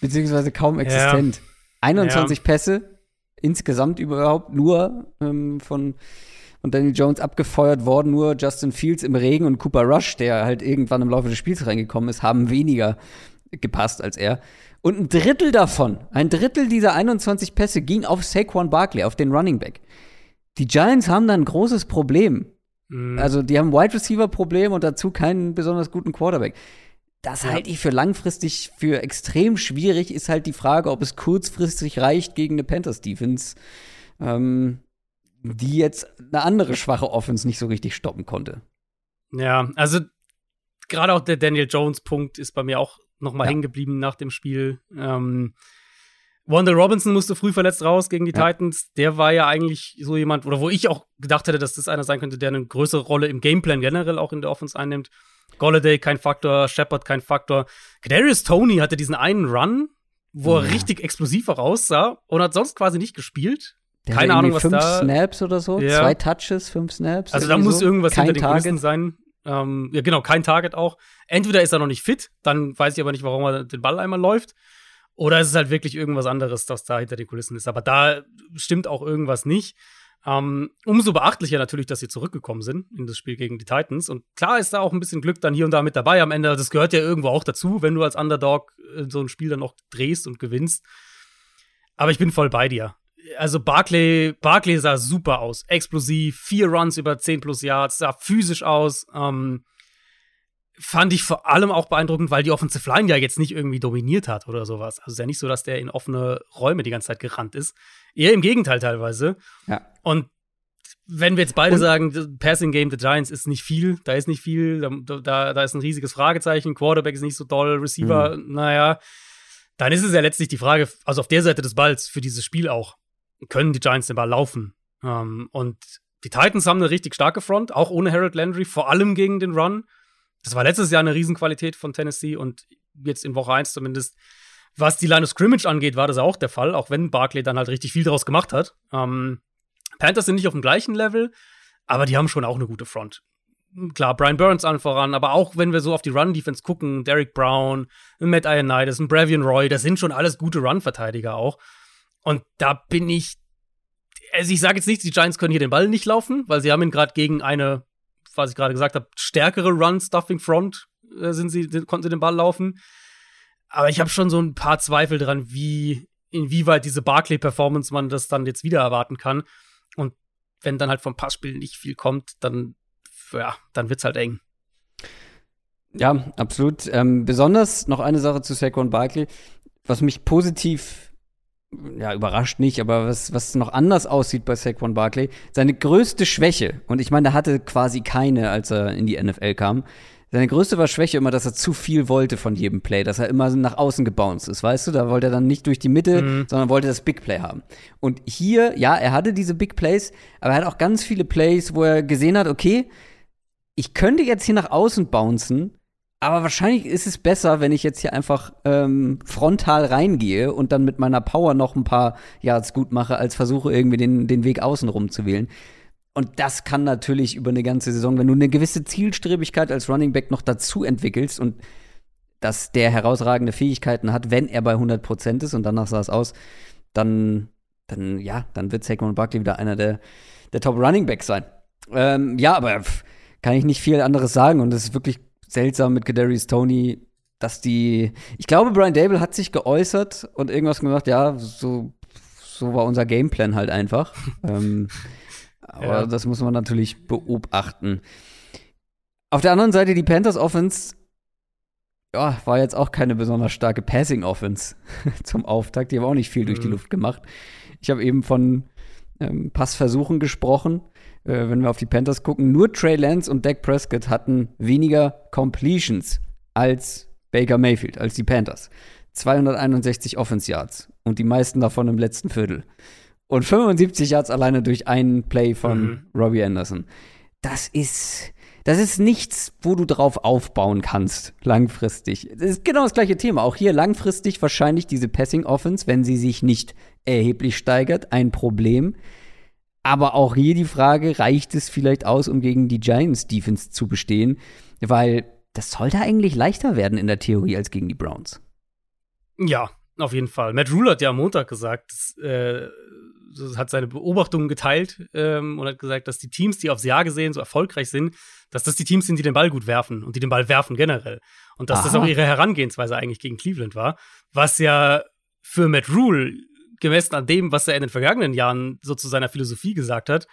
Beziehungsweise kaum existent. Ja. 21 ja. Pässe, insgesamt überhaupt nur ähm, von, von Daniel Jones abgefeuert worden. Nur Justin Fields im Regen und Cooper Rush, der halt irgendwann im Laufe des Spiels reingekommen ist, haben weniger gepasst als er. Und ein Drittel davon, ein Drittel dieser 21 Pässe ging auf Saquon Barkley, auf den Running Back. Die Giants haben da ein großes Problem. Mhm. Also, die haben ein Wide Receiver Problem und dazu keinen besonders guten Quarterback. Das ja. halte ich für langfristig für extrem schwierig. Ist halt die Frage, ob es kurzfristig reicht gegen eine Panthers Defense, ähm, die jetzt eine andere schwache Offense nicht so richtig stoppen konnte. Ja, also gerade auch der Daniel Jones Punkt ist bei mir auch noch mal ja. hängen geblieben nach dem Spiel. Ähm, Wanda Robinson musste früh verletzt raus gegen die ja. Titans. Der war ja eigentlich so jemand, oder wo ich auch gedacht hätte, dass das einer sein könnte, der eine größere Rolle im Gameplan generell auch in der Offense einnimmt. Golladay kein Faktor, Shepard kein Faktor. Kadarius Tony hatte diesen einen Run, wo ja. er richtig explosiv aussah und hat sonst quasi nicht gespielt. Der Keine Ahnung, was fünf da. Fünf Snaps oder so, ja. zwei Touches, fünf Snaps. Also da muss so. irgendwas kein hinter den Target. Kulissen sein. Ähm, ja, genau, kein Target auch. Entweder ist er noch nicht fit, dann weiß ich aber nicht, warum er den Ball einmal läuft. Oder ist es halt wirklich irgendwas anderes, das da hinter den Kulissen ist. Aber da stimmt auch irgendwas nicht. Ähm, umso beachtlicher natürlich, dass sie zurückgekommen sind in das Spiel gegen die Titans. Und klar ist da auch ein bisschen Glück dann hier und da mit dabei am Ende. Das gehört ja irgendwo auch dazu, wenn du als Underdog äh, so ein Spiel dann noch drehst und gewinnst. Aber ich bin voll bei dir. Also Barclay, Barclay sah super aus. Explosiv, vier Runs über 10 plus Yards, sah physisch aus. Ähm, fand ich vor allem auch beeindruckend, weil die Offensive Line ja jetzt nicht irgendwie dominiert hat oder sowas. Also es ist ja nicht so, dass der in offene Räume die ganze Zeit gerannt ist. Eher im Gegenteil teilweise. Ja. Und wenn wir jetzt beide Und? sagen, Passing Game the Giants ist nicht viel, da ist nicht viel, da, da, da ist ein riesiges Fragezeichen, Quarterback ist nicht so doll, Receiver, mhm. naja, dann ist es ja letztlich die Frage, also auf der Seite des Balls für dieses Spiel auch, können die Giants den Ball laufen? Ähm, und die Titans haben eine richtig starke Front, auch ohne Harold Landry, vor allem gegen den Run. Das war letztes Jahr eine Riesenqualität von Tennessee und jetzt in Woche 1 zumindest. Was die Line of Scrimmage angeht, war das auch der Fall, auch wenn Barkley dann halt richtig viel daraus gemacht hat. Ähm, Panthers sind nicht auf dem gleichen Level, aber die haben schon auch eine gute Front. Klar, Brian Burns allen voran, aber auch wenn wir so auf die Run-Defense gucken, Derek Brown, Matt Ioannidis, Bravian Roy, das sind schon alles gute Run-Verteidiger auch. Und da bin ich, also ich sage jetzt nicht, die Giants können hier den Ball nicht laufen, weil sie haben ihn gerade gegen eine was ich gerade gesagt habe, stärkere Run-Stuffing-Front äh, sind sie, konnten sie den Ball laufen. Aber ich habe schon so ein paar Zweifel dran, wie, inwieweit diese Barclay-Performance man das dann jetzt wieder erwarten kann. Und wenn dann halt vom Passspiel nicht viel kommt, dann, ja, dann wird's halt eng. Ja, absolut. Ähm, besonders noch eine Sache zu Saquon Barkley, was mich positiv ja, überrascht nicht, aber was, was noch anders aussieht bei Saquon Barkley, seine größte Schwäche, und ich meine, er hatte quasi keine, als er in die NFL kam, seine größte war Schwäche immer, dass er zu viel wollte von jedem Play, dass er immer nach außen gebounced ist, weißt du? Da wollte er dann nicht durch die Mitte, mhm. sondern wollte das Big Play haben. Und hier, ja, er hatte diese Big Plays, aber er hat auch ganz viele Plays, wo er gesehen hat, okay, ich könnte jetzt hier nach außen bouncen, aber wahrscheinlich ist es besser, wenn ich jetzt hier einfach ähm, frontal reingehe und dann mit meiner Power noch ein paar Yards gut mache, als versuche irgendwie den, den Weg außenrum zu wählen. Und das kann natürlich über eine ganze Saison, wenn du eine gewisse Zielstrebigkeit als Running Back noch dazu entwickelst und dass der herausragende Fähigkeiten hat, wenn er bei 100 Prozent ist und danach sah es aus, dann, dann, ja, dann wird Saquon Barkley wieder einer der, der Top Running Backs sein. Ähm, ja, aber kann ich nicht viel anderes sagen und es ist wirklich seltsam mit Kadarius Tony, dass die. Ich glaube, Brian Dable hat sich geäußert und irgendwas gemacht, ja, so, so war unser Gameplan halt einfach. ähm, aber ja. das muss man natürlich beobachten. Auf der anderen Seite, die Panthers Offense ja, war jetzt auch keine besonders starke Passing Offense zum Auftakt. Die haben auch nicht viel durch die mhm. Luft gemacht. Ich habe eben von ähm, Passversuchen gesprochen äh, wenn wir auf die Panthers gucken, nur Trey Lance und Dak Prescott hatten weniger Completions als Baker Mayfield als die Panthers. 261 Offense Yards und die meisten davon im letzten Viertel. Und 75 Yards alleine durch einen Play von mhm. Robbie Anderson. Das ist, das ist nichts, wo du drauf aufbauen kannst, langfristig. Das ist genau das gleiche Thema. Auch hier langfristig wahrscheinlich diese Passing Offense, wenn sie sich nicht erheblich steigert, ein Problem. Aber auch hier die Frage, reicht es vielleicht aus, um gegen die Giants Defense zu bestehen? Weil das sollte eigentlich leichter werden in der Theorie als gegen die Browns. Ja, auf jeden Fall. Matt Rule hat ja am Montag gesagt, äh, hat seine Beobachtungen geteilt ähm, und hat gesagt, dass die Teams, die aufs Jahr gesehen so erfolgreich sind, dass das die Teams sind, die den Ball gut werfen und die den Ball werfen generell. Und dass Aha. das auch ihre Herangehensweise eigentlich gegen Cleveland war. Was ja für Matt Rule, gemessen an dem, was er in den vergangenen Jahren so zu seiner Philosophie gesagt hat,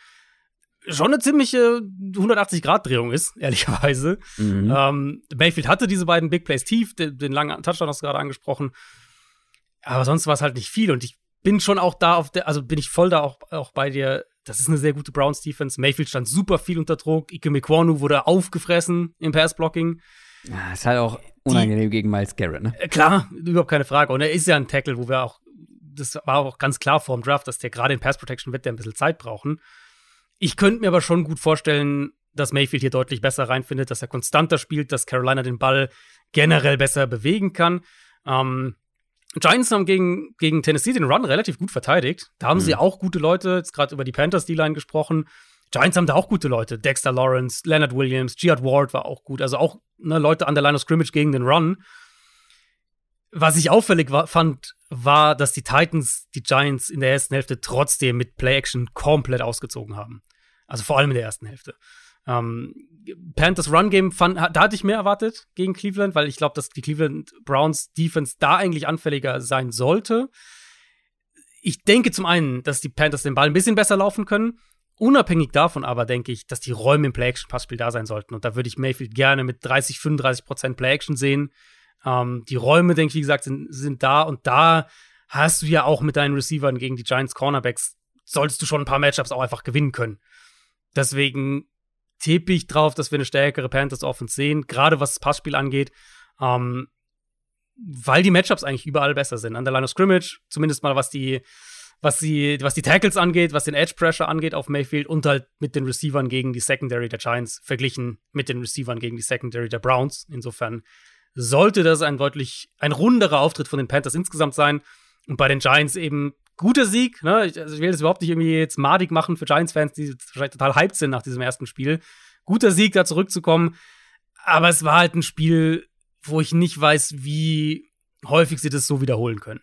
schon eine ziemliche 180-Grad-Drehung ist, ehrlicherweise. Mhm. Ähm, Mayfield hatte diese beiden Big Plays tief, den, den langen Touchdown hast du gerade angesprochen. Aber sonst war es halt nicht viel. Und ich bin schon auch da auf der, also bin ich voll da auch, auch bei dir. Das ist eine sehr gute Browns Defense. Mayfield stand super viel unter Druck. Ike Mekwanu wurde aufgefressen im Pass-Blocking. Ja, ist halt auch unangenehm Die, gegen Miles Garrett, ne? Äh, klar, überhaupt keine Frage. Und er ist ja ein Tackle, wo wir auch, das war auch ganz klar vor dem Draft, dass der gerade in Pass Protection wird der ein bisschen Zeit brauchen. Ich könnte mir aber schon gut vorstellen, dass Mayfield hier deutlich besser reinfindet, dass er konstanter spielt, dass Carolina den Ball generell besser bewegen kann. Ähm, Giants haben gegen, gegen Tennessee den Run relativ gut verteidigt. Da haben mhm. sie auch gute Leute, jetzt gerade über die Panthers D-Line gesprochen. Giants haben da auch gute Leute. Dexter Lawrence, Leonard Williams, Giard Ward war auch gut. Also auch ne, Leute an der Line of Scrimmage gegen den Run. Was ich auffällig war, fand, war, dass die Titans die Giants in der ersten Hälfte trotzdem mit Play-Action komplett ausgezogen haben. Also vor allem in der ersten Hälfte. Ähm, Panthers Run Game da hatte ich mehr erwartet gegen Cleveland, weil ich glaube, dass die Cleveland Browns Defense da eigentlich anfälliger sein sollte. Ich denke zum einen, dass die Panthers den Ball ein bisschen besser laufen können. Unabhängig davon aber denke ich, dass die Räume im Play-Action-Passspiel da sein sollten. Und da würde ich Mayfield gerne mit 30, 35 Prozent Play-Action sehen. Ähm, die Räume, denke ich, wie gesagt, sind, sind da. Und da hast du ja auch mit deinen Receivern gegen die Giants Cornerbacks, solltest du schon ein paar Matchups auch einfach gewinnen können. Deswegen tippe ich drauf, dass wir eine stärkere Panthers Offense sehen, gerade was das Passspiel angeht. Ähm, weil die Matchups eigentlich überall besser sind. An der Line of Scrimmage, zumindest mal was die, was die, was die Tackles angeht, was den Edge Pressure angeht auf Mayfield und halt mit den Receivern gegen die Secondary der Giants verglichen mit den Receivern gegen die Secondary der Browns. Insofern sollte das ein deutlich, ein runderer Auftritt von den Panthers insgesamt sein. Und bei den Giants eben guter Sieg. Ne? Ich, also ich will das überhaupt nicht irgendwie jetzt madig machen für Giants-Fans, die wahrscheinlich total hyped sind nach diesem ersten Spiel. Guter Sieg, da zurückzukommen. Aber es war halt ein Spiel, wo ich nicht weiß, wie häufig sie das so wiederholen können.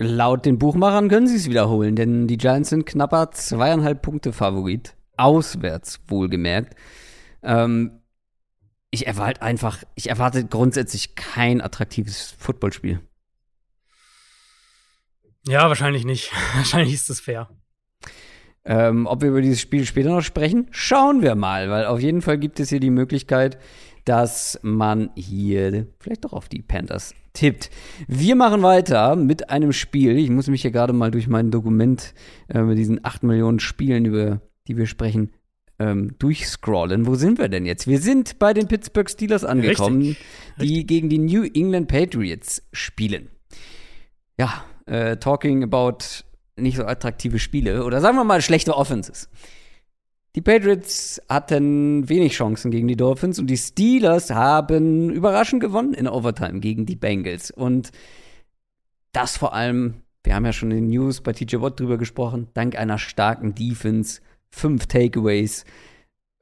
Laut den Buchmachern können sie es wiederholen, denn die Giants sind knapper zweieinhalb Punkte Favorit. Auswärts, wohlgemerkt. Ähm, ich erwarte einfach, ich erwarte grundsätzlich kein attraktives Footballspiel. Ja, wahrscheinlich nicht. wahrscheinlich ist das fair. Ähm, ob wir über dieses Spiel später noch sprechen, schauen wir mal, weil auf jeden Fall gibt es hier die Möglichkeit, dass man hier vielleicht doch auf die Panthers tippt. Wir machen weiter mit einem Spiel. Ich muss mich hier gerade mal durch mein Dokument äh, mit diesen 8 Millionen Spielen, über die wir sprechen, ähm, durchscrollen. Wo sind wir denn jetzt? Wir sind bei den Pittsburgh Steelers angekommen, Richtig. die Richtig. gegen die New England Patriots spielen. Ja, äh, talking about nicht so attraktive Spiele oder sagen wir mal schlechte Offenses. Die Patriots hatten wenig Chancen gegen die Dolphins und die Steelers haben überraschend gewonnen in Overtime gegen die Bengals. Und das vor allem, wir haben ja schon in den News bei TJ Watt drüber gesprochen, dank einer starken Defense, fünf Takeaways.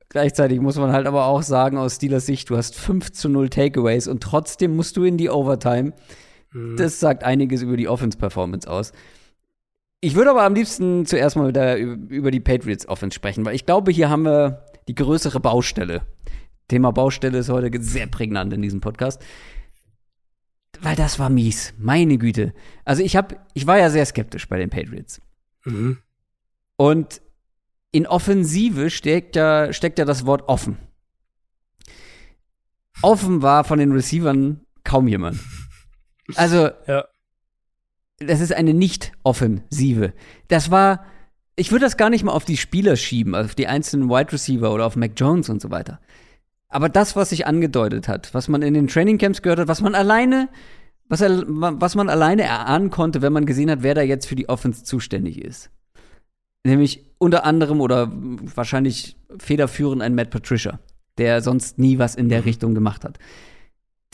Gleichzeitig muss man halt aber auch sagen, aus Steelers Sicht, du hast 5 zu 0 Takeaways und trotzdem musst du in die Overtime. Mhm. Das sagt einiges über die Offense-Performance aus. Ich würde aber am liebsten zuerst mal wieder über die Patriots Offense sprechen, weil ich glaube, hier haben wir die größere Baustelle. Thema Baustelle ist heute sehr prägnant in diesem Podcast. Weil das war mies. Meine Güte. Also ich habe, ich war ja sehr skeptisch bei den Patriots. Mhm. Und in Offensive steckt ja, steckt ja das Wort offen. Offen war von den Receivern kaum jemand. Also, ja. das ist eine Nicht-Offensive. Das war, ich würde das gar nicht mal auf die Spieler schieben, auf die einzelnen Wide Receiver oder auf Mac Jones und so weiter. Aber das, was sich angedeutet hat, was man in den Trainingcamps gehört hat, was man alleine, was, er, was man alleine erahnen konnte, wenn man gesehen hat, wer da jetzt für die Offense zuständig ist. Nämlich unter anderem oder wahrscheinlich federführend ein Matt Patricia, der sonst nie was in der Richtung gemacht hat.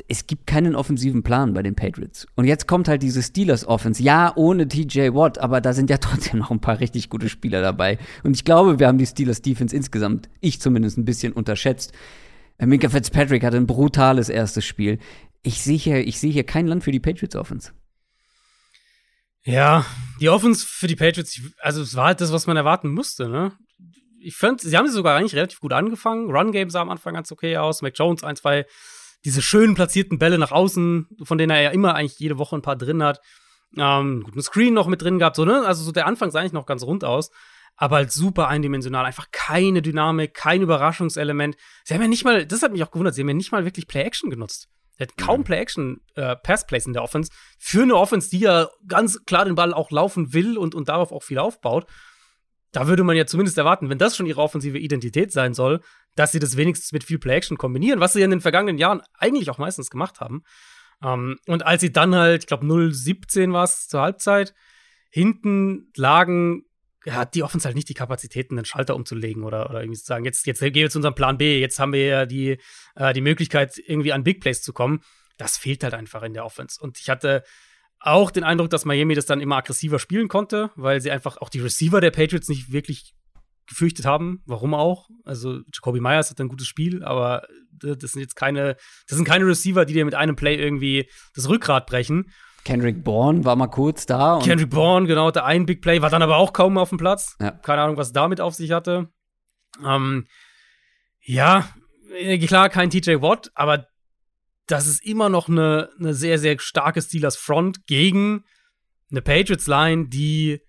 Es gibt keinen offensiven Plan bei den Patriots. Und jetzt kommt halt diese Steelers Offense. Ja, ohne TJ Watt, aber da sind ja trotzdem noch ein paar richtig gute Spieler dabei. Und ich glaube, wir haben die Steelers Defense insgesamt, ich zumindest, ein bisschen unterschätzt. Minka Fitzpatrick hatte ein brutales erstes Spiel. Ich sehe hier, ich sehe hier kein Land für die Patriots Offense. Ja, die Offense für die Patriots, also es war halt das, was man erwarten musste, ne? Ich fand, sie haben sie sogar eigentlich relativ gut angefangen. Run Game sah am Anfang ganz okay aus. Mac Jones ein, zwei diese schön platzierten Bälle nach außen, von denen er ja immer eigentlich jede Woche ein paar drin hat. Ähm, guten Screen noch mit drin gehabt, so, ne? Also so der Anfang sah eigentlich noch ganz rund aus aber halt super eindimensional. Einfach keine Dynamik, kein Überraschungselement. Sie haben ja nicht mal, das hat mich auch gewundert, sie haben ja nicht mal wirklich Play-Action genutzt. Sie hatten kaum mhm. Play-Action äh, in der Offense. Für eine Offense, die ja ganz klar den Ball auch laufen will und, und darauf auch viel aufbaut. Da würde man ja zumindest erwarten, wenn das schon ihre offensive Identität sein soll, dass sie das wenigstens mit viel Play-Action kombinieren, was sie in den vergangenen Jahren eigentlich auch meistens gemacht haben. Ähm, und als sie dann halt, ich glaube 0-17 war es zur Halbzeit, hinten lagen, hat die Offense halt nicht die Kapazitäten, einen Schalter umzulegen oder, oder irgendwie zu sagen, jetzt, jetzt gehen wir zu unserem Plan B, jetzt haben wir ja die, äh, die Möglichkeit, irgendwie an Big Plays zu kommen. Das fehlt halt einfach in der Offense. Und ich hatte auch den Eindruck, dass Miami das dann immer aggressiver spielen konnte, weil sie einfach auch die Receiver der Patriots nicht wirklich gefürchtet haben. Warum auch? Also Jacoby Myers hat ein gutes Spiel, aber das sind jetzt keine, das sind keine Receiver, die dir mit einem Play irgendwie das Rückgrat brechen. Kendrick Bourne war mal kurz da. Kendrick Bourne, genau, der ein Big Play, war dann aber auch kaum auf dem Platz. Ja. Keine Ahnung, was damit auf sich hatte. Ähm, ja, äh, klar, kein TJ Watt, aber das ist immer noch eine, eine sehr, sehr starke Steelers Front gegen eine Patriots Line, die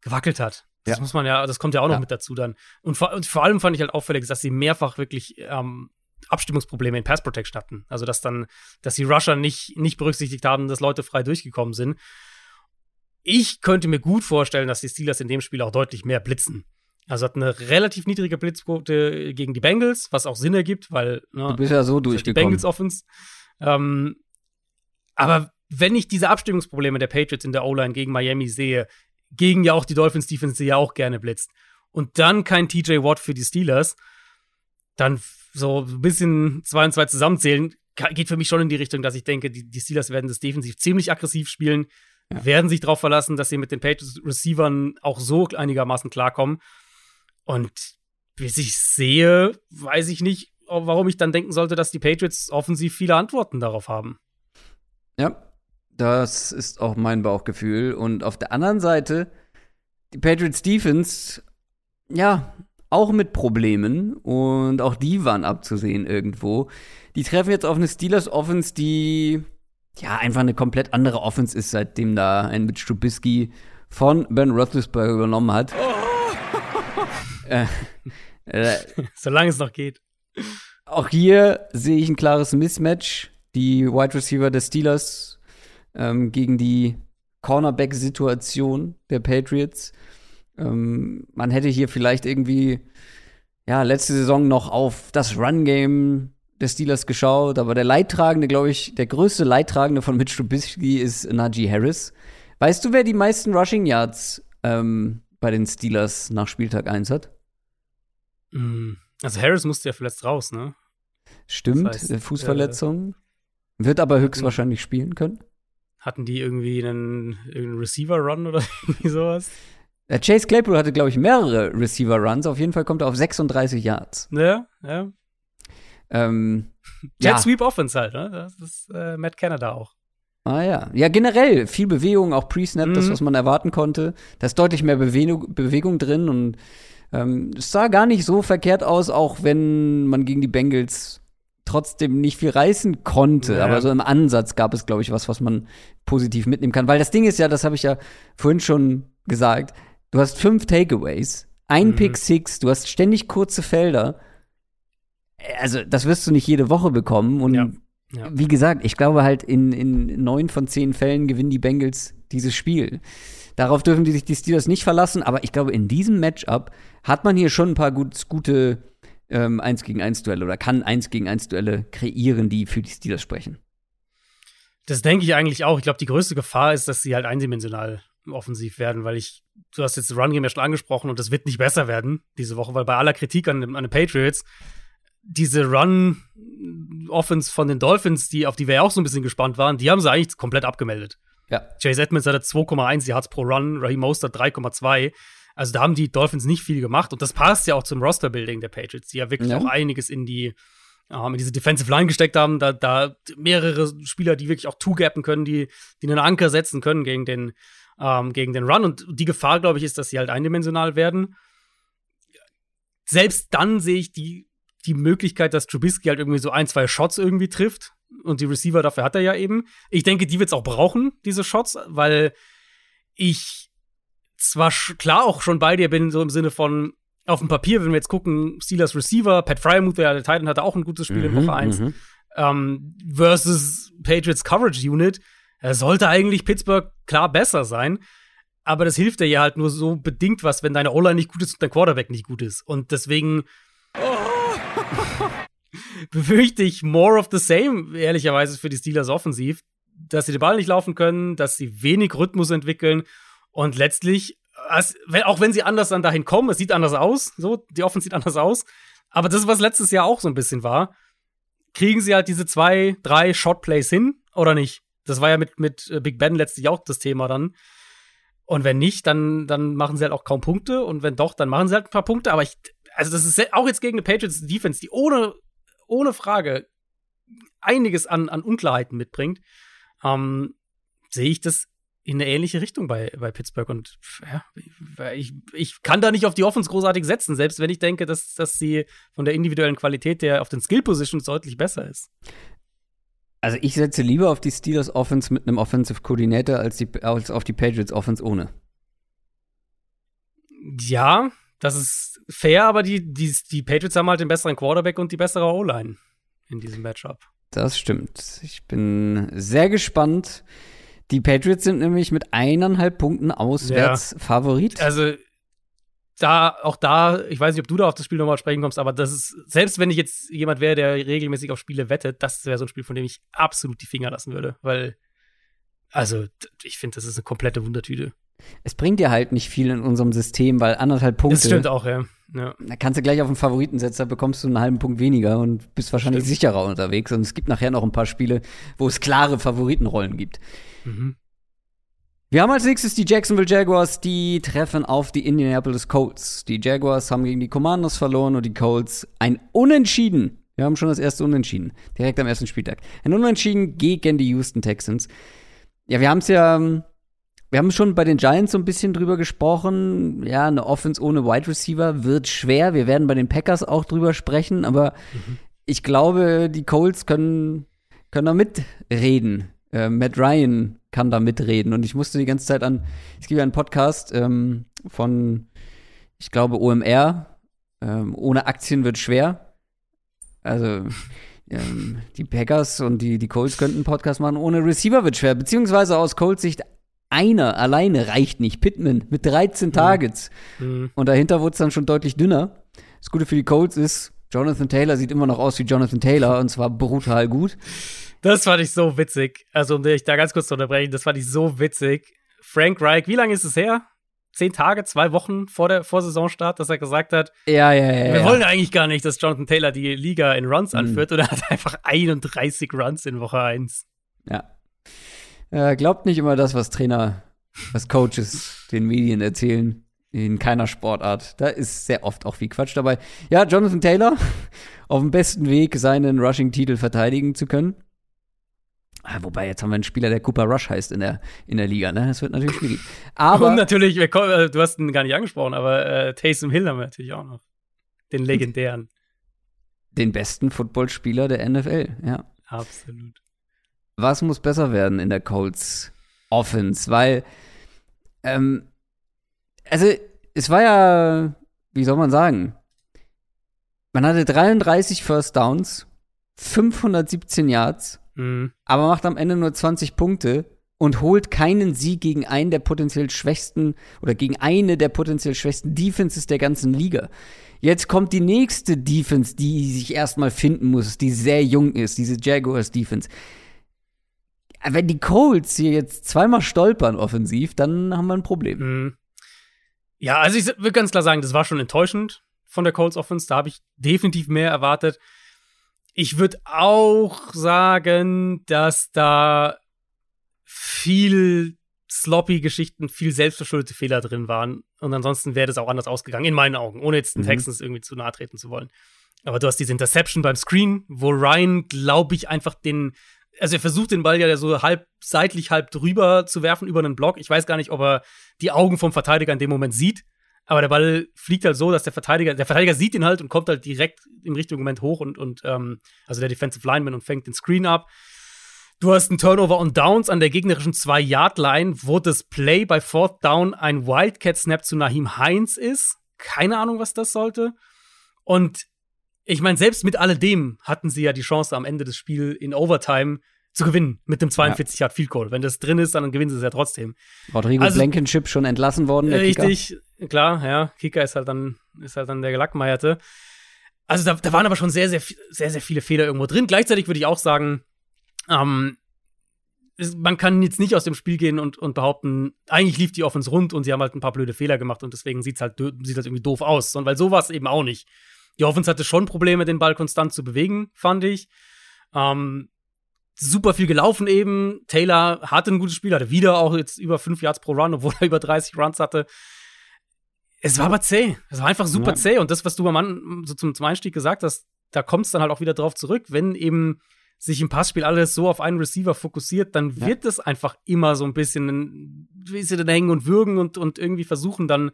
gewackelt hat. Das ja. muss man ja, das kommt ja auch noch ja. mit dazu dann. Und vor, und vor, allem fand ich halt auffällig, dass sie mehrfach wirklich ähm, Abstimmungsprobleme in Pass Protection hatten. Also, dass dann, dass die Rusher nicht, nicht berücksichtigt haben, dass Leute frei durchgekommen sind. Ich könnte mir gut vorstellen, dass die Steelers in dem Spiel auch deutlich mehr blitzen. Also hat eine relativ niedrige Blitzquote gegen die Bengals, was auch Sinn ergibt, weil ne, du bist ja so durchgekommen. Die Bengals Offense. Ähm, aber wenn ich diese Abstimmungsprobleme der Patriots in der O-Line gegen Miami sehe, gegen ja auch die Dolphins Defense, die ja auch gerne blitzt, und dann kein TJ Watt für die Steelers, dann so ein bisschen zwei und zwei zusammenzählen, geht für mich schon in die Richtung, dass ich denke, die, die Steelers werden das defensiv ziemlich aggressiv spielen, ja. werden sich darauf verlassen, dass sie mit den Patriots Receivern auch so einigermaßen klarkommen. Und bis ich sehe, weiß ich nicht, warum ich dann denken sollte, dass die Patriots offensiv viele Antworten darauf haben. Ja, das ist auch mein Bauchgefühl. Und auf der anderen Seite, die Patriots Defense, ja, auch mit Problemen und auch die waren abzusehen irgendwo. Die treffen jetzt auf eine Steelers Offense, die ja einfach eine komplett andere Offense ist, seitdem da ein Mitch Trubisky von Ben Roethlisberger übernommen hat. äh, äh, Solange es noch geht. Auch hier sehe ich ein klares Mismatch. Die Wide Receiver der Steelers ähm, gegen die Cornerback-Situation der Patriots. Ähm, man hätte hier vielleicht irgendwie, ja, letzte Saison noch auf das Run-Game des Steelers geschaut, aber der Leidtragende, glaube ich, der größte Leidtragende von Mitch Trubisky ist Najee Harris. Weißt du, wer die meisten Rushing Yards ähm, bei den Steelers nach Spieltag 1 hat? Mm, also Harris musste ja verletzt raus, ne? Stimmt, das heißt, Fußverletzung. Äh, Wird aber höchstwahrscheinlich spielen können. Hatten die irgendwie einen, einen Receiver-Run oder irgendwie sowas? Chase Claypool hatte, glaube ich, mehrere Receiver-Runs. Auf jeden Fall kommt er auf 36 Yards. Ja, ja. Ähm, Jet ja. Sweep Offense halt, ne? Das ist äh, Matt Canada auch. Ah ja. Ja, generell viel Bewegung, auch Pre-Snap, mhm. das, was man erwarten konnte. Da ist deutlich mehr Bewegung, Bewegung drin und ähm, es sah gar nicht so verkehrt aus, auch wenn man gegen die Bengals trotzdem nicht viel reißen konnte. Ja. Aber so im Ansatz gab es, glaube ich, was, was man positiv mitnehmen kann. Weil das Ding ist ja, das habe ich ja vorhin schon gesagt, Du hast fünf Takeaways, ein mhm. Pick Six, du hast ständig kurze Felder. Also, das wirst du nicht jede Woche bekommen. Und ja. Ja. wie gesagt, ich glaube halt, in, in neun von zehn Fällen gewinnen die Bengals dieses Spiel. Darauf dürfen die sich die Steelers nicht verlassen, aber ich glaube, in diesem Matchup hat man hier schon ein paar gut, gute ähm, 1 gegen 1 Duelle oder kann 1 gegen 1 Duelle kreieren, die für die Steelers sprechen. Das denke ich eigentlich auch. Ich glaube, die größte Gefahr ist, dass sie halt eindimensional offensiv werden, weil ich, du hast jetzt Run Game ja schon angesprochen und das wird nicht besser werden diese Woche, weil bei aller Kritik an, an den Patriots diese Run Offense von den Dolphins, die auf die wir ja auch so ein bisschen gespannt waren, die haben sie eigentlich komplett abgemeldet. Ja. Chase Edmonds hatte 2,1 Yards pro Run, Raheem Mostert 3,2. Also da haben die Dolphins nicht viel gemacht und das passt ja auch zum Roster-Building der Patriots, die ja wirklich Ja. auch einiges in die ähm, in diese Defensive Line gesteckt haben, da, da mehrere Spieler, die wirklich auch two-gappen können, die, die einen Anker setzen können gegen den, ähm, gegen den Run. Und die Gefahr, glaube ich, ist, dass sie halt eindimensional werden. Selbst dann sehe ich die, die Möglichkeit, dass Trubisky halt irgendwie so ein, zwei Shots irgendwie trifft. Und die Receiver dafür hat er ja eben. Ich denke, die wird es auch brauchen, diese Shots, weil ich zwar klar auch schon bei dir bin, so im Sinne von auf dem Papier, wenn wir jetzt gucken, Steelers Receiver, Pat Fryermuth, der Titan hatte auch ein gutes Spiel in Woche 1 mhm. ähm, versus Patriots Coverage Unit, äh, sollte eigentlich Pittsburgh klar besser sein. Aber das hilft dir ja halt nur so bedingt was, wenn deine O-Line nicht gut ist und dein Quarterback nicht gut ist. Und deswegen befürchte ich more of the same, ehrlicherweise, für die Steelers offensiv. Dass sie den Ball nicht laufen können, dass sie wenig Rhythmus entwickeln und letztlich, auch wenn sie anders dann dahin kommen, es sieht anders aus, so, die Offense sieht anders aus. Aber das, was letztes Jahr auch so ein bisschen war, kriegen sie halt diese zwei, drei Shot-Plays hin oder nicht? Das war ja mit, mit äh, Big Ben letztlich auch das Thema dann. Und wenn nicht, dann, dann machen sie halt auch kaum Punkte. Und wenn doch, dann machen sie halt ein paar Punkte. Aber ich, also das ist auch jetzt gegen eine Patriots Defense, die ohne, ohne Frage einiges an, an Unklarheiten mitbringt, ähm, sehe ich das in eine ähnliche Richtung bei, bei Pittsburgh. Und ja, ich, ich kann da nicht auf die Offense großartig setzen, selbst wenn ich denke, dass, dass sie von der individuellen Qualität der auf den Skill-Positions deutlich besser ist. Also ich setze lieber auf die Steelers Offense mit einem Offensive Coordinator als, die, als auf die Patriots Offense ohne. Ja, das ist fair, aber die, die, die Patriots haben halt den besseren Quarterback und die bessere O-Line in diesem Matchup. Das stimmt. Ich bin sehr gespannt. Die Patriots sind nämlich mit eineinhalb Punkten auswärts Favorit. Also, da, auch da, ich weiß nicht, ob du da auf das Spiel nochmal sprechen kommst, aber das ist, selbst wenn ich jetzt jemand wäre, der regelmäßig auf Spiele wettet, das wäre so ein Spiel, von dem ich absolut die Finger lassen würde, weil, also, ich finde, das ist eine komplette Wundertüte. Es bringt dir halt nicht viel in unserem System, weil anderthalb Punkte. Das stimmt auch, ja. ja. Da kannst du gleich auf einen Favoriten setzen, da bekommst du einen halben Punkt weniger und bist wahrscheinlich Stimmt. sicherer unterwegs. Und es gibt nachher noch ein paar Spiele, wo es klare Favoritenrollen gibt. Mhm. Wir haben als nächstes die Jacksonville Jaguars, die treffen auf die Indianapolis Colts. Die Jaguars haben gegen die Commanders verloren und die Colts ein Unentschieden. Wir haben schon das erste Unentschieden, direkt am ersten Spieltag. Ein Unentschieden gegen die Houston Texans. Ja, wir haben es ja, ähm, wir haben schon bei den Giants so ein bisschen drüber gesprochen. Ja, eine Offense ohne Wide Receiver wird schwer. Wir werden bei den Packers auch drüber sprechen, aber ich glaube, die Colts können, können da mitreden. Äh, Matt Ryan kann da mitreden. Und ich musste die ganze Zeit an, es gibt ja einen Podcast ähm, von, ich glaube, OMR. Ähm, ohne Aktien wird schwer. Also, ähm, die Packers und die, die Colts könnten einen Podcast machen. Ohne Receiver wird schwer. Beziehungsweise aus Colts Sicht, einer alleine reicht nicht. Pittman mit 13 Targets. Mhm. Und dahinter wurde es dann schon deutlich dünner. Das Gute für die Colts ist, Jonathan Taylor sieht immer noch aus wie Jonathan Taylor und zwar brutal gut. Das fand ich so witzig. Also, um dich da ganz kurz zu unterbrechen, das fand ich so witzig. Frank Reich, wie lange ist es her? Zehn Tage, zwei Wochen vor der vor Saisonstart, dass er gesagt hat, Ja, ja, ja. wir wollen eigentlich gar nicht, dass Jonathan Taylor die Liga in Runs Mhm. anführt. Und er hat einfach 31 Runs in Woche 1. Ja. Äh, glaubt nicht immer das, was Trainer, was Coaches den Medien erzählen. In keiner Sportart. Da ist sehr oft auch viel Quatsch dabei. Ja, Jonathan Taylor auf dem besten Weg, seinen Rushing-Titel verteidigen zu können. Ah, wobei, jetzt haben wir einen Spieler, der Cooper Rush heißt in der, in der Liga, ne? Das wird natürlich schwierig. Aber. Und natürlich, kommen, äh, du hast ihn gar nicht angesprochen, aber äh, Taysom Hill haben wir natürlich auch noch. Den legendären. den besten Footballspieler der NFL, ja. Absolut. Was muss besser werden in der Colts Offense? Weil, ähm, also, es war ja, wie soll man sagen, man hatte 33 First Downs, 517 Yards, Mhm. aber macht am Ende nur 20 Punkte und holt keinen Sieg gegen einen der potenziell schwächsten oder gegen eine der potenziell schwächsten Defenses der ganzen Liga. Jetzt kommt die nächste Defense, die sich erstmal finden muss, die sehr jung ist, diese Jaguars Defense. Wenn die Colts hier jetzt zweimal stolpern offensiv, dann haben wir ein Problem. Mhm. Ja, also ich würde ganz klar sagen, das war schon enttäuschend von der Colts Offense. Da habe ich definitiv mehr erwartet. Ich würde auch sagen, dass da viel sloppy Geschichten, viel selbstverschuldete Fehler drin waren. Und ansonsten wäre das auch anders ausgegangen, in meinen Augen, ohne jetzt den mhm. Texans irgendwie zu nahe treten zu wollen. Aber du hast diese Interception beim Screen, wo Ryan, glaube ich, einfach den, also er versucht den Ball ja so halb seitlich, halb drüber zu werfen über einen Block. Ich weiß gar nicht, ob er die Augen vom Verteidiger in dem Moment sieht. Aber der Ball fliegt halt so, dass der Verteidiger, der Verteidiger sieht ihn halt und kommt halt direkt im richtigen Moment hoch und, und ähm, also der Defensive Lineman und fängt den Screen ab. Du hast einen Turnover und Downs an der gegnerischen 2-Yard-Line, wo das Play bei Fourth Down ein Wildcat-Snap zu Nahim Heinz ist. Keine Ahnung, was das sollte. Und ich meine, selbst mit alledem hatten sie ja die Chance, am Ende des Spiels in Overtime zu gewinnen mit dem 42 Yard Field Goal. Wenn das drin ist, dann gewinnen sie es ja trotzdem. Rodrigo also, Blankenship schon entlassen worden. Richtig, Kicker. Klar, ja. Kicker ist halt dann, ist halt dann der Gelackmeierte. Also da, da waren aber schon sehr, sehr, sehr, sehr viele Fehler irgendwo drin. Gleichzeitig würde ich auch sagen, ähm, man kann jetzt nicht aus dem Spiel gehen und, und behaupten, eigentlich lief die Offense rund und sie haben halt ein paar blöde Fehler gemacht und deswegen sieht's halt, sieht das irgendwie doof aus. Sondern weil so war es eben auch nicht. Die Offense hatte schon Probleme, den Ball konstant zu bewegen, fand ich. Ähm, super viel gelaufen eben. Taylor hatte ein gutes Spiel, hatte wieder auch jetzt über fünf Yards pro Run, obwohl er über 30 Runs hatte. Es war aber zäh. Es war einfach super ja. zäh. Und das, was du am Mann so zum, zum Einstieg gesagt hast, da kommt es dann halt auch wieder drauf zurück, wenn eben sich im Passspiel alles so auf einen Receiver fokussiert, dann ja. wird es einfach immer so ein bisschen, ein bisschen hängen und würgen und, und irgendwie versuchen, dann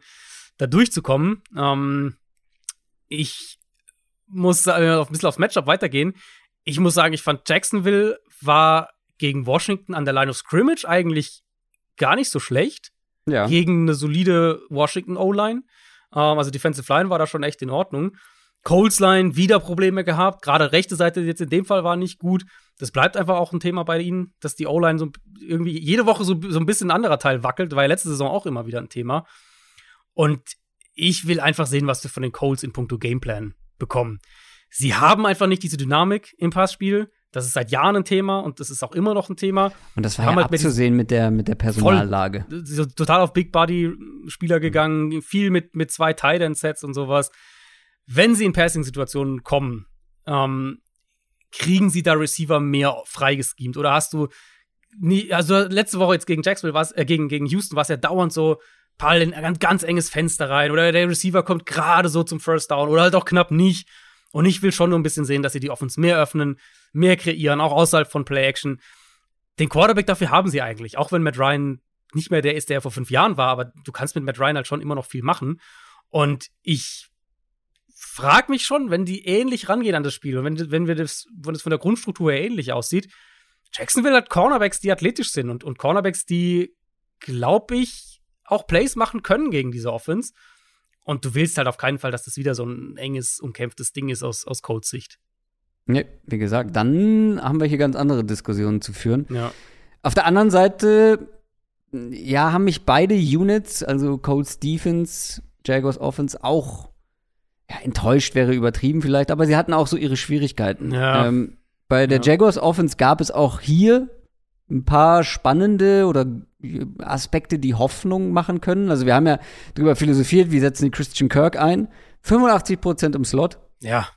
da durchzukommen. Ähm, ich muss äh, ein bisschen aufs Matchup weitergehen. Ich muss sagen, ich fand Jacksonville war gegen Washington an der Line of Scrimmage eigentlich gar nicht so schlecht. Ja. Gegen eine solide Washington O-Line. Ähm, also Defensive Line war da schon echt in Ordnung. Coles Line wieder Probleme gehabt. Gerade rechte Seite jetzt in dem Fall war nicht gut. Das bleibt einfach auch ein Thema bei ihnen, dass die O-Line so irgendwie jede Woche so, so ein bisschen ein anderer Teil wackelt. War ja letzte Saison auch immer wieder ein Thema. Und ich will einfach sehen, was wir von den Coles in puncto Gameplan bekommen. Sie haben einfach nicht diese Dynamik im Passspiel. Das ist seit Jahren ein Thema und das ist auch immer noch ein Thema. Und das war ja halt abzusehen mit, der, mit der Personallage. Voll, total auf Big Body Spieler gegangen, viel mit, mit zwei Tight End Sets und sowas. Wenn sie in Passing-Situationen kommen, ähm, kriegen sie da Receiver mehr freigeschemt? Oder hast du nie, also letzte Woche jetzt gegen Jacksonville war äh, gegen, gegen Houston war es ja dauernd so, Ball in ein ganz, ganz enges Fenster rein oder der Receiver kommt gerade so zum First Down oder halt auch knapp nicht. Und ich will schon nur ein bisschen sehen, dass sie die Offense mehr öffnen, mehr kreieren, auch außerhalb von Play-Action. Den Quarterback dafür haben sie eigentlich, auch wenn Matt Ryan nicht mehr der ist, der vor fünf Jahren war, aber du kannst mit Matt Ryan halt schon immer noch viel machen. Und ich frage mich schon, wenn die ähnlich rangehen an das Spiel und wenn, wenn wir das, wenn es von der Grundstruktur her ähnlich aussieht, Jacksonville hat Cornerbacks, die athletisch sind und, und Cornerbacks, die, glaube ich, auch Plays machen können gegen diese Offense. Und du willst halt auf keinen Fall, dass das wieder so ein enges, umkämpftes Ding ist aus, aus Codes Sicht. Ja, wie gesagt, dann haben wir hier ganz andere Diskussionen zu führen. Ja. Auf der anderen Seite, ja, haben mich beide Units, also Colts Defense, Jaguars Offense, auch ja, enttäuscht wäre übertrieben vielleicht, aber sie hatten auch so ihre Schwierigkeiten. Ja. Ähm, bei der ja. Jaguars Offense gab es auch hier ein paar spannende oder Aspekte, die Hoffnung machen können. Also wir haben ja darüber philosophiert, wie setzen die Christian Kirk ein. 85 Prozent im Slot. Ja,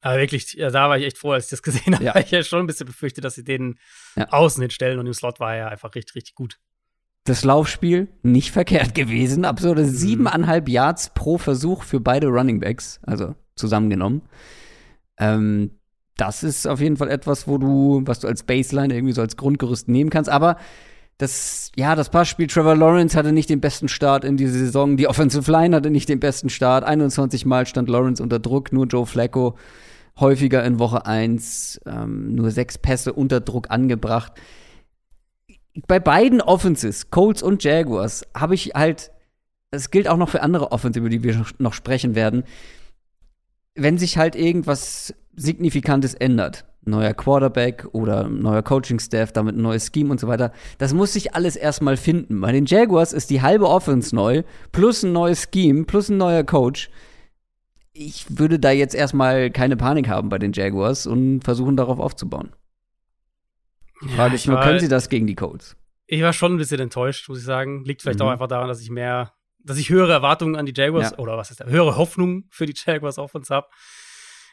aber wirklich, ja, da war ich echt froh, als ich das gesehen habe. Ja. Weil ich ja schon ein bisschen befürchtet, dass sie den ja. außen hinstellen und im Slot war er einfach richtig, richtig gut. Das Laufspiel nicht verkehrt gewesen. Absurde mhm. siebeneinhalb Yards pro Versuch für beide Running Backs, also zusammengenommen. Ähm, das ist auf jeden Fall etwas, wo du, was du als Baseline irgendwie so als Grundgerüst nehmen kannst. Aber das, ja, das Passspiel Trevor Lawrence hatte nicht den besten Start in dieser Saison. Die Offensive Line hatte nicht den besten Start. 21 Mal stand Lawrence unter Druck, nur Joe Flacco häufiger in Woche 1, ähm, nur sechs Pässe unter Druck angebracht. Bei beiden Offenses, Colts und Jaguars, habe ich halt, es gilt auch noch für andere Offenses, über die wir noch sprechen werden, wenn sich halt irgendwas Signifikantes ändert neuer Quarterback oder neuer Coaching-Staff, damit ein neues Scheme und so weiter. Das muss sich alles erstmal finden. Bei den Jaguars ist die halbe Offense neu, plus ein neues Scheme, plus ein neuer Coach. Ich würde da jetzt erstmal keine Panik haben bei den Jaguars und versuchen darauf aufzubauen. Frage Ja, ich nur, war- können sie das gegen die Colts? Ich war schon ein bisschen enttäuscht, muss ich sagen. Liegt vielleicht Mhm. auch einfach daran, dass ich mehr, dass ich höhere Erwartungen an die Jaguars Ja. oder was ist da, höhere Hoffnungen für die Jaguars auf uns habe.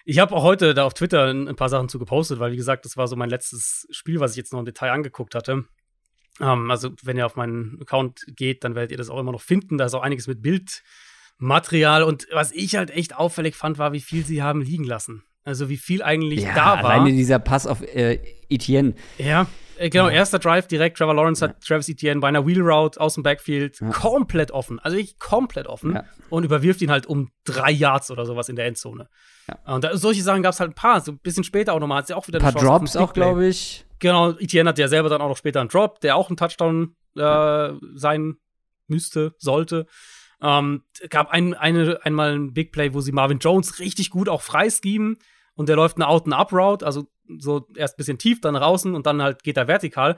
Ich habe auch heute da auf Twitter ein, ein paar Sachen zu gepostet, weil wie gesagt, das war so mein letztes Spiel, was ich jetzt noch im Detail angeguckt hatte. Ähm, also wenn ihr auf meinen Account geht, dann werdet ihr das auch immer noch finden. Da ist auch einiges mit Bildmaterial und was ich halt echt auffällig fand, war, wie viel sie haben liegen lassen. Also wie viel eigentlich da war. alleine dieser Pass auf äh, Etienne. Ja, äh, genau, erster Drive direkt. Trevor Lawrence hat Travis Etienne bei einer Wheel Route aus dem Backfield komplett offen. Also wirklich komplett offen. Ja. Und überwirft ihn halt um drei Yards oder sowas in der Endzone. Und da, solche Sachen gab es halt ein paar. So ein bisschen später auch nochmal. Hat sie auch wieder Ein paar Chance Drops auch, glaube ich. Genau, Etienne hat ja selber dann auch noch später einen Drop, der auch ein Touchdown äh, sein müsste, sollte. Ähm, gab ein, eine, einmal ein Big Play, wo sie Marvin Jones richtig gut auch freischemen und der läuft eine Out-and-Up-Route, also so erst ein bisschen tief, dann draußen und dann halt geht er vertikal.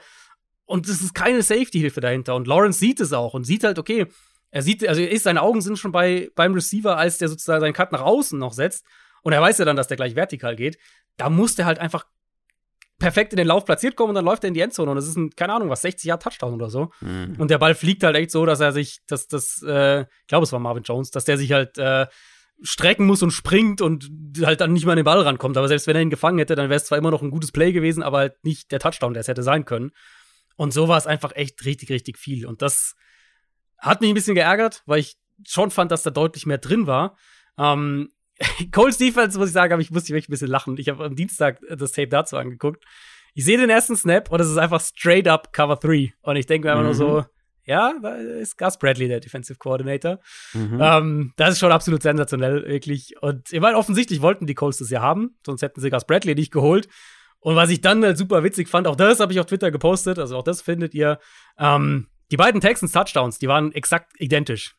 Und es ist keine Safety-Hilfe dahinter. Und Lawrence sieht es auch und sieht halt, okay, er sieht, also er ist, seine Augen sind schon bei, beim Receiver, als der sozusagen seinen Cut nach außen noch setzt. Und er weiß ja dann, dass der gleich vertikal geht. Da muss der halt einfach perfekt in den Lauf platziert kommen und dann läuft er in die Endzone. Und das ist ein, keine Ahnung, was, 60 Jahre Touchdown oder so. Und der Ball fliegt halt echt so, dass er sich, dass das, äh, ich glaube, es war Marvin Jones, dass der sich halt äh, strecken muss und springt und halt dann nicht mal an den Ball rankommt. Aber selbst wenn er ihn gefangen hätte, dann wäre es zwar immer noch ein gutes Play gewesen, aber halt nicht der Touchdown, der es hätte sein können. Und so war es einfach echt richtig, richtig viel. Und das hat mich ein bisschen geärgert, weil ich schon fand, dass da deutlich mehr drin war. Ähm, Coles Defense, muss ich sagen, aber ich musste wirklich ein bisschen lachen. Ich habe am Dienstag das Tape dazu angeguckt. Ich sehe den ersten Snap und es ist einfach straight up Cover 3. Und ich denke mir einfach nur so, ja, da ist Gus Bradley der Defensive Coordinator. Mhm. Ähm, das ist schon absolut sensationell, wirklich. Und ich meine, offensichtlich wollten die Colts das ja haben, sonst hätten sie Gus Bradley nicht geholt. Und was ich dann halt super witzig fand, auch das habe ich auf Twitter gepostet, also auch das findet ihr. Ähm, die beiden Texans Touchdowns, die waren exakt identisch.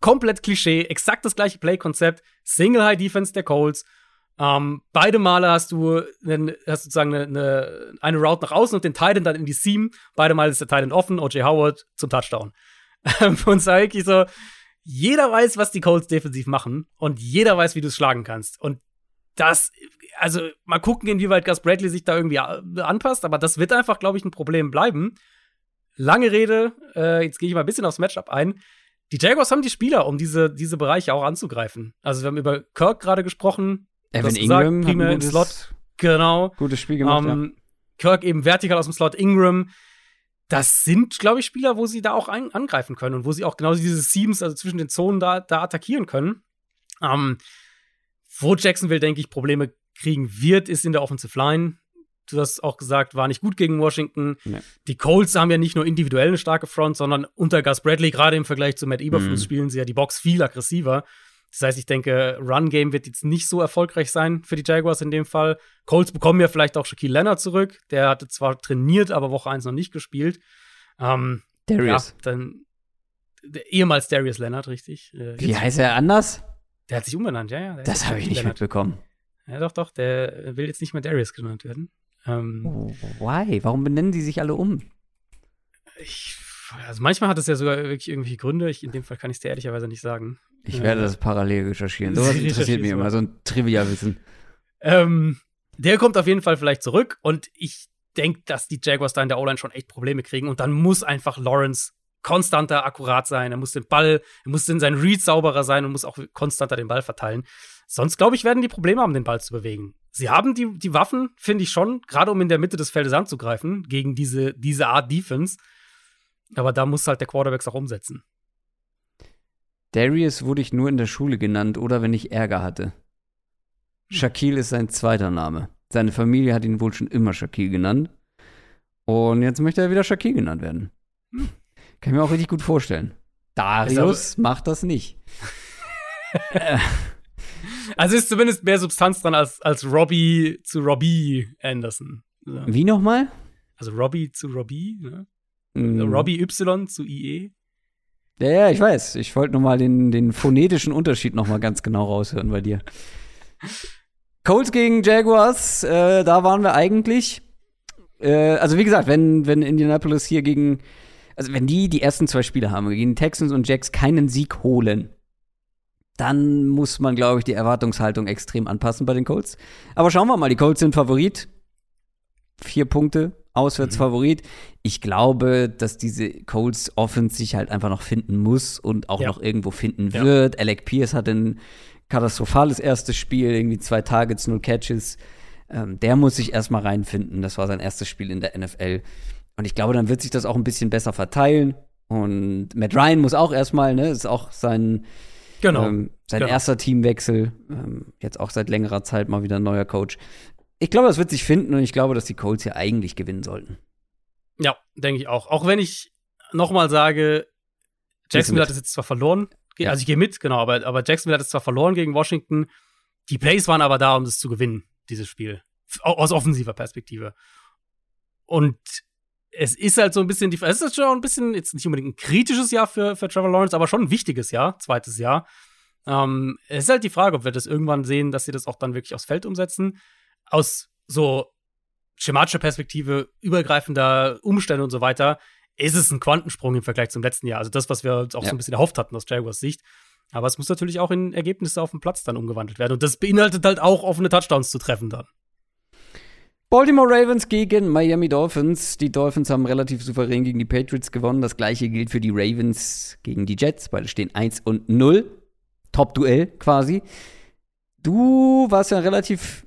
Komplett Klischee, exakt das gleiche Play-Konzept, Single High Defense der Colts. Ähm, beide Male hast du, einen, hast sozusagen eine, eine, eine Route nach außen und den Titan dann in die Seam. Beide Male ist der Titan offen, O.J. Howard zum Touchdown. und war wirklich so, jeder weiß, was die Colts defensiv machen und jeder weiß, wie du es schlagen kannst. Und das, also mal gucken, inwieweit Gus Bradley sich da irgendwie a- anpasst, aber das wird einfach, glaube ich, ein Problem bleiben. Lange Rede, äh, jetzt gehe ich mal ein bisschen aufs Matchup ein. Die Jaguars haben die Spieler, um diese, diese Bereiche auch anzugreifen. Also wir haben über Kirk gerade gesprochen. Evan gesagt, Ingram hat primär im gutes, Slot. Genau. gutes Spiel gemacht. ja. Ähm, Kirk eben vertikal aus dem Slot, Ingram. Das sind, glaube ich, Spieler, wo sie da auch ein, angreifen können und wo sie auch genau diese Seams, also zwischen den Zonen, da, da attackieren können. Ähm, wo Jacksonville, denke ich, Probleme kriegen wird, ist in der Offensive Line. Du hast auch gesagt, war nicht gut gegen Washington. Nee. Die Colts haben ja nicht nur individuell eine starke Front, sondern unter Gus Bradley, gerade im Vergleich zu Matt Eberflus, Mhm. spielen sie ja die Box viel aggressiver. Das heißt, ich denke, Run-Game wird jetzt nicht so erfolgreich sein für die Jaguars in dem Fall. Colts bekommen ja vielleicht auch Shaquille Leonard zurück. Der hatte zwar trainiert, aber Woche 1 noch nicht gespielt. Ähm, Darius. Ja, dann ehemals Darius Leonard, richtig. Äh, Wie heißt er anders? der hat sich umbenannt, ja, ja. Das habe ich nicht Leonard. mitbekommen. Ja, doch, doch, der will jetzt nicht mehr Darius genannt werden. Ähm, Oh, why? Warum benennen die sich alle um? ich, also manchmal hat es ja sogar wirklich irgendwelche Gründe. Ich, in dem Fall kann ich es dir ehrlicherweise nicht sagen. Ich werde das parallel recherchieren. Sowas interessiert mich immer, so ein Trivia-Wissen. Ähm, der kommt auf jeden Fall vielleicht zurück und ich denke, dass die Jaguars da in der O-Line schon echt Probleme kriegen und dann muss einfach Lawrence konstanter akkurat sein. Er muss den Ball, er muss in seinen Read sauberer sein und muss auch konstanter den Ball verteilen. Sonst, glaube ich, werden die Probleme haben, den Ball zu bewegen. Sie haben die, die Waffen, finde ich schon, gerade um in der Mitte des Feldes anzugreifen, gegen diese, diese Art Defense. Aber da muss halt der Quarterback auch umsetzen. Darius wurde ich nur in der Schule genannt oder wenn ich Ärger hatte. Shaquille ist sein zweiter Name. Seine Familie hat ihn wohl schon immer Shaquille genannt. Und jetzt möchte er wieder Shaquille genannt werden. Kann ich mir auch richtig gut vorstellen. Darius macht das nicht. Also ist zumindest mehr Substanz dran als, als Robbie zu Robbie Anderson. Ja. Wie nochmal? Also Robbie zu Robbie, ne? Mm. Robbie Y zu IE. Ja, ja, ich weiß. Ich wollte nur mal den, den phonetischen Unterschied noch mal ganz genau raushören bei dir. Colts gegen Jaguars, äh, da waren wir eigentlich. Äh, also wie gesagt, wenn, wenn Indianapolis hier gegen, also wenn die die ersten zwei Spiele haben, gegen Texans und Jacks keinen Sieg holen, dann muss man, glaube ich, die Erwartungshaltung extrem anpassen bei den Colts. Aber schauen wir mal, die Colts sind Favorit. Vier Punkte, auswärts Favorit. Ich glaube, dass diese Colts Offense sich halt einfach noch finden muss und auch Ja. noch irgendwo finden Ja. wird. Alec Pierce hat ein katastrophales erstes Spiel, irgendwie zwei Targets, null Catches. Ähm, der muss sich erstmal reinfinden. Das war sein erstes Spiel in der NFL. Und ich glaube, dann wird sich das auch ein bisschen besser verteilen. Und Matt Ryan muss auch erstmal, ne, ist auch sein, Genau. ähm, sein genau. erster Teamwechsel. Ähm, jetzt auch seit längerer Zeit mal wieder ein neuer Coach. Ich glaube, das wird sich finden und ich glaube, dass die Colts hier eigentlich gewinnen sollten. Ja, denke ich auch. Auch wenn ich nochmal sage, Jacksonville hat es jetzt zwar verloren, Ja. also ich gehe mit, genau, aber, aber Jacksonville hat es zwar verloren gegen Washington, die Plays waren aber da, um das zu gewinnen, dieses Spiel. Aus offensiver Perspektive. Und es ist halt so ein bisschen, die, es ist schon ein bisschen, jetzt nicht unbedingt ein kritisches Jahr für, für Trevor Lawrence, aber schon ein wichtiges Jahr, zweites Jahr. Ähm, es ist halt die Frage, ob wir das irgendwann sehen, dass sie das auch dann wirklich aufs Feld umsetzen. Aus so schematischer Perspektive, übergreifender Umstände und so weiter, ist es ein Quantensprung im Vergleich zum letzten Jahr. Also das, was wir uns auch Ja. so ein bisschen erhofft hatten aus Jaguars Sicht. Aber es muss natürlich auch in Ergebnisse auf dem Platz dann umgewandelt werden. Und das beinhaltet halt auch offene Touchdowns zu treffen dann. Baltimore Ravens gegen Miami Dolphins. Die Dolphins haben relativ souverän gegen die Patriots gewonnen. Das gleiche gilt für die Ravens gegen die Jets. Beide stehen 1 und 0. Top-Duell quasi. Du warst ja relativ,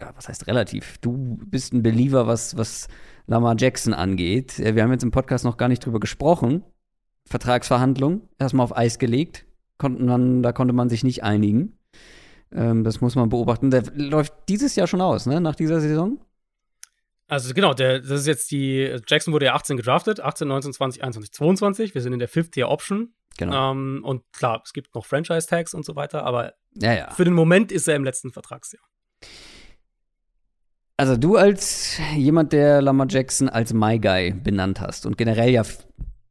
ja, was heißt relativ? Du bist ein Believer, was, was Lamar Jackson angeht. Äh, Wir haben jetzt im Podcast noch gar nicht drüber gesprochen. Vertragsverhandlung erstmal auf Eis gelegt. Konnten man, da konnte man sich nicht einigen. Ähm, das muss man beobachten. Der läuft dieses Jahr schon aus, ne? Nach dieser Saison? Also genau, der, das ist jetzt die, Jackson wurde ja 18 gedraftet, 18, 19, 20, 21, 22. Wir sind in der Fifth Year Option. Genau. Ähm, und klar, es gibt noch Franchise-Tags und so weiter, aber ja, ja. für den Moment ist er im letzten Vertragsjahr. Also du als jemand, der Lamar Jackson als My Guy benannt hast und generell ja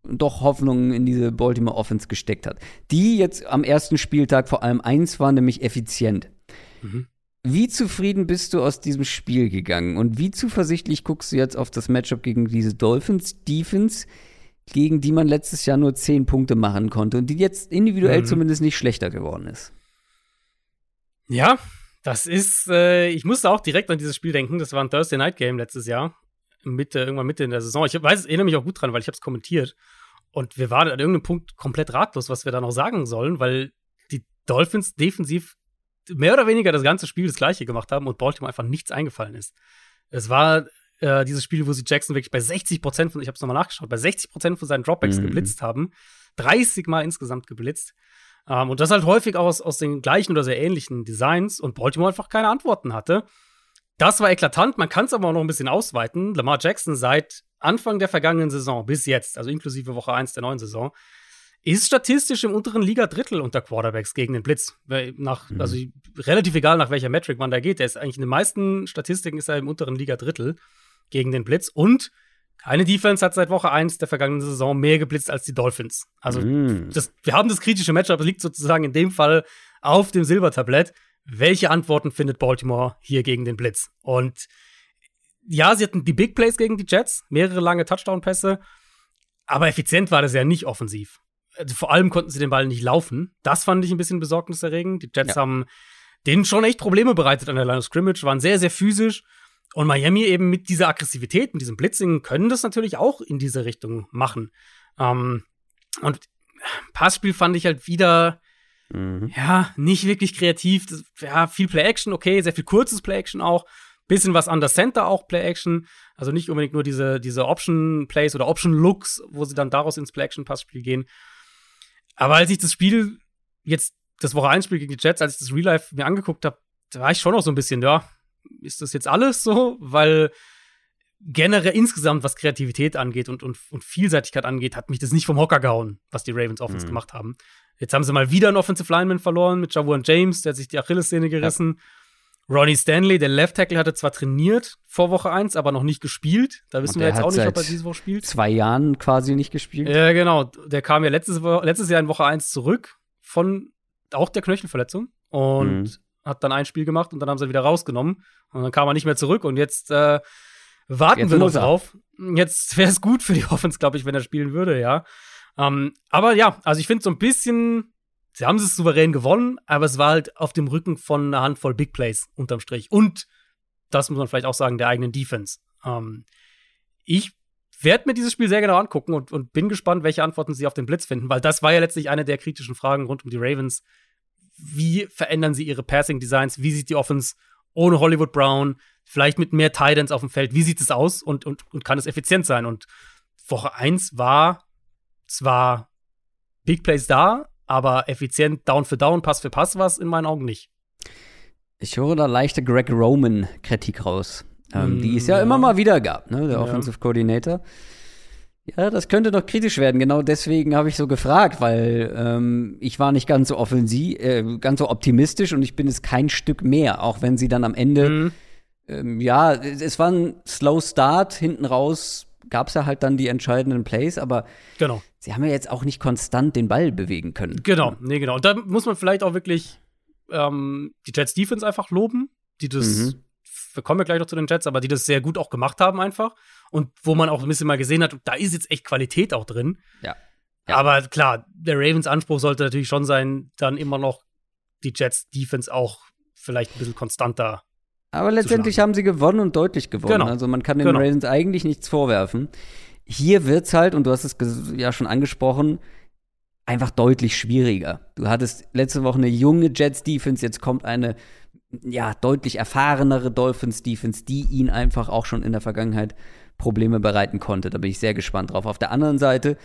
doch Hoffnungen in diese Baltimore Offense gesteckt hat, die jetzt am ersten Spieltag vor allem eins war, nämlich effizient. Mhm. Wie zufrieden bist du aus diesem Spiel gegangen und wie zuversichtlich guckst du jetzt auf das Matchup gegen diese Dolphins Defense, gegen die man letztes Jahr nur zehn Punkte machen konnte und die jetzt individuell Mhm. zumindest nicht schlechter geworden ist? Ja, das ist, äh, ich musste auch direkt an dieses Spiel denken. Das war ein Thursday Night Game letztes Jahr. Mitte, irgendwann Mitte in der Saison. Ich weiß, erinnere mich auch gut dran, weil ich habe es kommentiert. Und wir waren an irgendeinem Punkt komplett ratlos, was wir da noch sagen sollen, weil die Dolphins defensiv mehr oder weniger das ganze Spiel das gleiche gemacht haben und Baltimore einfach nichts eingefallen ist. Es war äh, dieses Spiel, wo sie Jackson wirklich bei 60 Prozent von, ich habe es nochmal nachgeschaut, bei 60 Prozent von seinen Dropbacks Mhm. geblitzt haben. 30 Mal insgesamt geblitzt. Ähm, und das halt häufig auch aus, aus den gleichen oder sehr ähnlichen Designs und Baltimore einfach keine Antworten hatte. Das war eklatant, man kann es aber auch noch ein bisschen ausweiten. Lamar Jackson seit Anfang der vergangenen Saison bis jetzt, also inklusive Woche 1 der neuen Saison, ist statistisch im unteren Liga-Drittel unter Quarterbacks gegen den Blitz. Nach, Mhm. Also relativ egal, nach welcher Metric man da geht. Der ist eigentlich in den meisten Statistiken ist er im unteren Liga-Drittel gegen den Blitz. Und keine Defense hat seit Woche 1 der vergangenen Saison mehr geblitzt als die Dolphins. Also Mm. das, wir haben das kritische Matchup, liegt sozusagen in dem Fall auf dem Silbertablett. Welche Antworten findet Baltimore hier gegen den Blitz? Und ja, sie hatten die Big Plays gegen die Jets, mehrere lange Touchdown-Pässe, aber effizient war das ja nicht offensiv. Also vor allem konnten sie den Ball nicht laufen. Das fand ich ein bisschen besorgniserregend. Die Jets Ja. haben denen schon echt Probleme bereitet an der Line of Scrimmage, waren sehr, sehr physisch. Und Miami eben mit dieser Aggressivität, mit diesem Blitzing, können das natürlich auch in diese Richtung machen. Ähm, und Passspiel fand ich halt wieder, Mhm. ja, nicht wirklich kreativ. Das, ja, viel Play-Action, okay, sehr viel kurzes Play-Action auch. Bisschen was an der Center auch Play-Action. Also nicht unbedingt nur diese, diese Option-Plays oder Option-Looks, wo sie dann daraus ins Play-Action-Passspiel gehen. Aber als ich das Spiel jetzt, das Woche 1 Spiel gegen die Jets, als ich das Real Life mir angeguckt habe, da war ich schon noch so ein bisschen, ja, ist das jetzt alles so? Weil generell insgesamt, was Kreativität angeht und, und, und Vielseitigkeit angeht, hat mich das nicht vom Hocker gehauen, was die Ravens Offense Mhm. gemacht haben. Jetzt haben sie mal wieder einen Offensive Lineman verloren mit Jawan James, der hat sich die Achillessehne gerissen. Ronnie Stanley, der Left Tackle, hatte zwar trainiert vor Woche 1, aber noch nicht gespielt. Da wissen wir jetzt auch nicht, ob er diese Woche spielt. Zwei Jahren quasi nicht gespielt. Ja, genau. Der kam ja letztes, letztes Jahr in Woche 1 zurück von auch der Knöchelverletzung. Und Mhm. Hat dann ein Spiel gemacht und dann haben sie ihn wieder rausgenommen. Und dann kam er nicht mehr zurück und jetzt äh, warten jetzt wir noch drauf. Jetzt wäre es gut für die Offense, glaube ich, wenn er spielen würde, ja. Ähm, aber ja, also ich finde so ein bisschen, sie haben es souverän gewonnen, aber es war halt auf dem Rücken von einer Handvoll Big Plays unterm Strich. Und das muss man vielleicht auch sagen, der eigenen Defense. Ähm, ich werde mir dieses Spiel sehr genau angucken und, und bin gespannt, welche Antworten sie auf den Blitz finden, weil das war ja letztlich eine der kritischen Fragen rund um die Ravens. Wie verändern sie ihre Passing Designs? Wie sieht die Offense ohne Hollywood Brown, vielleicht mit mehr Titans auf dem Feld? Wie sieht es aus und, und, und kann es effizient sein? Und Woche 1 war zwar Big Plays da, aber effizient Down für Down, Pass für Pass war es in meinen Augen nicht. Ich höre da leichte Greg Roman-Kritik raus. Ähm, mm, die es ja, ja, immer mal wieder gab, ne? Der ja. Offensive Coordinator. Ja, das könnte noch kritisch werden. Genau deswegen habe ich so gefragt, weil ähm, ich war nicht ganz so offensiv, äh, ganz so optimistisch und ich bin es kein Stück mehr, auch wenn sie dann am Ende, mhm. ähm, ja, es war ein Slow Start, hinten raus gab es ja halt dann die entscheidenden Plays, aber genau. sie haben ja jetzt auch nicht konstant den Ball bewegen können. Genau, nee, genau. Und da muss man vielleicht auch wirklich ähm, die Jets Defense einfach loben, die das mhm wir kommen ja gleich noch zu den Jets, aber die das sehr gut auch gemacht haben einfach. Und wo man auch ein bisschen mal gesehen hat, da ist jetzt echt Qualität auch drin. Ja. ja. Aber klar, der Ravens Anspruch sollte natürlich schon sein, dann immer noch die Jets Defense auch vielleicht ein bisschen konstanter. Aber letztendlich haben sie gewonnen und deutlich gewonnen. Genau. Also man kann den genau. Ravens eigentlich nichts vorwerfen. Hier wird's halt, und du hast es ja schon angesprochen, einfach deutlich schwieriger. Du hattest letzte Woche eine junge Jets Defense, jetzt kommt eine ja, deutlich erfahrenere Dolphins-Defense, die ihn einfach auch schon in der Vergangenheit Probleme bereiten konnte. Da bin ich sehr gespannt drauf. Auf der anderen Seite,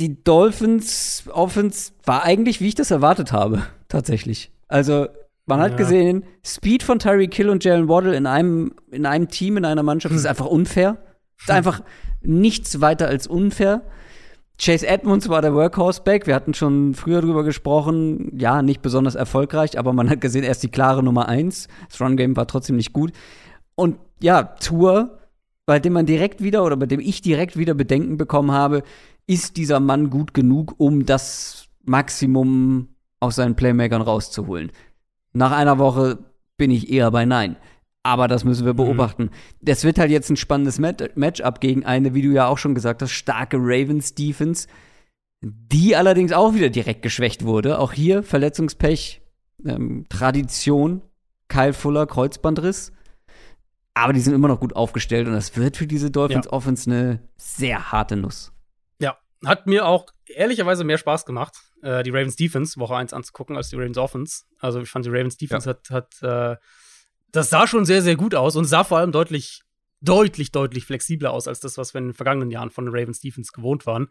die Dolphins Offense war eigentlich, wie ich das erwartet habe, tatsächlich. Also, man hat ja. gesehen, Speed von Tyree Kill und Jalen Waddle in einem, in einem Team, in einer Mannschaft, hm. ist einfach unfair. Ist einfach nichts weiter als unfair. Chase Edmonds war der Workhorse-Back. Wir hatten schon früher drüber gesprochen. Ja, nicht besonders erfolgreich, aber man hat gesehen, er ist die klare Nummer eins. Das Run-Game war trotzdem nicht gut. Und ja, Tour, bei dem man direkt wieder oder bei dem ich direkt wieder Bedenken bekommen habe, ist dieser Mann gut genug, um das Maximum aus seinen Playmakern rauszuholen. Nach einer Woche bin ich eher bei Nein. Aber das müssen wir mhm. beobachten. Mhm. Das wird halt jetzt ein spannendes Matchup gegen eine, wie du ja auch schon gesagt hast, starke Ravens Defense, die allerdings auch wieder direkt geschwächt wurde. Auch hier Verletzungspech, ähm, Tradition, Kyle Fuller, Kreuzbandriss. Aber die sind immer noch gut aufgestellt und das wird für diese Dolphins ja. Offense eine sehr harte Nuss. Ja, hat mir auch ehrlicherweise mehr Spaß gemacht, äh, die Ravens Defense Woche 1 anzugucken, als die Ravens Offense. Also ich fand die Ravens Defense ja. hat, hat äh, das sah schon sehr, sehr gut aus und sah vor allem deutlich, deutlich, deutlich flexibler aus als das, was wir in den vergangenen Jahren von Ravens Defense gewohnt waren.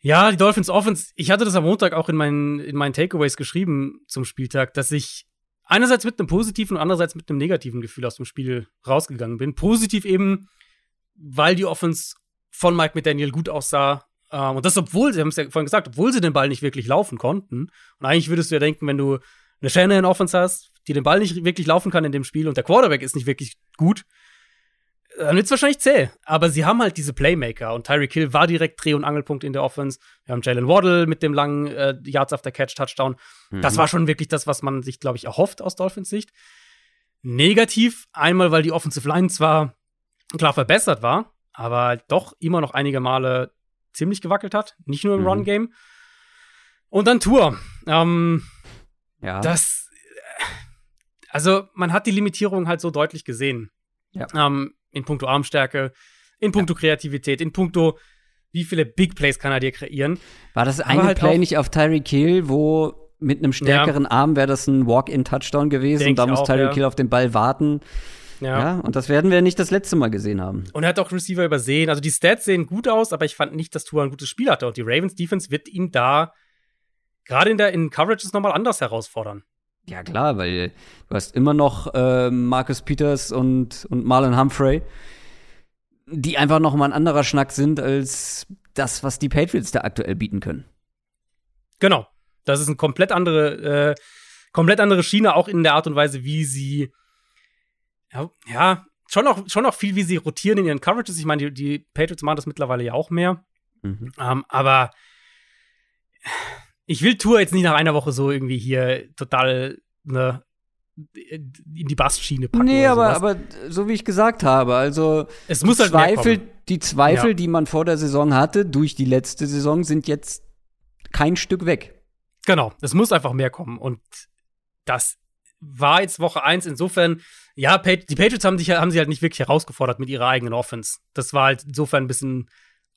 Ja, die Dolphins Offense, ich hatte das am Montag auch in meinen, in meinen Takeaways geschrieben zum Spieltag, dass ich einerseits mit einem positiven und andererseits mit einem negativen Gefühl aus dem Spiel rausgegangen bin. Positiv eben, weil die Offense von Mike McDaniel gut aussah. Ähm, und das, obwohl, sie haben es ja vorhin gesagt, obwohl sie den Ball nicht wirklich laufen konnten. Und eigentlich würdest du ja denken, wenn du eine Shanahan-Offense hast, die den Ball nicht wirklich laufen kann in dem Spiel und der Quarterback ist nicht wirklich gut, dann wird es wahrscheinlich zäh. Aber sie haben halt diese Playmaker und Tyreek Hill war direkt Dreh- und Angelpunkt in der Offense. Wir haben Jalen Waddle mit dem langen äh, Yards after Catch Touchdown. Mhm. Das war schon wirklich das, was man sich, glaube ich, erhofft aus Dolphins Sicht. Negativ, einmal, weil die Offensive Line zwar klar verbessert war, aber doch immer noch einige Male ziemlich gewackelt hat. Nicht nur im mhm. Run-Game. Und dann Tour. Ähm, ja. Das also man hat die Limitierung halt so deutlich gesehen. Ja. Ähm, in puncto Armstärke, in puncto ja. Kreativität, in puncto wie viele Big Plays kann er dir kreieren. War das eine halt Play nicht auf Tyreek Hill, wo mit einem stärkeren ja. Arm wäre das ein Walk-in-Touchdown gewesen Denk und da muss Tyreek Hill auf den Ball warten. Ja. ja. und das werden wir nicht das letzte Mal gesehen haben. Und er hat auch Receiver übersehen. Also die Stats sehen gut aus, aber ich fand nicht, dass Tua ein gutes Spiel hatte. Und die Ravens Defense wird ihn da gerade in der in Coverages nochmal anders herausfordern. Ja, klar, weil du hast immer noch äh, Marcus Peters und, und Marlon Humphrey, die einfach noch mal ein anderer Schnack sind als das, was die Patriots da aktuell bieten können. Genau. Das ist eine komplett andere, äh, komplett andere Schiene, auch in der Art und Weise, wie sie ja, ja schon auch, schon auch viel, wie sie rotieren in ihren Coverages. Ich meine, die, die Patriots machen das mittlerweile ja auch mehr. Mhm. Ähm, aber ich will Tour jetzt nicht nach einer Woche so irgendwie hier total ne, in die Bassschiene packen. Nee, aber, aber so wie ich gesagt habe, also es muss halt Zweifel, die Zweifel, ja. die man vor der Saison hatte, durch die letzte Saison, sind jetzt kein Stück weg. Genau, es muss einfach mehr kommen. Und das war jetzt Woche 1 insofern, ja, die Patriots haben, sich, haben sie halt nicht wirklich herausgefordert mit ihrer eigenen Offense. Das war halt insofern ein bisschen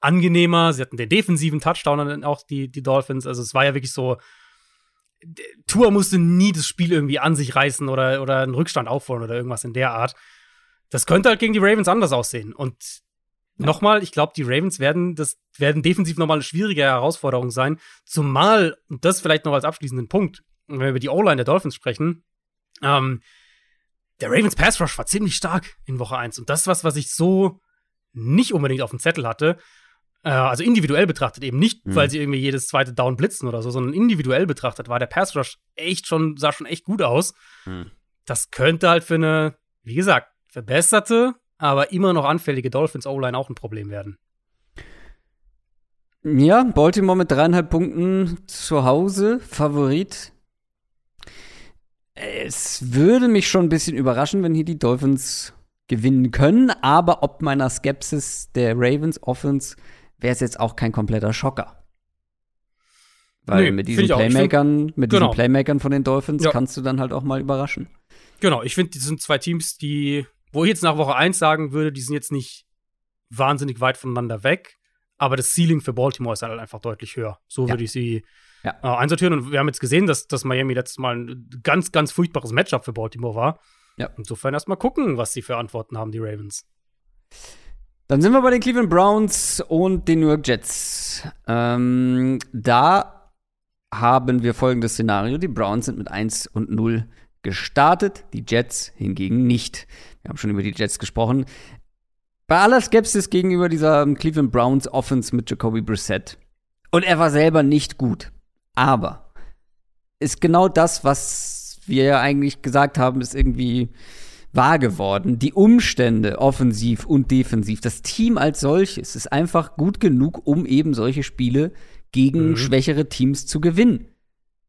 angenehmer. Sie hatten den defensiven Touchdown dann auch die, die Dolphins. Also es war ja wirklich so, Tour musste nie das Spiel irgendwie an sich reißen oder, oder einen Rückstand aufholen oder irgendwas in der Art. Das könnte halt gegen die Ravens anders aussehen. Und ja. nochmal, ich glaube, die Ravens werden, das werden defensiv nochmal eine schwierige Herausforderung sein. Zumal, und das vielleicht noch als abschließenden Punkt, wenn wir über die O-Line der Dolphins sprechen, ähm, der Ravens Pass Rush war ziemlich stark in Woche 1. Und das ist was, was ich so nicht unbedingt auf dem Zettel hatte. Äh, also individuell betrachtet, eben nicht, mhm. weil sie irgendwie jedes zweite Down blitzen oder so, sondern individuell betrachtet war der Pass Rush echt schon, sah schon echt gut aus. Mhm. Das könnte halt für eine, wie gesagt, verbesserte, aber immer noch anfällige Dolphins O-Line auch ein Problem werden. Ja, Baltimore mit dreieinhalb Punkten zu Hause, Favorit. Es würde mich schon ein bisschen überraschen, wenn hier die Dolphins gewinnen können, aber ob meiner Skepsis der Ravens Offense wäre es jetzt auch kein kompletter Schocker. Weil nee, mit diesen Playmakern, find, mit genau. diesen Playmakern von den Dolphins ja. kannst du dann halt auch mal überraschen. Genau, ich finde, die sind zwei Teams, die, wo ich jetzt nach Woche 1 sagen würde, die sind jetzt nicht wahnsinnig weit voneinander weg, aber das Ceiling für Baltimore ist halt einfach deutlich höher. So ja. würde ich sie ja. äh, einsortieren. Und wir haben jetzt gesehen, dass, dass Miami letztes Mal ein ganz, ganz furchtbares Matchup für Baltimore war. Ja. Insofern erstmal gucken, was sie für Antworten haben, die Ravens. Dann sind wir bei den Cleveland Browns und den New York Jets. Ähm, da haben wir folgendes Szenario. Die Browns sind mit 1 und 0 gestartet, die Jets hingegen nicht. Wir haben schon über die Jets gesprochen. Bei aller Skepsis gegenüber dieser Cleveland Browns Offense mit Jacoby Brissett. Und er war selber nicht gut. Aber ist genau das, was wir ja eigentlich gesagt haben, ist irgendwie wahr geworden. Die Umstände, offensiv und defensiv, das Team als solches ist einfach gut genug, um eben solche Spiele gegen mhm. schwächere Teams zu gewinnen.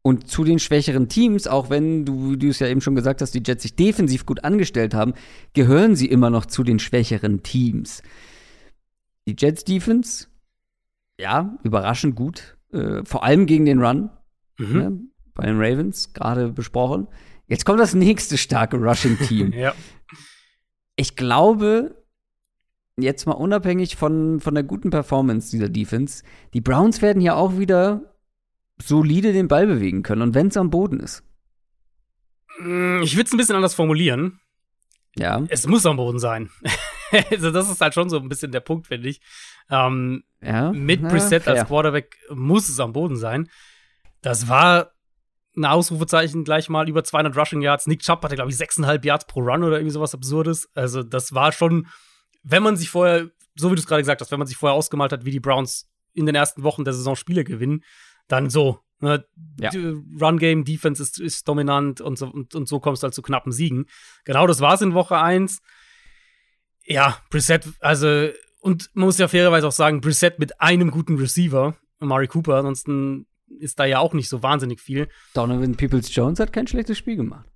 Und zu den schwächeren Teams, auch wenn du, wie du es ja eben schon gesagt hast, die Jets sich defensiv gut angestellt haben, gehören sie immer noch zu den schwächeren Teams. Die Jets Defense, ja, überraschend gut. Äh, vor allem gegen den Run. Mhm. Ne, bei den Ravens, gerade besprochen. Jetzt kommt das nächste starke Rushing-Team. ja. Ich glaube, jetzt mal unabhängig von, von der guten Performance dieser Defense, die Browns werden ja auch wieder solide den Ball bewegen können und wenn es am Boden ist. Mm, ich würde es ein bisschen anders formulieren. Ja. Es muss am Boden sein. also, das ist halt schon so ein bisschen der Punkt, finde ich. Ähm, ja. Mit Preset ja, als Quarterback muss es am Boden sein. Das war ein Ausrufezeichen gleich mal über 200 Rushing Yards. Nick Chubb hatte, glaube ich, 6,5 Yards pro Run oder irgendwie sowas Absurdes. Also, das war schon, wenn man sich vorher, so wie du es gerade gesagt hast, wenn man sich vorher ausgemalt hat, wie die Browns in den ersten Wochen der Saison Spiele gewinnen, dann so. Ne? Ja. Run Game, Defense ist, ist dominant und so, und, und so kommst du halt zu knappen Siegen. Genau das war es in Woche 1. Ja, Brissett, also, und man muss ja fairerweise auch sagen, Brissett mit einem guten Receiver, Amari Cooper, ansonsten ist da ja auch nicht so wahnsinnig viel. Donovan Peoples Jones hat kein schlechtes Spiel gemacht.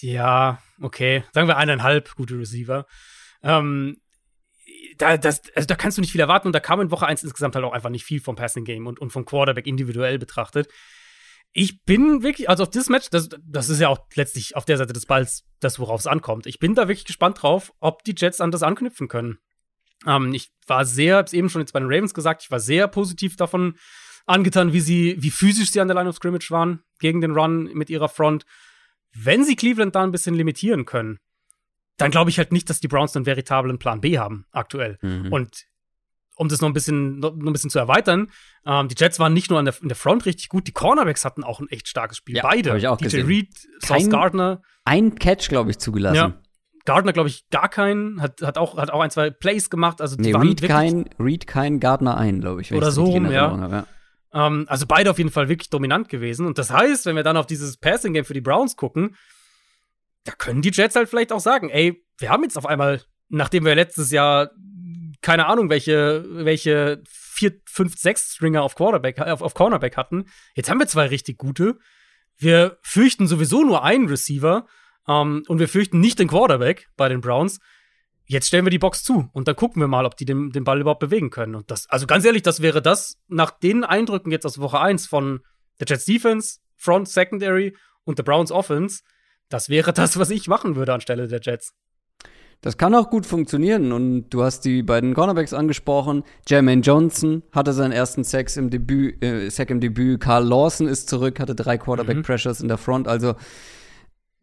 Ja, okay. Sagen wir eineinhalb gute Receiver. Ähm, da, das, also da kannst du nicht viel erwarten und da kam in Woche 1 insgesamt halt auch einfach nicht viel vom Passing Game und, und vom Quarterback individuell betrachtet. Ich bin wirklich, also auf dieses Match, das, das ist ja auch letztlich auf der Seite des Balls das, worauf es ankommt. Ich bin da wirklich gespannt drauf, ob die Jets an das anknüpfen können. Ähm, ich war sehr, hab's eben schon jetzt bei den Ravens gesagt, ich war sehr positiv davon angetan, wie sie, wie physisch sie an der Line of Scrimmage waren gegen den Run mit ihrer Front. Wenn sie Cleveland da ein bisschen limitieren können, dann glaube ich halt nicht, dass die Browns einen veritablen Plan B haben aktuell. Mhm. Und um das noch ein bisschen, noch ein bisschen zu erweitern, ähm, die Jets waren nicht nur der, in der Front richtig gut, die Cornerbacks hatten auch ein echt starkes Spiel. Ja, Beide. Ich auch DJ gesehen. Reed, Sauce Gardner. Ein Catch, glaube ich, zugelassen. Ja. Gardner, glaube ich, gar keinen, hat, hat, auch, hat auch ein, zwei Plays gemacht. Also die nee, waren Reed kein, Reed kein, Gardner ein, glaube ich. Oder so rum, ja. Habe, ja. Ähm, also beide auf jeden Fall wirklich dominant gewesen. Und das heißt, wenn wir dann auf dieses Passing-Game für die Browns gucken, da können die Jets halt vielleicht auch sagen, ey, wir haben jetzt auf einmal, nachdem wir letztes Jahr keine Ahnung, welche, welche 4, 5, 6 Stringer auf Quarterback, auf, auf Cornerback hatten, jetzt haben wir zwei richtig gute. wir fürchten sowieso nur einen Receiver ähm, und wir fürchten nicht den Quarterback bei den Browns. Jetzt stellen wir die Box zu und dann gucken wir mal, ob die den, den Ball überhaupt bewegen können. Und das, also ganz ehrlich, das wäre das nach den Eindrücken jetzt aus Woche 1 von der Jets Defense, Front, Secondary und der Browns Offense, das wäre das, was ich machen würde anstelle der Jets. Das kann auch gut funktionieren und du hast die beiden Cornerbacks angesprochen. Jermaine Johnson hatte seinen ersten Sex im Debüt, äh, Sack im Debüt. Carl Lawson ist zurück, hatte drei Quarterback mhm. Pressures in der Front. Also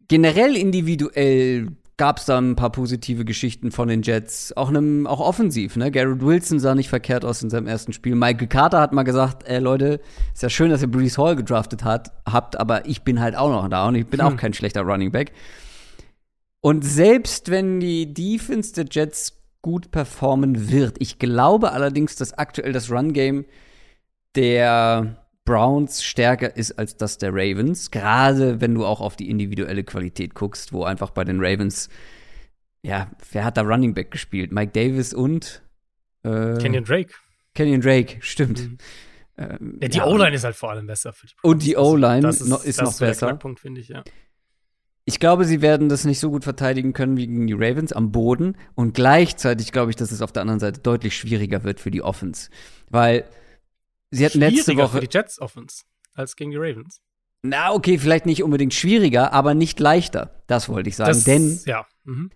generell individuell gab es da ein paar positive Geschichten von den Jets, auch, nem, auch offensiv. Ne? Garrett Wilson sah nicht verkehrt aus in seinem ersten Spiel. Michael Carter hat mal gesagt, ey Leute, ist ja schön, dass ihr Brees Hall gedraftet hat, habt, aber ich bin halt auch noch da und ich bin hm. auch kein schlechter Running Back. Und selbst wenn die Defense der Jets gut performen wird, ich glaube allerdings, dass aktuell das Run-Game der Browns stärker ist als das der Ravens. Gerade wenn du auch auf die individuelle Qualität guckst, wo einfach bei den Ravens, ja, wer hat da Running Back gespielt? Mike Davis und äh, Kenyon Drake. Kenyon Drake, stimmt. Mhm. Ähm, ja, die ja, O-Line ist halt vor allem besser für die Browns. Und die O-Line ist, ist, noch besser. Das ist der Punkt, finde ich, ja. Ich glaube, sie werden das nicht so gut verteidigen können wie gegen die Ravens am Boden. Und gleichzeitig glaube ich, dass es auf der anderen Seite deutlich schwieriger wird für die Offense. Weil sie hatten letzte Woche. für die Jets Offense als gegen die Ravens. Na, okay, vielleicht nicht unbedingt schwieriger, aber nicht leichter. Das wollte ich sagen. Das, Denn ja. Mhm.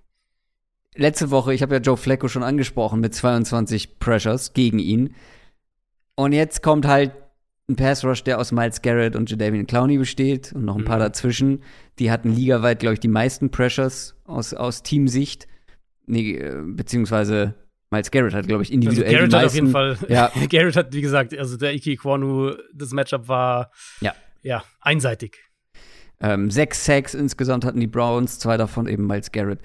letzte Woche, ich habe ja Joe Flacco schon angesprochen mit 22 Pressures gegen ihn. Und jetzt kommt halt ein Pass Rush, der aus Miles Garrett und Jadavian Clowney besteht und noch ein mhm. paar dazwischen. Die hatten ligaweit, glaube ich, die meisten Pressures aus, aus Teamsicht. Nee, äh, beziehungsweise Miles Garrett hat, glaube ich, individuell also Garrett hat auf jeden Fall, ja. Garrett hat, wie gesagt, also der Iki Kwanu, das Matchup war ja, ja einseitig. Ähm, sechs Sacks insgesamt hatten die Browns, zwei davon eben Miles Garrett.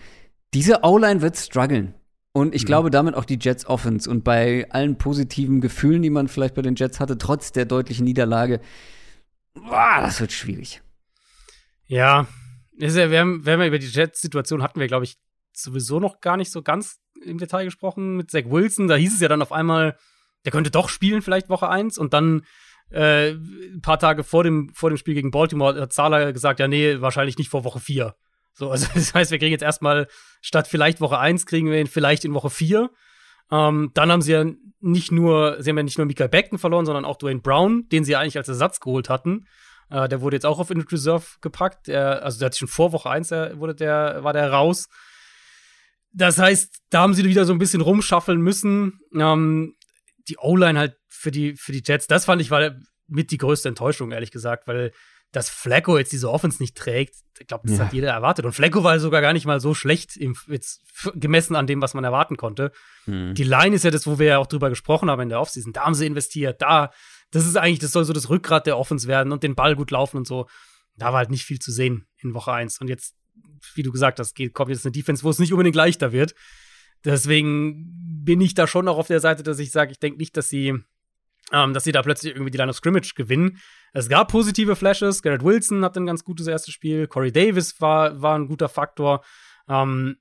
Diese O-Line wird strugglen. Und ich mhm. glaube damit auch die Jets Offense. Und bei allen positiven Gefühlen, die man vielleicht bei den Jets hatte, trotz der deutlichen Niederlage, boah, das wird schwierig. Ja wir, haben, wir haben ja über die Jets-Situation hatten wir, glaube ich, sowieso noch gar nicht so ganz im Detail gesprochen mit Zach Wilson. Da hieß es ja dann auf einmal, der könnte doch spielen, vielleicht Woche 1. Und dann äh, ein paar Tage vor dem, vor dem Spiel gegen Baltimore hat Zahler gesagt, ja, nee, wahrscheinlich nicht vor Woche 4. So, also das heißt, wir kriegen jetzt erstmal statt vielleicht Woche 1 kriegen wir ihn vielleicht in Woche 4. Ähm, dann haben sie ja nicht nur, sie haben ja nicht nur Michael Beckton verloren, sondern auch Dwayne Brown, den sie ja eigentlich als Ersatz geholt hatten. Äh, der wurde jetzt auch auf Injured Reserve gepackt. Der, also der hat schon vor Woche 1 der, wurde der, war der raus. Das heißt, da haben sie wieder so ein bisschen rumschaffeln müssen. Ähm, die O-Line halt für die, für die Jets, das fand ich war mit die größte Enttäuschung, ehrlich gesagt, weil dass Flacco jetzt diese Offense nicht trägt, ich glaube, das ja. hat jeder erwartet. Und Flacco war sogar gar nicht mal so schlecht im, jetzt gemessen an dem, was man erwarten konnte. Mhm. Die Line ist ja das, wo wir ja auch drüber gesprochen haben in der Offseason. Da haben sie investiert, da, das ist eigentlich, das soll so das Rückgrat der Offense werden und den Ball gut laufen und so. Da war halt nicht viel zu sehen in Woche 1. Und jetzt, wie du gesagt hast, geht, kommt jetzt eine Defense, wo es nicht unbedingt leichter wird. Deswegen bin ich da schon auch auf der Seite, dass ich sage, ich denke nicht, dass sie ähm, dass sie da plötzlich irgendwie die Line of Scrimmage gewinnen. Es gab positive Flashes. Garrett Wilson hat ein ganz gutes erstes Spiel. Corey Davis war, war ein guter Faktor. Ähm,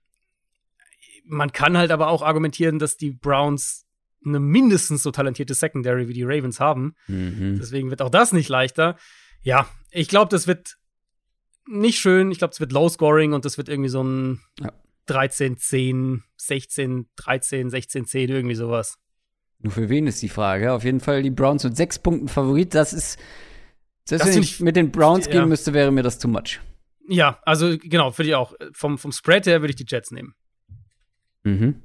man kann halt aber auch argumentieren, dass die Browns eine mindestens so talentierte Secondary wie die Ravens haben. Mhm. Deswegen wird auch das nicht leichter. Ja, ich glaube, das wird nicht schön. Ich glaube, es wird Low Scoring und das wird irgendwie so ein ja. 13, 10, 16, 13, 16, 10, irgendwie sowas. Nur für wen ist die Frage? Auf jeden Fall die Browns mit sechs Punkten Favorit. Das ist, selbst das wenn ich mit den Browns ja. gehen müsste, wäre mir das too much. Ja, also genau, für die auch. Vom, vom Spread her würde ich die Jets nehmen. Mhm.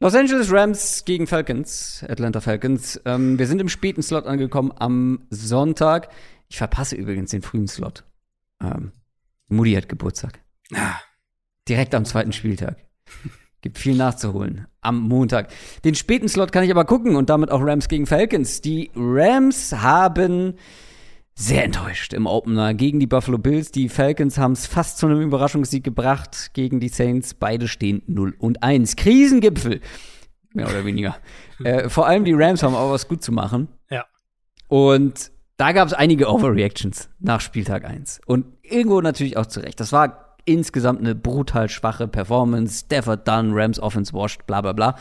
Los Angeles Rams gegen Falcons, Atlanta Falcons. Ähm, wir sind im späten Slot angekommen am Sonntag. Ich verpasse übrigens den frühen Slot. Ähm, Moody hat Geburtstag. Ah. Direkt am zweiten Spieltag. Gibt viel nachzuholen am Montag. Den späten Slot kann ich aber gucken und damit auch Rams gegen Falcons. Die Rams haben sehr enttäuscht im Opener gegen die Buffalo Bills. Die Falcons haben es fast zu einem Überraschungssieg gebracht gegen die Saints. Beide stehen 0 und 1. Krisengipfel. Mehr oder weniger. äh, vor allem die Rams haben auch was gut zu machen. Ja. Und da gab es einige Overreactions nach Spieltag 1. Und irgendwo natürlich auch zurecht. Das war insgesamt eine brutal schwache Performance. Stafford done, Rams Offense washed, bla bla bla.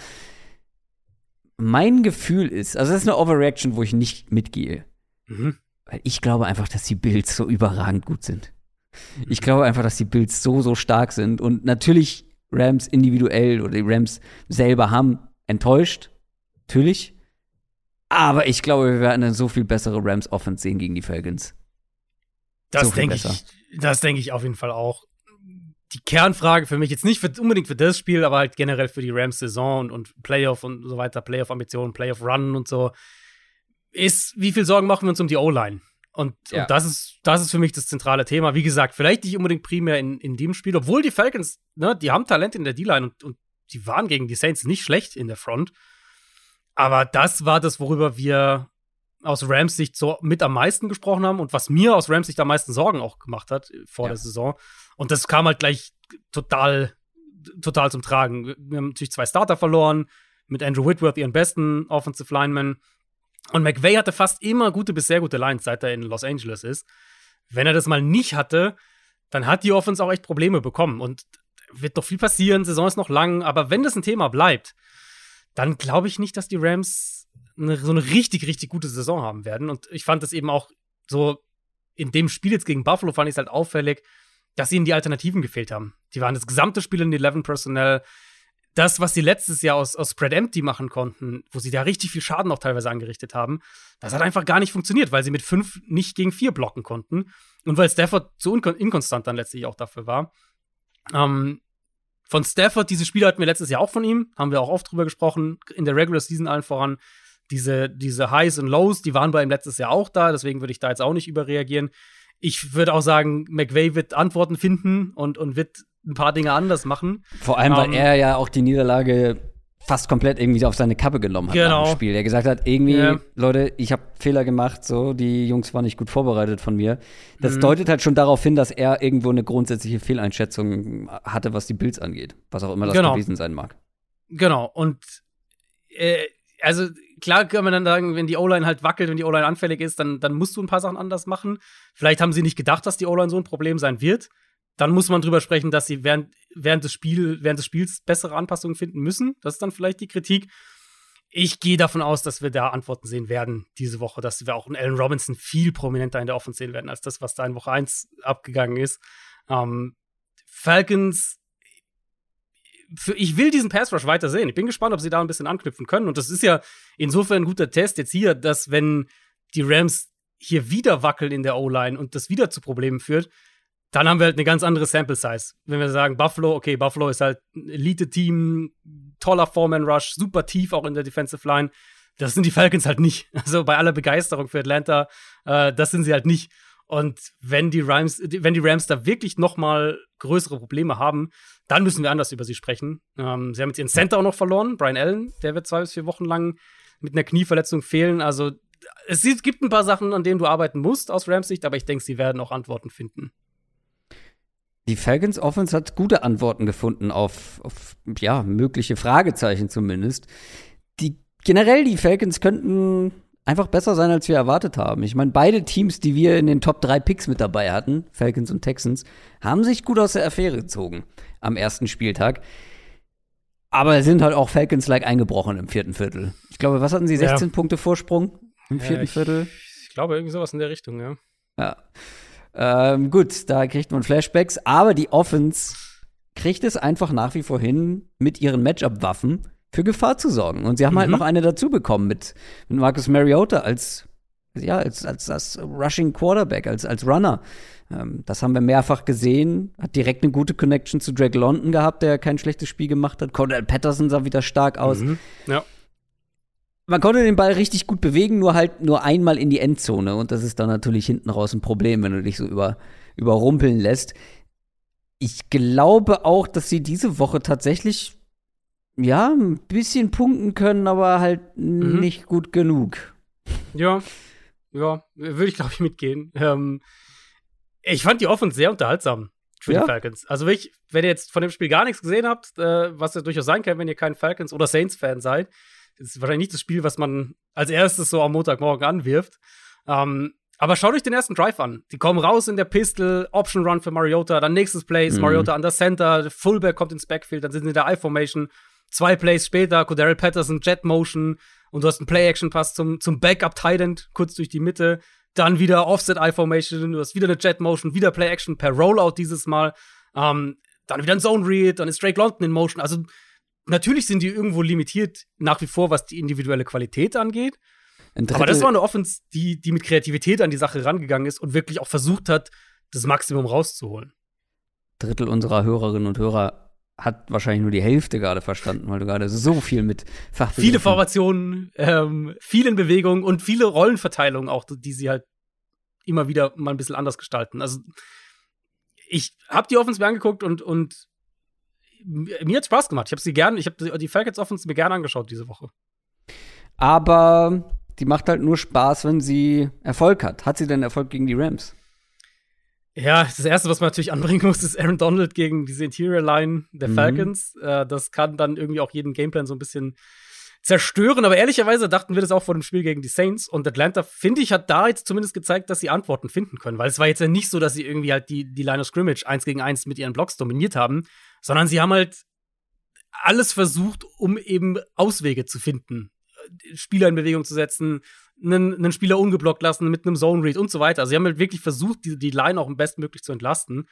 Mein Gefühl ist, also das ist eine Overreaction, wo ich nicht mitgehe. Mhm. Weil ich glaube einfach, dass die Bills so überragend gut sind. Ich glaube einfach, dass die Bills so, so stark sind. Und natürlich Rams individuell oder die Rams selber haben enttäuscht. Natürlich. Aber ich glaube, wir werden eine so viel bessere Rams Offense sehen gegen die Falcons. Das So denke ich, das denke ich auf jeden Fall auch. Die Kernfrage für mich jetzt nicht für, unbedingt für das Spiel, aber halt generell für die Rams Saison und, und Playoff und so weiter, Playoff Ambitionen, Playoff Run und so, ist, wie viel Sorgen machen wir uns um die O-Line? Und, Ja. und das ist, das ist für mich das zentrale Thema. Wie gesagt, vielleicht nicht unbedingt primär in, in dem Spiel, obwohl die Falcons, ne, die haben Talent in der D-Line und, und die waren gegen die Saints nicht schlecht in der Front. Aber das war das, worüber wir aus Rams Sicht so mit am meisten gesprochen haben und was mir aus Rams Sicht am meisten Sorgen auch gemacht hat äh, vor Ja. der Saison. Und das kam halt gleich total, total zum Tragen. Wir haben natürlich zwei Starter verloren, mit Andrew Whitworth ihren besten Offensive Lineman. Und McVay hatte fast immer gute bis sehr gute Lines, seit er in Los Angeles ist. Wenn er das mal nicht hatte, dann hat die Offense auch echt Probleme bekommen. Und wird doch viel passieren, Saison ist noch lang, aber wenn das ein Thema bleibt, dann glaube ich nicht, dass die Rams eine, so eine richtig, richtig gute Saison haben werden. Und ich fand das eben auch so in dem Spiel jetzt gegen Buffalo fand ich es halt auffällig, dass ihnen die Alternativen gefehlt haben. Die waren das gesamte Spiel in 11 Personnel. Das, was sie letztes Jahr aus, aus Spread Empty machen konnten, wo sie da richtig viel Schaden auch teilweise angerichtet haben, das hat einfach gar nicht funktioniert, weil sie mit fünf nicht gegen vier blocken konnten. Und weil Stafford unkon- inkonstant dann letztlich auch dafür war. Ähm, von Stafford, diese Spiele hatten wir letztes Jahr auch von ihm, haben wir auch oft drüber gesprochen, in der Regular Season allen voran. Diese, diese Highs und Lows, die waren bei ihm letztes Jahr auch da, deswegen würde ich da jetzt auch nicht überreagieren. Ich würde auch sagen, McVay wird Antworten finden und, und wird ein paar Dinge anders machen. Vor allem, weil Ähm, er ja auch die Niederlage fast komplett irgendwie auf seine Kappe genommen hat Genau. nach dem Spiel. Er gesagt hat, irgendwie, Ja. Leute, ich habe Fehler gemacht, so, die Jungs waren nicht gut vorbereitet von mir. Das Mhm. deutet halt schon darauf hin, dass er irgendwo eine grundsätzliche Fehleinschätzung hatte, was die Bills angeht. Was auch immer das Genau. gewesen sein mag. Genau, und äh, also klar kann man dann sagen, wenn die O-Line halt wackelt, wenn die O-Line anfällig ist, dann, dann musst du ein paar Sachen anders machen. Vielleicht haben sie nicht gedacht, dass die O-Line so ein Problem sein wird. Dann muss man drüber sprechen, dass sie während, während, des Spiel, während des Spiels bessere Anpassungen finden müssen. Das ist dann vielleicht die Kritik. Ich gehe davon aus, dass wir da Antworten sehen werden diese Woche, dass wir auch einen Allen Robinson viel prominenter in der Offense sehen werden, als das, was da in Woche 1 abgegangen ist. Ähm, Falcons für, ich will diesen Pass Rush weiter sehen. Ich bin gespannt, ob sie da ein bisschen anknüpfen können. Und das ist ja insofern ein guter Test jetzt hier, dass wenn die Rams hier wieder wackeln in der O-Line und das wieder zu Problemen führt, dann haben wir halt eine ganz andere Sample Size. Wenn wir sagen, Buffalo, okay, Buffalo ist halt ein Elite-Team, toller Foreman-Rush, super tief auch in der Defensive Line. Das sind die Falcons halt nicht. Also bei aller Begeisterung für Atlanta, äh, das sind sie halt nicht. Und wenn die Rams, wenn die Rams da wirklich noch mal größere Probleme haben, dann müssen wir anders über sie sprechen. Ähm, sie haben jetzt ihren Center auch noch verloren, Brian Allen, der wird zwei bis vier Wochen lang mit einer Knieverletzung fehlen. Also es gibt ein paar Sachen, an denen du arbeiten musst aus Rams Sicht, aber ich denke, sie werden auch Antworten finden. Die Falcons Offense hat gute Antworten gefunden auf, auf ja, mögliche Fragezeichen zumindest. Die, generell, die Falcons könnten einfach besser sein, als wir erwartet haben. Ich meine, beide Teams, die wir in den Top 3 Picks mit dabei hatten, Falcons und Texans, haben sich gut aus der Affäre gezogen am ersten Spieltag. Aber sind halt auch Falcons-like eingebrochen im vierten Viertel. Ich glaube, was hatten sie? Ja. 16 Punkte Vorsprung im vierten ich, Viertel? Ich glaube, irgendwie sowas in der Richtung, ja. Ja. Ähm, gut, da kriegt man Flashbacks, aber die Offense kriegt es einfach nach wie vor hin, mit ihren Matchup-Waffen für Gefahr zu sorgen. Und sie haben halt Mhm. noch eine dazu bekommen mit, mit Marcus Mariota als, ja, als, als, als Rushing Quarterback, als, als Runner. Ähm, das haben wir mehrfach gesehen. Hat direkt eine gute Connection zu Drake London gehabt, der kein schlechtes Spiel gemacht hat. Cordell Patterson sah wieder stark aus. Mhm. Ja. Man konnte den Ball richtig gut bewegen, nur halt nur einmal in die Endzone. Und das ist dann natürlich hinten raus ein Problem, wenn du dich so über, überrumpeln lässt. Ich glaube auch, dass sie diese Woche tatsächlich, ja, ein bisschen punkten können, aber halt nicht gut genug. Ja, ja, würde ich, glaube ich, mitgehen. Ähm, ich fand die Offense sehr unterhaltsam für Ja. die Falcons. Also wirklich, wenn ihr jetzt von dem Spiel gar nichts gesehen habt, äh, was ja durchaus sein kann, wenn ihr kein Falcons- oder Saints-Fan seid, ist wahrscheinlich nicht das Spiel, was man als erstes so am Montagmorgen anwirft. Ähm, aber schaut euch den ersten Drive an. Die kommen raus in der Pistol, Option Run für Mariota, dann nächstes Play ist Mhm. Mariota an der Center, Fullback kommt ins Backfield, dann sind sie in der I-Formation. Zwei Plays später, Cordell Patterson, Jet Motion und du hast einen Play-Action-Pass zum, zum Backup-Tight End, kurz durch die Mitte. dann wieder Offset-Eye-Formation, du hast wieder eine Jet-Motion, wieder Play-Action per Rollout dieses Mal, ähm, dann wieder ein Zone-Read, dann ist Drake London in Motion. Also natürlich sind die irgendwo limitiert nach wie vor, was die individuelle Qualität angeht. Aber das war eine Offense, die, die mit Kreativität an die Sache rangegangen ist und wirklich auch versucht hat, das Maximum rauszuholen. Drittel unserer Hörerinnen und Hörer hat wahrscheinlich nur die Hälfte gerade verstanden, weil du gerade so viel mit Fachbegriffen Viele Formationen, ähm, viel in Bewegung und viele Rollenverteilungen auch, die sie halt immer wieder mal ein bisschen anders gestalten. Also ich habe die Offense mir angeguckt und, und mir hat Spaß gemacht. Ich habe sie gern, ich habe die Falcons Offense mir gerne angeschaut diese Woche. Aber die macht halt nur Spaß, wenn sie Erfolg hat. Hat sie denn Erfolg gegen die Rams? Ja, das erste, was man natürlich anbringen muss, ist Aaron Donald gegen diese Interior Line der mhm. Falcons. Äh, das kann dann irgendwie auch jeden Gameplan so ein bisschen zerstören. Aber ehrlicherweise dachten wir das auch vor dem Spiel gegen die Saints. Und Atlanta, finde ich, hat da jetzt zumindest gezeigt, dass sie Antworten finden können. Weil es war jetzt ja nicht so, dass sie irgendwie halt die, die Line of Scrimmage eins gegen eins mit ihren Blocks dominiert haben, sondern sie haben halt alles versucht, um eben Auswege zu finden. Spieler in Bewegung zu setzen, einen, einen Spieler ungeblockt lassen mit einem Zone Read und so weiter. Also sie haben halt wirklich versucht, die, die Line auch am bestmöglich zu entlasten.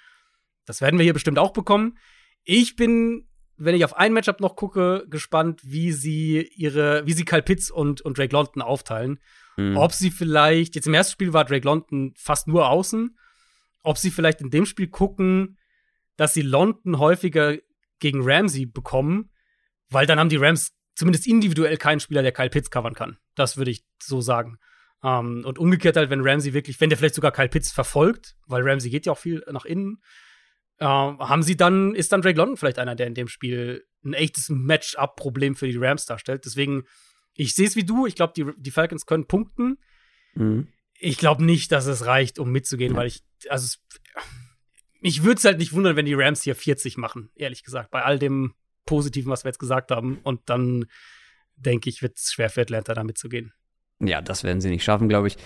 Das werden wir hier bestimmt auch bekommen. Ich bin, wenn ich auf ein Matchup noch gucke, gespannt, wie sie ihre, wie sie Kyle Pitts und, und Drake London aufteilen. Mhm. Ob sie vielleicht, jetzt im ersten Spiel war Drake London fast nur außen, ob sie vielleicht in dem Spiel gucken, dass sie London häufiger gegen Ramsey bekommen, weil dann haben die Rams zumindest individuell keinen Spieler, der Kyle Pitts covern kann. Das würde ich so sagen. Ähm, und umgekehrt halt, wenn Ramsey wirklich, wenn der vielleicht sogar Kyle Pitts verfolgt, weil Ramsey geht ja auch viel nach innen, uh, haben sie dann, ist dann Drake London vielleicht einer, der in dem Spiel ein echtes Match-up-Problem für die Rams darstellt. Deswegen, ich sehe es wie du, ich glaube, die, die Falcons können punkten. Mhm. Ich glaube nicht, dass es reicht, um mitzugehen, ja. weil ich, also es, mich würde es halt nicht wundern, wenn die Rams hier 40 machen, ehrlich gesagt, bei all dem Positiven, was wir jetzt gesagt haben. Und dann denke ich, wird es schwer für Atlanta damit zu gehen. Ja, das werden sie nicht schaffen, glaube ich.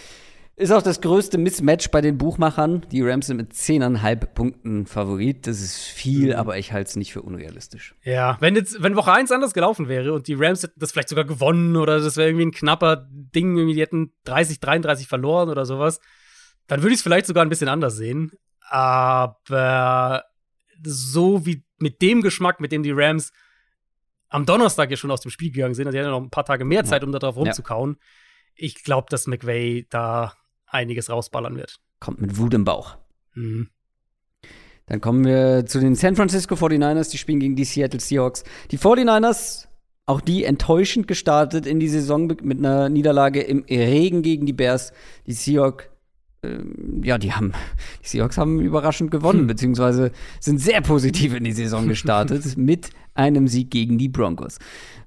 Ist auch das größte Mismatch bei den Buchmachern. Die Rams sind mit 10,5 Punkten Favorit. Das ist viel, mhm. aber ich halte es nicht für unrealistisch. Ja, wenn jetzt, wenn Woche 1 anders gelaufen wäre und die Rams hätten das vielleicht sogar gewonnen oder das wäre irgendwie ein knapper Ding, irgendwie die hätten 30, 33 verloren oder sowas, dann würde ich es vielleicht sogar ein bisschen anders sehen. Aber so wie mit dem Geschmack, mit dem die Rams am Donnerstag ja schon aus dem Spiel gegangen sind, also die hatten ja noch ein paar Tage mehr Zeit, um da drauf rumzukauen. Ja. Ich glaube, dass McVay da einiges rausballern wird. Kommt mit Wut im Bauch. Mhm. Dann kommen wir zu den San Francisco 49ers, die spielen gegen die Seattle Seahawks. Die 49ers, auch die enttäuschend gestartet in die Saison mit einer Niederlage im Regen gegen die Bears. Die Seahawks ähm, ja, die haben, die Seahawks haben überraschend gewonnen, hm. beziehungsweise sind sehr positiv in die Saison gestartet mit einem Sieg gegen die Broncos.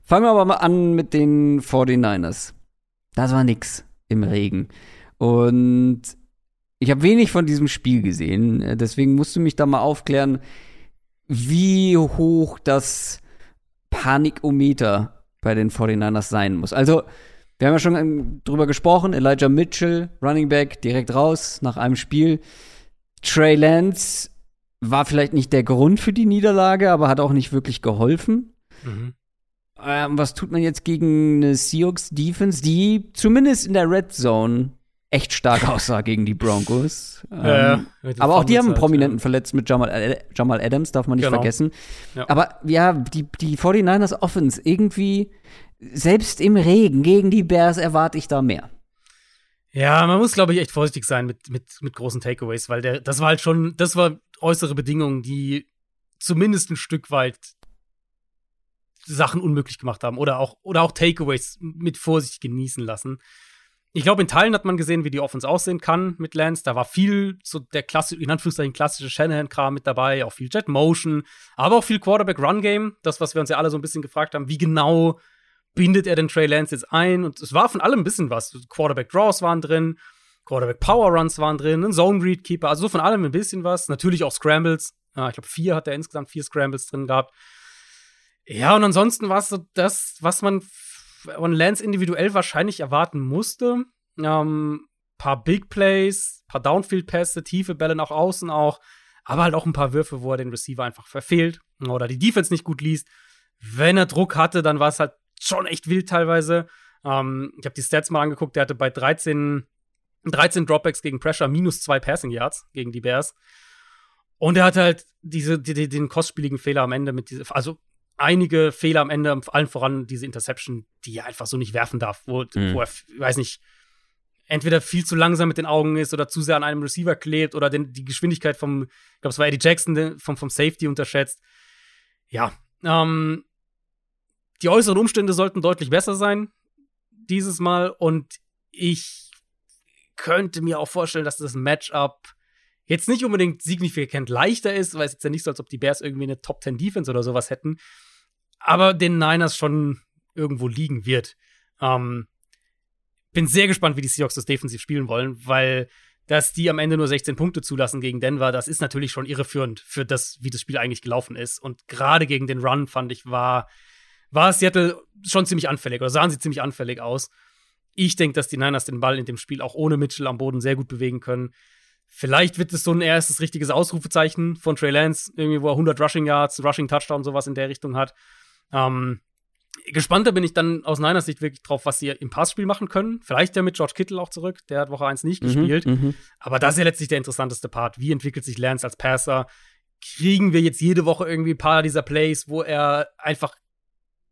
Fangen wir aber mal an mit den 49ers. Das war nix im Regen. Und ich habe wenig von diesem Spiel gesehen, deswegen musst du mich da mal aufklären, wie hoch das Panikometer bei den 49ers sein muss. Also, wir haben ja schon ähm, drüber gesprochen. Elijah Mitchell, Running Back, direkt raus nach einem Spiel. Trey Lance war vielleicht nicht der Grund für die Niederlage, aber hat auch nicht wirklich geholfen. Mhm. Ähm, was tut man jetzt gegen eine Seahawks Defense, die zumindest in der Red Zone echt stark aussah gegen die Broncos. Ja, ähm, aber auch die haben einen Prominenten ja. verletzt mit Jamal, Jamal, Adams, darf man nicht genau. vergessen. Ja. Aber ja, die, die 49ers Offense irgendwie selbst im Regen gegen die Bears erwarte ich da mehr. Ja, man muss, glaube ich, echt vorsichtig sein mit, mit, mit großen Takeaways, weil der, das war halt schon, das war äußere Bedingungen, die zumindest ein Stück weit Sachen unmöglich gemacht haben oder auch, oder auch Takeaways mit Vorsicht genießen lassen. Ich glaube, in Teilen hat man gesehen, wie die Offense aussehen kann mit Lance. Da war viel so der klassische, in Anführungszeichen klassische Shanahan-Kram mit dabei, auch viel Jet Motion, aber auch viel Quarterback-Run-Game. Das, was wir uns ja alle so ein bisschen gefragt haben, wie genau bindet er den Trey Lance jetzt ein? Und es war von allem ein bisschen was. Quarterback Draws waren drin, Quarterback Power Runs waren drin, ein Zone Read Keeper, also so von allem ein bisschen was. Natürlich auch Scrambles. Ja, ich glaube, vier hat er insgesamt vier Scrambles drin gehabt. Ja, und ansonsten war es so das, was man von Lance individuell wahrscheinlich erwarten musste. Ähm, paar Big Plays, paar Downfield-Pässe, tiefe Bälle nach außen auch, aber halt auch ein paar Würfe, wo er den Receiver einfach verfehlt oder die Defense nicht gut liest. Wenn er Druck hatte, dann war es halt schon echt wild teilweise. Ähm, ich habe die Stats mal angeguckt, der hatte bei 13 13 Dropbacks gegen Pressure, minus zwei Passing Yards gegen die Bears. Und er hat halt diese, die, den kostspieligen Fehler am Ende mit diese, also einige Fehler am Ende, allen voran diese Interception, die er einfach so nicht werfen darf, wo, mhm. wo er, weiß nicht, entweder viel zu langsam mit den Augen ist oder zu sehr an einem Receiver klebt oder den, die Geschwindigkeit vom, ich glaube, es war Eddie Jackson, vom, vom Safety unterschätzt. Ja, ähm, die äußeren Umstände sollten deutlich besser sein dieses Mal und ich könnte mir auch vorstellen, dass das Matchup jetzt nicht unbedingt signifikant leichter ist, weil es jetzt ja nicht so, als ob die Bears irgendwie eine Top 10 Defense oder sowas hätten, aber den Niners schon irgendwo liegen wird. Ähm, bin sehr gespannt, wie die Seahawks das defensiv spielen wollen, weil dass die am Ende nur 16 Punkte zulassen gegen Denver, das ist natürlich schon irreführend für das, wie das Spiel eigentlich gelaufen ist. Und gerade gegen den Run, fand ich, war, war Seattle schon ziemlich anfällig oder sahen sie ziemlich anfällig aus. Ich denke, dass die Niners den Ball in dem Spiel auch ohne Mitchell am Boden sehr gut bewegen können. Vielleicht wird es so ein erstes richtiges Ausrufezeichen von Trey Lance, irgendwie, wo er 100 Rushing Yards, Rushing Touchdown, sowas in der Richtung hat. Ähm, gespannter bin ich dann aus Niners Sicht wirklich drauf, was sie im Passspiel machen können. Vielleicht ja mit George Kittle auch zurück. Der hat Woche 1 nicht mhm, gespielt. Mhm. Aber das ist ja letztlich der interessanteste Part. Wie entwickelt sich Lance als Passer? Kriegen wir jetzt jede Woche irgendwie ein paar dieser Plays, wo er einfach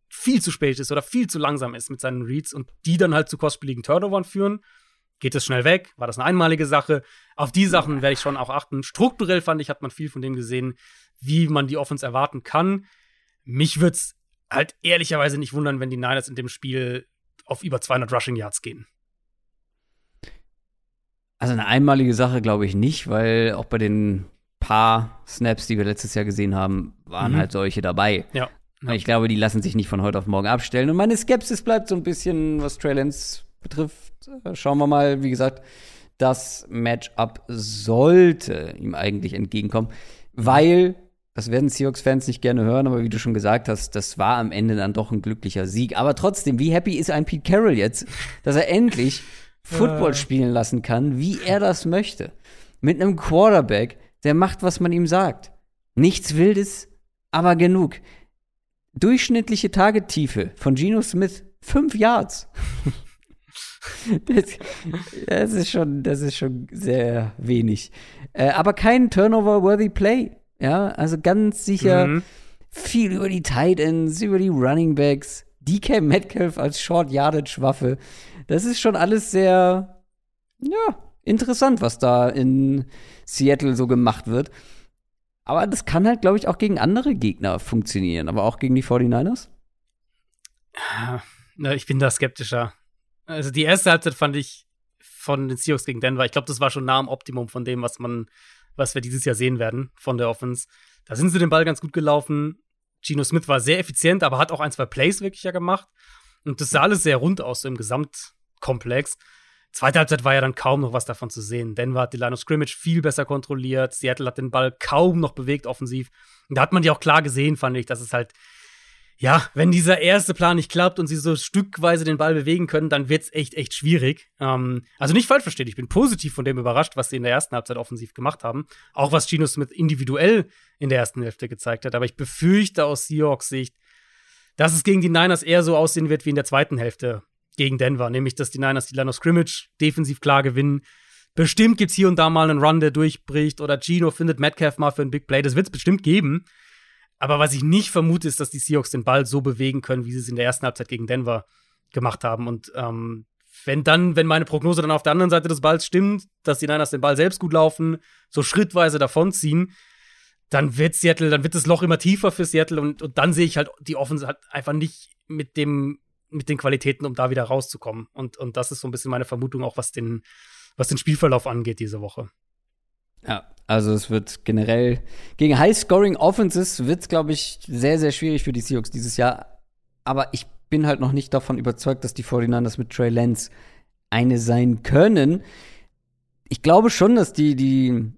viel zu spät ist oder viel zu langsam ist mit seinen Reads und die dann halt zu kostspieligen Turnovern führen? Geht es schnell weg? War das eine einmalige Sache? Auf die Sachen werde ich schon auch achten. Strukturell fand ich, hat man viel von dem gesehen, wie man die Offense erwarten kann. Mich würde es halt ehrlicherweise nicht wundern, wenn die Niners in dem Spiel auf über 200 Rushing Yards gehen. Also eine einmalige Sache glaube ich nicht, weil auch bei den paar Snaps, die wir letztes Jahr gesehen haben, waren mhm. halt solche dabei. Ja. ja. Ich glaube, die lassen sich nicht von heute auf morgen abstellen. Und meine Skepsis bleibt so ein bisschen, was Trey Lance betrifft. Schauen wir mal, wie gesagt, das Matchup sollte ihm eigentlich entgegenkommen, weil das werden Seahawks-Fans nicht gerne hören, aber wie du schon gesagt hast, das war am Ende dann doch ein glücklicher Sieg. Aber trotzdem, wie happy ist ein Pete Carroll jetzt, dass er endlich Football spielen lassen kann, wie er das möchte. Mit einem Quarterback, der macht, was man ihm sagt. Nichts Wildes, aber genug. Durchschnittliche Tagetiefe von Geno Smith, fünf Yards. das, das, ist schon, das ist schon sehr wenig. Äh, aber kein Turnover-worthy Play. Ja, also ganz sicher mhm. viel über die Tight Ends, über die Running Backs, DK Metcalf als Short Yardage Waffe. Das ist schon alles sehr, ja, interessant, was da in Seattle so gemacht wird. Aber das kann halt, glaube ich, auch gegen andere Gegner funktionieren, aber auch gegen die 49ers? Na, ich bin da skeptischer. Also die erste Halbzeit fand ich von den Seahawks gegen Denver, ich glaube, das war schon nah am Optimum von dem, was man was wir dieses Jahr sehen werden von der Offense. Da sind sie den Ball ganz gut gelaufen. Gino Smith war sehr effizient, aber hat auch ein, zwei Plays wirklich ja gemacht. Und das sah alles sehr rund aus, so im Gesamtkomplex. Zweite Halbzeit war ja dann kaum noch was davon zu sehen. Denver hat die Line of Scrimmage viel besser kontrolliert. Seattle hat den Ball kaum noch bewegt offensiv. Und da hat man ja auch klar gesehen, fand ich, dass es halt ja, wenn dieser erste Plan nicht klappt und sie so stückweise den Ball bewegen können, dann wird's echt, echt schwierig. Ähm, also nicht falsch verstehen, ich bin positiv von dem überrascht, was sie in der ersten Halbzeit offensiv gemacht haben. Auch was Gino Smith individuell in der ersten Hälfte gezeigt hat. Aber ich befürchte aus Seahawks Sicht, dass es gegen die Niners eher so aussehen wird wie in der zweiten Hälfte gegen Denver. Nämlich, dass die Niners die Line of Scrimmage defensiv klar gewinnen. Bestimmt gibt's hier und da mal einen Run, der durchbricht. Oder Gino findet Metcalf mal für ein Big Play. Das wird's bestimmt geben. Aber was ich nicht vermute, ist, dass die Seahawks den Ball so bewegen können, wie sie es in der ersten Halbzeit gegen Denver gemacht haben. Und ähm, wenn dann, wenn meine Prognose dann auf der anderen Seite des Balls stimmt, dass die Niners den Ball selbst gut laufen, so schrittweise davonziehen, dann wird Seattle, dann wird das Loch immer tiefer für Seattle und, und dann sehe ich halt die Offense halt einfach nicht mit dem, mit den Qualitäten, um da wieder rauszukommen. Und, und das ist so ein bisschen meine Vermutung auch, was den, was den Spielverlauf angeht diese Woche. Ja, also es wird generell gegen High-Scoring Offenses wird es, glaube ich, sehr, sehr schwierig für die Seahawks dieses Jahr. Aber ich bin halt noch nicht davon überzeugt, dass die 49ers mit Trey Lance eine sein können. Ich glaube schon, dass die, die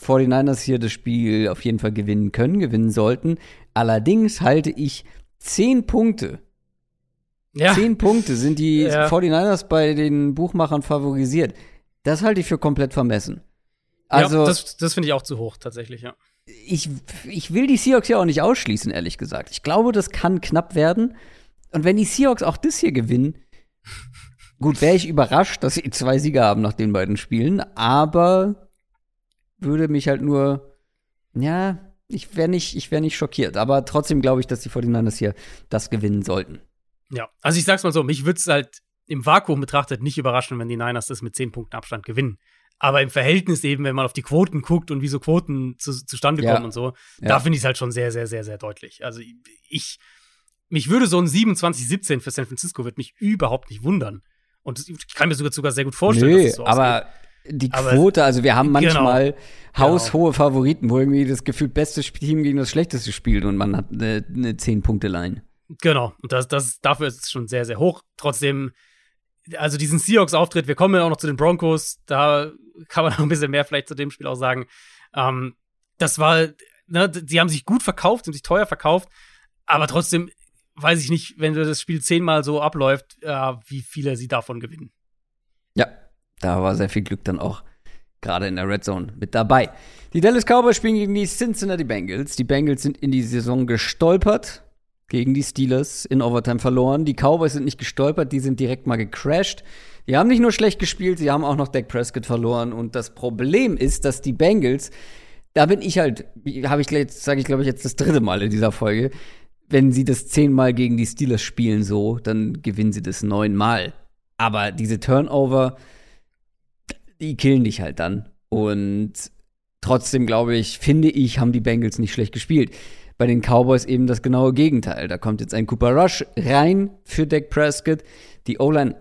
49ers hier das Spiel auf jeden Fall gewinnen können, gewinnen sollten. Allerdings halte ich 10 Punkte. Ja. 10 Punkte sind die ja. 49ers bei den Buchmachern favorisiert. Das halte ich für komplett vermessen. Also, ja, das, das finde ich auch zu hoch, tatsächlich, ja. Ich, ich will die Seahawks ja auch nicht ausschließen, ehrlich gesagt. Ich glaube, das kann knapp werden. Und wenn die Seahawks auch das hier gewinnen, gut, wäre ich überrascht, dass sie zwei Sieger haben nach den beiden Spielen, aber würde mich halt nur, ja, ich wäre nicht, ich wäre nicht schockiert, aber trotzdem glaube ich, dass die 49ers hier das gewinnen sollten. Ja, also ich sag's mal so, mich würde es halt im Vakuum betrachtet nicht überraschen, wenn die Niners das mit 10 Punkten Abstand gewinnen. Aber im Verhältnis eben, wenn man auf die Quoten guckt und wie so Quoten zu, zustande kommen und so, ja. da finde ich es halt schon sehr, sehr, sehr, sehr deutlich. Also ich, mich würde so ein 27-17 für San Francisco wird mich überhaupt nicht wundern. Und ich kann mir sogar, sogar sehr gut vorstellen, Nö, dass es so aber ausgeht. die Quote, also wir haben genau. manchmal genau. haushohe Favoriten, wo irgendwie das Gefühl beste Team gegen das schlechteste spielt und man hat eine, eine 10-Punkte-Line. Genau, und das, das, dafür ist es schon sehr, sehr hoch. Trotzdem, also diesen Seahawks-Auftritt, wir kommen ja auch noch zu den Broncos, da kann man noch ein bisschen mehr vielleicht zu dem Spiel auch sagen. Ähm, das war, ne, sie haben sich gut verkauft, sie haben sich teuer verkauft, aber trotzdem weiß ich nicht, wenn das Spiel zehnmal so abläuft, äh, wie viele sie davon gewinnen. Ja, da war sehr viel Glück dann auch gerade in der Red Zone mit dabei. Die Dallas Cowboys spielen gegen die Cincinnati Bengals. Die Bengals sind in die Saison gestolpert gegen die Steelers in Overtime verloren. Die Cowboys sind nicht gestolpert, die sind direkt mal gecrashed. Die haben nicht nur schlecht gespielt, sie haben auch noch Dak Prescott verloren. Und das Problem ist, dass die Bengals, da bin ich halt, habe ich jetzt, sage ich glaube ich jetzt das dritte Mal in dieser Folge, wenn sie das zehnmal gegen die Steelers spielen so, dann gewinnen sie das neunmal. Aber diese Turnover, die killen dich halt dann. Und trotzdem glaube ich, finde ich, haben die Bengals nicht schlecht gespielt. Bei den Cowboys eben das genaue Gegenteil. Da kommt jetzt ein Cooper Rush rein für Dak Prescott. Die O-Line,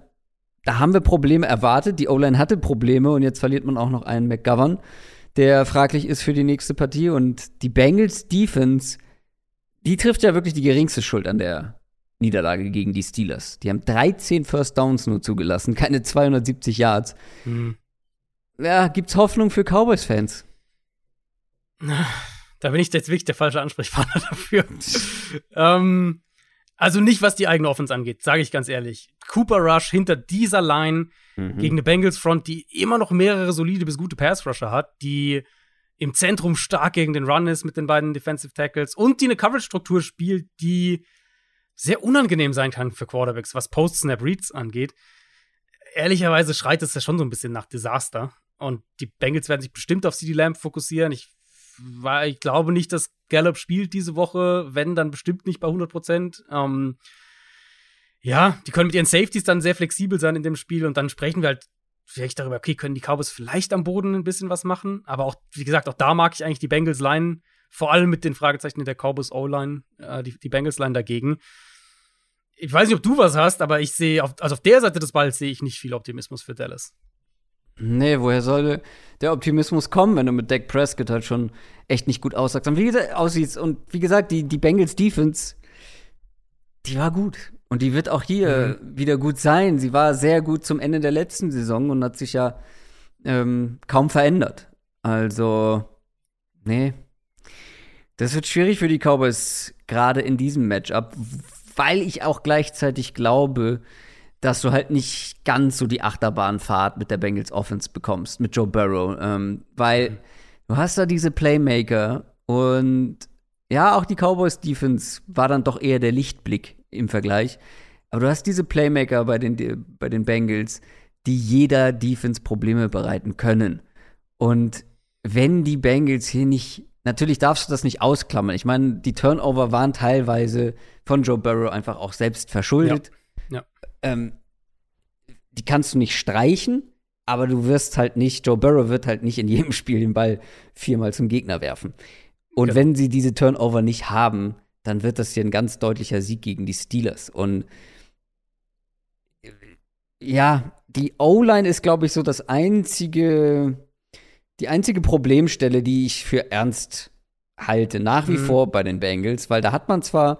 da haben wir Probleme erwartet. Die O-Line hatte Probleme und jetzt verliert man auch noch einen McGovern, der fraglich ist für die nächste Partie. Und die Bengals Defense die trifft ja wirklich die geringste Schuld an der Niederlage gegen die Steelers. Die haben 13 First Downs nur zugelassen, keine 270 Yards. Mhm. Ja, gibt's Hoffnung für Cowboys-Fans? Da bin ich jetzt wirklich der falsche Ansprechpartner dafür. ähm, also nicht, was die eigene Offense angeht, sage ich ganz ehrlich. Cooper Rush hinter dieser Line mhm. gegen eine Bengals Front, die immer noch mehrere solide bis gute Pass Rusher hat, die im Zentrum stark gegen den Run ist mit den beiden Defensive Tackles und die eine Coverage-Struktur spielt, die sehr unangenehm sein kann für Quarterbacks, was Post-Snap-Reads angeht. Ehrlicherweise schreit es ja schon so ein bisschen nach Desaster. Und die Bengals werden sich bestimmt auf CD Lamb fokussieren. Ich, war, ich glaube nicht, dass Gallup spielt diese Woche. Wenn, dann bestimmt nicht bei 100 Prozent. Ähm, ja, die können mit ihren Safeties dann sehr flexibel sein in dem Spiel. Und dann sprechen wir halt vielleicht darüber, okay, können die Cowboys vielleicht am Boden ein bisschen was machen. Aber auch, wie gesagt, auch da mag ich eigentlich die Bengals Line, vor allem mit den Fragezeichen in der Cowboys O-Line, äh, die, die Bengals Line dagegen. Ich weiß nicht, ob du was hast, aber ich sehe, also auf der Seite des Balls sehe ich nicht viel Optimismus für Dallas. Nee, woher soll der Optimismus kommen, wenn du mit Dak Prescott halt schon echt nicht gut aussagst? Und wie gesagt, aussiehst. Und wie gesagt, die, die Bengals Defense, die war gut. Und die wird auch hier mhm. wieder gut sein. Sie war sehr gut zum Ende der letzten Saison und hat sich ja ähm, kaum verändert. Also, nee. Das wird schwierig für die Cowboys, gerade in diesem Matchup, weil ich auch gleichzeitig glaube, dass du halt nicht ganz so die Achterbahnfahrt mit der Bengals Offense bekommst, mit Joe Burrow. Ähm, weil mhm. du hast da diese Playmaker und ja, auch die Cowboys Defense war dann doch eher der Lichtblick im Vergleich. Aber du hast diese Playmaker bei den, bei den Bengals, die jeder Defense Probleme bereiten können. Und wenn die Bengals hier nicht, natürlich darfst du das nicht ausklammern. Ich meine, die Turnover waren teilweise von Joe Burrow einfach auch selbst verschuldet. Ja. Ja. Ähm, die kannst du nicht streichen, aber du wirst halt nicht, Joe Burrow wird halt nicht in jedem Spiel den Ball viermal zum Gegner werfen. Und genau. wenn sie diese Turnover nicht haben, dann wird das hier ein ganz deutlicher Sieg gegen die Steelers. Und ja, die O-Line ist, glaube ich, so das einzige, die einzige Problemstelle, die ich für ernst halte, nach wie mhm. vor bei den Bengals, weil da hat man zwar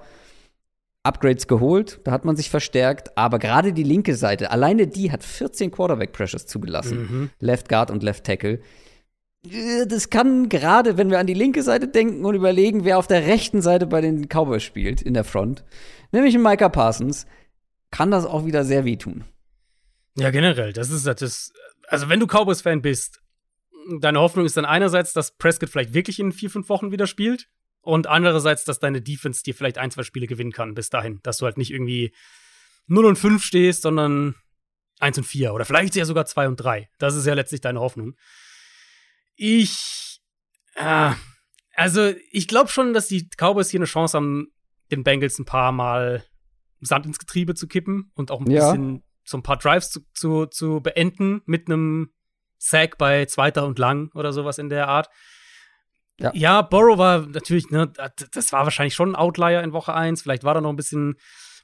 Upgrades geholt, da hat man sich verstärkt, aber gerade die linke Seite, alleine die hat 14 Quarterback Pressures zugelassen, mhm. Left Guard und Left Tackle das kann gerade, wenn wir an die linke Seite denken und überlegen, wer auf der rechten Seite bei den Cowboys spielt in der Front, nämlich Micah Parsons, kann das auch wieder sehr wehtun. Ja, generell, das ist das. Also, wenn du Cowboys-Fan bist, deine Hoffnung ist dann einerseits, dass Prescott vielleicht wirklich in vier, fünf Wochen wieder spielt und andererseits, dass deine Defense dir vielleicht ein, zwei Spiele gewinnen kann bis dahin, dass du halt nicht irgendwie 0 und 5 stehst, sondern 1 und 4 oder vielleicht ja sogar 2 und 3. Das ist ja letztlich deine Hoffnung. Ich, äh, also ich glaube schon, dass die Cowboys hier eine Chance haben, den Bengals ein paar Mal Sand ins Getriebe zu kippen und auch ein Ja. bisschen so ein paar Drives zu, zu, zu beenden mit einem Sack bei zweiter und lang oder sowas in der Art. Ja. ja, Burrow war natürlich, ne, das war wahrscheinlich schon ein Outlier in Woche 1. Vielleicht war da noch ein bisschen,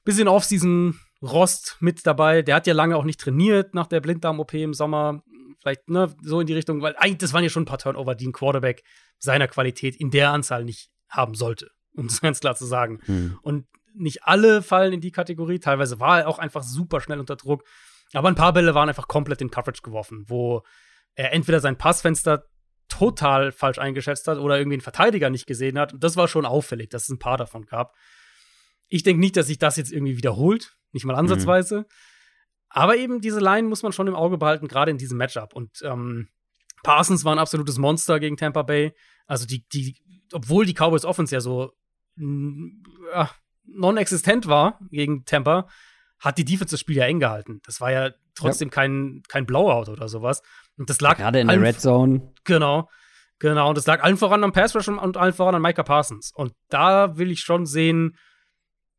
bisschen Off-Season-Rost mit dabei. Der hat ja lange auch nicht trainiert nach der Blinddarm-OP im Sommer. Vielleicht, ne, so in die Richtung, weil eigentlich, das waren ja schon ein paar Turnover, die ein Quarterback seiner Qualität in der Anzahl nicht haben sollte, um es ganz klar zu sagen. Hm. Und nicht alle fallen in die Kategorie. Teilweise war er auch einfach super schnell unter Druck. Aber ein paar Bälle waren einfach komplett in Coverage geworfen, wo er entweder sein Passfenster total falsch eingeschätzt hat oder irgendwie einen Verteidiger nicht gesehen hat. Und das war schon auffällig, dass es ein paar davon gab. Ich denke nicht, dass sich das jetzt irgendwie wiederholt, nicht mal ansatzweise. Aber eben diese Line muss man schon im Auge behalten, gerade in diesem Matchup. Und ähm, Parsons war ein absolutes Monster gegen Tampa Bay. Also die, die, obwohl die Cowboys Offense ja so ja, non-existent war gegen Tampa, hat die Defense das Spiel ja eng gehalten. Das war ja trotzdem kein, kein Blowout oder sowas. Und das lag Gerade in der Red Zone. Genau. Genau. Und das lag allen voran am Pass Rush und- allen voran an Micah Parsons. Und da will ich schon sehen,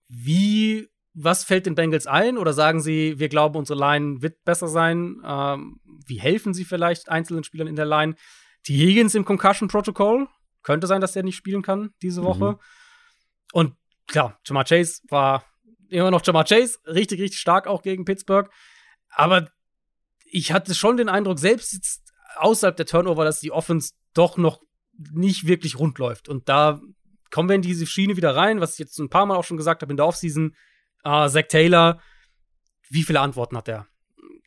wie, was fällt den Bengals ein? Oder sagen sie, wir glauben, unsere Line wird besser sein? Ähm, wie helfen sie vielleicht einzelnen Spielern in der Line? Die Higgins im Concussion Protocol. Könnte sein, dass der nicht spielen kann diese Woche. Und klar, Jamar Chase war immer noch Jamar Chase. Richtig, richtig stark auch gegen Pittsburgh. Aber ich hatte schon den Eindruck, selbst jetzt außerhalb der Turnover, dass die Offense doch noch nicht wirklich rund läuft. Und da kommen wir in diese Schiene wieder rein, was ich jetzt ein paar Mal auch schon gesagt habe in der Offseason. Äh, Zach Taylor, wie viele Antworten hat er?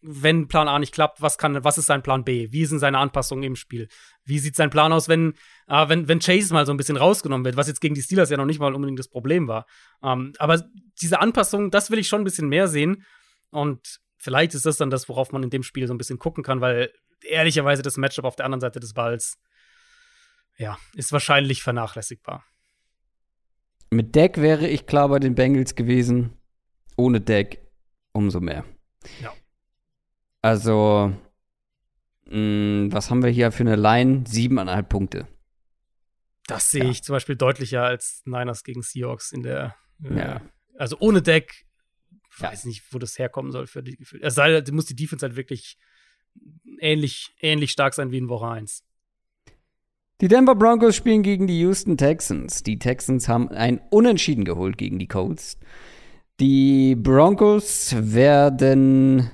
Wenn Plan A nicht klappt, was kann, was ist sein Plan B? Wie sind seine Anpassungen im Spiel? Wie sieht sein Plan aus, wenn, äh, wenn, wenn Chase mal so ein bisschen rausgenommen wird, was jetzt gegen die Steelers ja noch nicht mal unbedingt das Problem war. Ähm, aber diese Anpassung, das will ich schon ein bisschen mehr sehen. Und vielleicht ist das dann das, worauf man in dem Spiel so ein bisschen gucken kann, weil ehrlicherweise das Matchup auf der anderen Seite des Balls, ja, ist wahrscheinlich vernachlässigbar. Mit Deck wäre ich klar bei den Bengals gewesen. Ohne Deck umso mehr. Ja. Also, mh, was haben wir hier für eine Line? Siebeneinhalb Punkte. Das sehe Ja. ich zum Beispiel deutlicher als Niners gegen Seahawks in der. Äh, Ja. Also ohne Deck, Ja. weiß nicht, wo das herkommen soll. Für die, für, es sei denn, muss die Defense halt wirklich ähnlich, ähnlich stark sein wie in Woche 1. Die Denver Broncos spielen gegen die Houston Texans. Die Texans haben ein Unentschieden geholt gegen die Colts. Die Broncos werden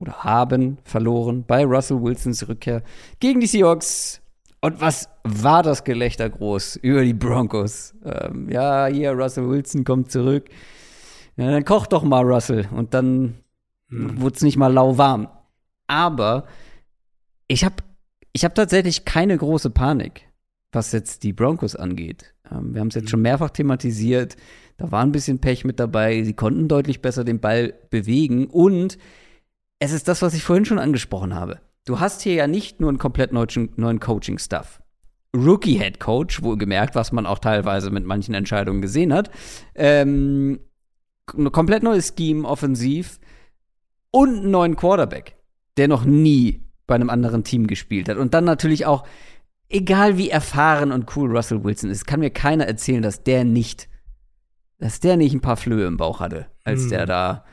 oder haben verloren bei Russell Wilsons Rückkehr gegen die Seahawks. Und was war das Gelächter groß über die Broncos? Ähm, ja, hier, Russell Wilson kommt zurück. Ja, dann koch doch mal, Russell. Und dann Hm. wurde es nicht mal lauwarm. Aber ich habe ich hab tatsächlich keine große Panik, was jetzt die Broncos angeht. Ähm, wir haben es jetzt schon mehrfach thematisiert. Da war ein bisschen Pech mit dabei. Sie konnten deutlich besser den Ball bewegen. Und es ist das, was ich vorhin schon angesprochen habe. Du hast hier ja nicht nur einen komplett neuen, neuen Coaching-Stuff. Rookie-Head Coach, wohlgemerkt, was man auch teilweise mit manchen Entscheidungen gesehen hat. Ähm, ein komplett neues Scheme offensiv und einen neuen Quarterback, der noch nie bei einem anderen Team gespielt hat. Und dann natürlich auch, egal wie erfahren und cool Russell Wilson ist, kann mir keiner erzählen, dass der nicht, dass der nicht ein paar Flöhe im Bauch hatte, als Hm. der da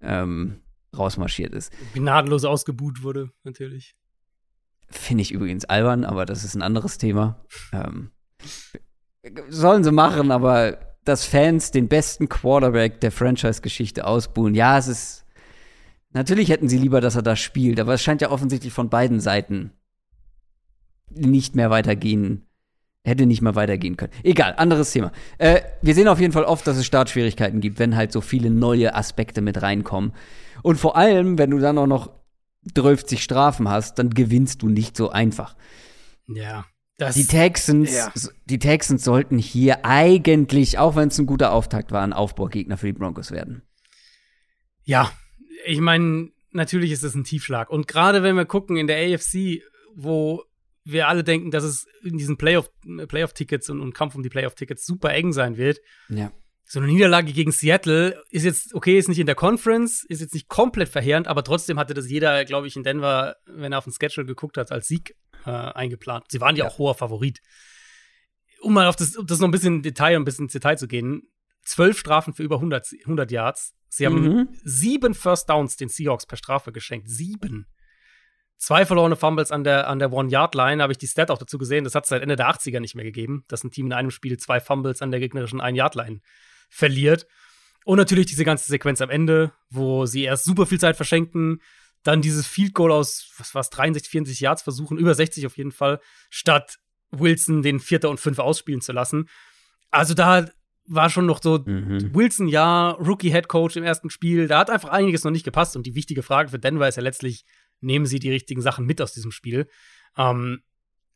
ähm, rausmarschiert ist. Gnadenlos ausgebuht wurde, natürlich. Finde ich übrigens albern, aber das ist ein anderes Thema. Ähm, sollen sie machen, aber dass Fans den besten Quarterback der Franchise-Geschichte ausbuhen, ja, es ist. Natürlich hätten sie lieber, dass er da spielt, aber es scheint ja offensichtlich von beiden Seiten nicht mehr weitergehen, hätte nicht mehr weitergehen können. Egal, anderes Thema. Äh, wir sehen auf jeden Fall oft, dass es Startschwierigkeiten gibt, wenn halt so viele neue Aspekte mit reinkommen. Und vor allem, wenn du dann auch noch 30 Strafen hast, dann gewinnst du nicht so einfach. Ja. Das, Die Texans, Ja. die Texans sollten hier eigentlich, auch wenn es ein guter Auftakt war, ein Aufbaugegner für die Broncos werden. Ja, ich meine, natürlich ist es ein Tiefschlag. Und gerade wenn wir gucken in der AFC, wo wir alle denken, dass es in diesen Playoff- Playoff-Tickets und, und Kampf um die Playoff-Tickets super eng sein wird, Ja. So eine Niederlage gegen Seattle ist jetzt, okay, ist nicht in der Conference, ist jetzt nicht komplett verheerend, aber trotzdem hatte das jeder, glaube ich, in Denver, wenn er auf den Schedule geguckt hat, als Sieg äh, eingeplant. Sie waren ja, ja, auch hoher Favorit. Um mal auf das, das noch ein bisschen Detail, ein bisschen ins Detail zu gehen. Zwölf Strafen für über 100, 100 Yards. Sie haben mhm. sieben First Downs den Seahawks per Strafe geschenkt. Sieben. Zwei verlorene Fumbles an der, an der One-Yard-Line, habe ich die Stat auch dazu gesehen. Das hat es seit Ende der 80er nicht mehr gegeben, dass ein Team in einem Spiel zwei Fumbles an der gegnerischen Ein-Yard-Line verliert. Und natürlich diese ganze Sequenz am Ende, wo sie erst super viel Zeit verschenken, dann dieses Field Goal aus, was war es, 63, 64 Yards versuchen, über 60 auf jeden Fall, statt Wilson den Vierter und Fünfer ausspielen zu lassen. Also da war schon noch so mhm. Wilson, ja, Rookie Head Coach im ersten Spiel, da hat einfach einiges noch nicht gepasst. Und die wichtige Frage für Denver ist ja letztlich, nehmen sie die richtigen Sachen mit aus diesem Spiel? Ähm,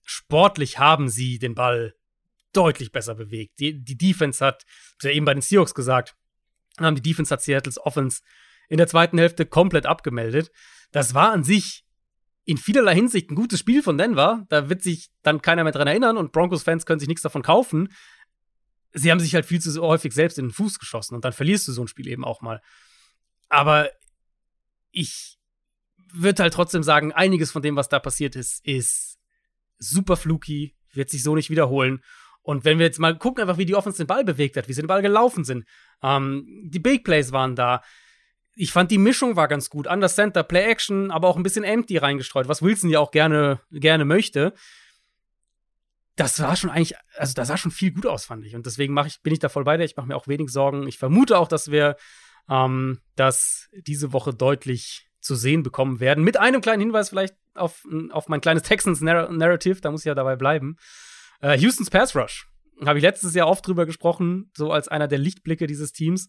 sportlich haben sie den Ball deutlich besser bewegt. Die, die Defense hat, ja eben bei den Seahawks gesagt, haben die Defense hat Seattles Offense in der zweiten Hälfte komplett abgemeldet. Das war an sich in vielerlei Hinsicht ein gutes Spiel von Denver. Da wird sich dann keiner mehr dran erinnern und Broncos-Fans können sich nichts davon kaufen. Sie haben sich halt viel zu häufig selbst in den Fuß geschossen und dann verlierst du so ein Spiel eben auch mal. Aber ich würde halt trotzdem sagen, einiges von dem, was da passiert ist, ist super fluky, wird sich so nicht wiederholen. Und wenn wir jetzt mal gucken, einfach wie die Offense den Ball bewegt hat, wie sie den Ball gelaufen sind, ähm, die Big Plays waren da. Ich fand die Mischung war ganz gut. Under Center, Play Action, aber auch ein bisschen Empty reingestreut, was Wilson ja auch gerne, gerne möchte. Das war schon eigentlich, also da sah schon viel gut aus, fand ich. Und deswegen ich, bin ich da voll bei dir. Ich mache mir auch wenig Sorgen. Ich vermute auch, dass wir ähm, das diese Woche deutlich zu sehen bekommen werden. Mit einem kleinen Hinweis vielleicht auf, auf mein kleines Texans-Narrative, da muss ich ja dabei bleiben. Äh, Houstons Pass Rush. Habe ich letztes Jahr oft drüber gesprochen, so als einer der Lichtblicke dieses Teams.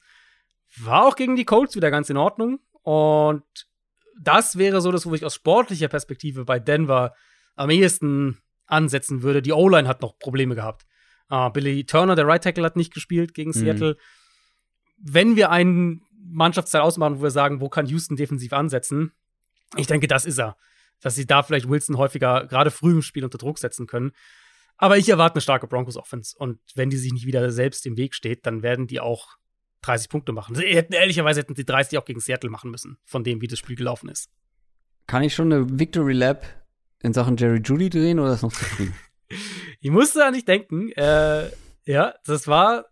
War auch gegen die Colts wieder ganz in Ordnung. Und das wäre so das, wo ich aus sportlicher Perspektive bei Denver am ehesten ansetzen würde. Die O-Line hat noch Probleme gehabt. Uh, Billy Turner, der Right Tackle, hat nicht gespielt gegen mhm. Seattle. Wenn wir einen Mannschaftsteil ausmachen, wo wir sagen, wo kann Houston defensiv ansetzen, ich denke, das ist er. Dass sie da vielleicht Wilson häufiger, gerade früh im Spiel unter Druck setzen können. Aber ich erwarte eine starke Broncos-Offense. Und wenn die sich nicht wieder selbst im Weg steht, dann werden die auch 30 Punkte machen. Sie hätten, ehrlicherweise hätten sie 30 auch gegen Seattle machen müssen, von dem, wie das Spiel gelaufen ist. Kann ich schon eine Victory Lab in Sachen Jerry Judy drehen oder ist noch zu früh? ich musste an nicht denken. Äh, ja, das war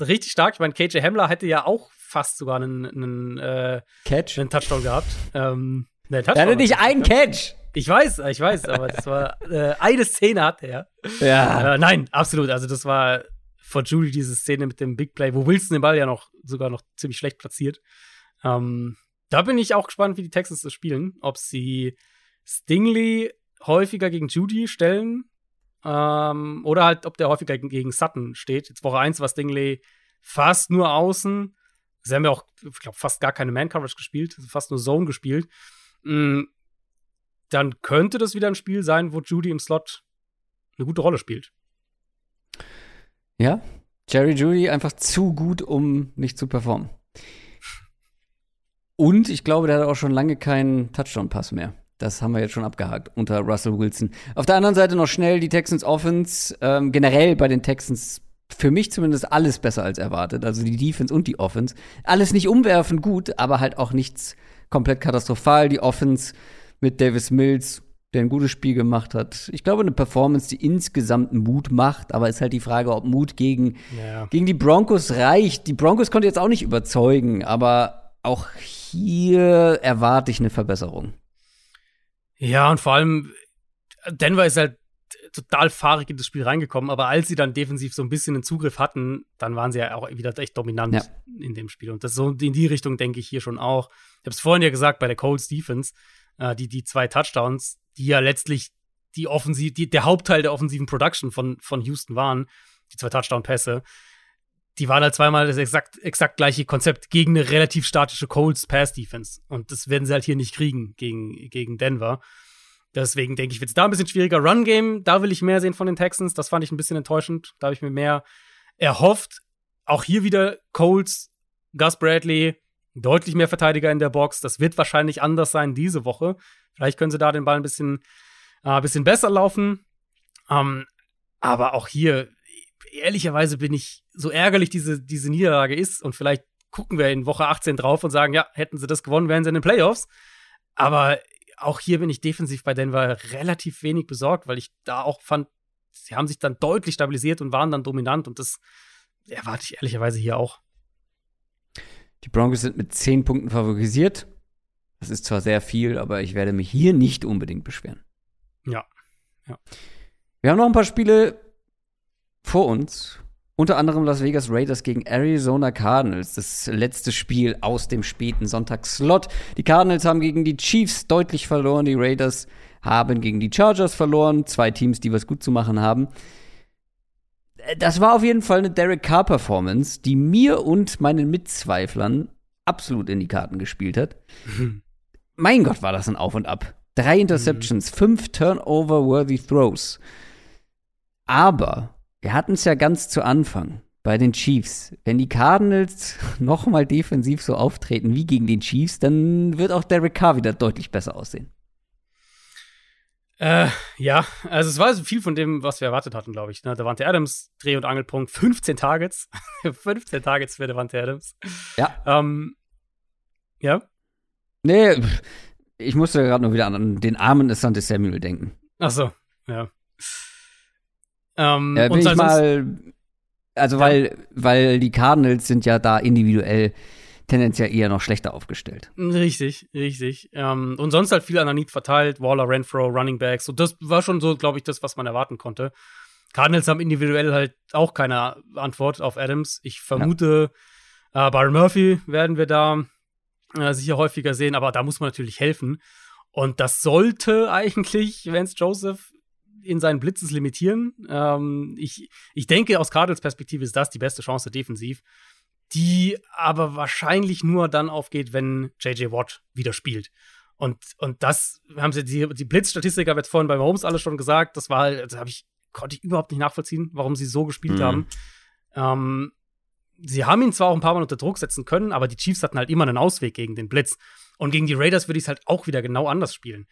richtig stark. Ich meine, KJ Hamler hätte ja auch fast sogar einen, einen, äh, Catch? einen Touchdown gehabt. Ähm, ne, Touchdown er hatte nicht einen Catch. Ich weiß, ich weiß, aber das war äh, eine Szene hat er. Ja. Äh, nein, absolut. Also das war vor Judy diese Szene mit dem Big Play, wo Wilson den Ball ja noch sogar noch ziemlich schlecht platziert. Ähm, da bin ich auch gespannt, wie die Texans das spielen. Ob sie Stingley häufiger gegen Judy stellen ähm, oder halt, ob der häufiger gegen Sutton steht. Jetzt Woche 1 war Stingley fast nur außen. Sie haben ja auch, ich glaube, fast gar keine Man-Coverage gespielt, fast nur Zone gespielt. Mhm dann könnte das wieder ein Spiel sein, wo Judy im Slot eine gute Rolle spielt. Ja, Jerry Judy einfach zu gut, um nicht zu performen. Und ich glaube, der hat auch schon lange keinen Touchdown-Pass mehr. Das haben wir jetzt schon abgehakt unter Russell Wilson. Auf der anderen Seite noch schnell die Texans Offense. Ähm, generell bei den Texans für mich zumindest alles besser als erwartet. Also die Defense und die Offense. Alles nicht umwerfend gut, aber halt auch nichts komplett katastrophal. Die Offense mit Davis Mills, der ein gutes Spiel gemacht hat. Ich glaube, eine Performance, die insgesamt Mut macht, aber ist halt die Frage, ob Mut gegen, ja. gegen die Broncos reicht. Die Broncos konnte jetzt auch nicht überzeugen, aber auch hier erwarte ich eine Verbesserung. Ja, und vor allem, Denver ist halt total fahrig in das Spiel reingekommen, aber als sie dann defensiv so ein bisschen einen Zugriff hatten, dann waren sie ja auch wieder echt dominant ja. in dem Spiel. Und das so in die Richtung denke ich hier schon auch. Ich habe es vorhin ja gesagt bei der Colts Defense äh, die, die zwei Touchdowns, die ja letztlich die Offensiv, die, der Hauptteil der offensiven Production von, von Houston waren, die zwei Touchdown-Pässe, die waren halt zweimal das exakt, exakt gleiche Konzept gegen eine relativ statische Colts Pass-Defense. Und das werden sie halt hier nicht kriegen gegen, gegen Denver. Deswegen denke ich, wird es da ein bisschen schwieriger. Run-Game, da will ich mehr sehen von den Texans. Das fand ich ein bisschen enttäuschend. Da habe ich mir mehr erhofft. Auch hier wieder Colts, Gus Bradley, deutlich mehr Verteidiger in der Box. Das wird wahrscheinlich anders sein diese Woche. Vielleicht können sie da den Ball ein bisschen, äh, bisschen besser laufen. Ähm, aber auch hier, ehrlicherweise bin ich, so ärgerlich diese, diese Niederlage ist und vielleicht gucken wir in Woche 18 drauf und sagen, ja, hätten sie das gewonnen, wären sie in den Playoffs. Aber auch hier bin ich defensiv bei Denver relativ wenig besorgt, weil ich da auch fand, sie haben sich dann deutlich stabilisiert und waren dann dominant und das erwarte ich ehrlicherweise hier auch. Die Broncos sind mit zehn Punkten favorisiert. Das ist zwar sehr viel, aber ich werde mich hier nicht unbedingt beschweren. Ja. ja. Wir haben noch ein paar Spiele vor uns. Unter anderem Las Vegas Raiders gegen Arizona Cardinals. Das letzte Spiel aus dem späten Sonntagsslot. Die Cardinals haben gegen die Chiefs deutlich verloren. Die Raiders haben gegen die Chargers verloren. Zwei Teams, die was gut zu machen haben. Das war auf jeden Fall eine Derek Carr-Performance, die mir und meinen Mitzweiflern absolut in die Karten gespielt hat. Mhm. Mein Gott, war das ein Auf und Ab. Drei Interceptions, mhm. fünf Turnover-worthy Throws. Aber wir hatten es ja ganz zu Anfang bei den Chiefs. Wenn die Cardinals nochmal defensiv so auftreten wie gegen den Chiefs, dann wird auch Derek Carr wieder deutlich besser aussehen. Äh, ja, also es war viel von dem, was wir erwartet hatten, glaube ich. Ne? Davante Adams, Dreh- und Angelpunkt, 15 Targets. 15 Targets für Davante Adams. Ja. Ähm, ja. Nee, ich musste gerade nur wieder an den armen Asante Samuel denken. Ach so, ja. Ähm, ja, bin ich mal, also ja. weil, weil die Cardinals sind ja da individuell tendenziell eher noch schlechter aufgestellt. Richtig, richtig. Ähm, und sonst halt viel Ananit verteilt, Waller, Renfro, Running Backs. Und das war schon so, glaube ich, das, was man erwarten konnte. Cardinals haben individuell halt auch keine Antwort auf Adams. Ich vermute, ja. äh, Byron Murphy werden wir da äh, sicher häufiger sehen, aber da muss man natürlich helfen. Und das sollte eigentlich Vance Joseph in seinen Blitzes limitieren. Ähm, ich, ich denke, aus Cardinals Perspektive ist das die beste Chance defensiv die aber wahrscheinlich nur dann aufgeht, wenn JJ Watt wieder spielt. Und, und das haben sie, die, die Blitzstatistik habe jetzt vorhin bei Holmes alles schon gesagt, das war halt, das habe ich, konnte ich überhaupt nicht nachvollziehen, warum sie so gespielt mhm. haben. Ähm, sie haben ihn zwar auch ein paar Mal unter Druck setzen können, aber die Chiefs hatten halt immer einen Ausweg gegen den Blitz. Und gegen die Raiders würde ich es halt auch wieder genau anders spielen.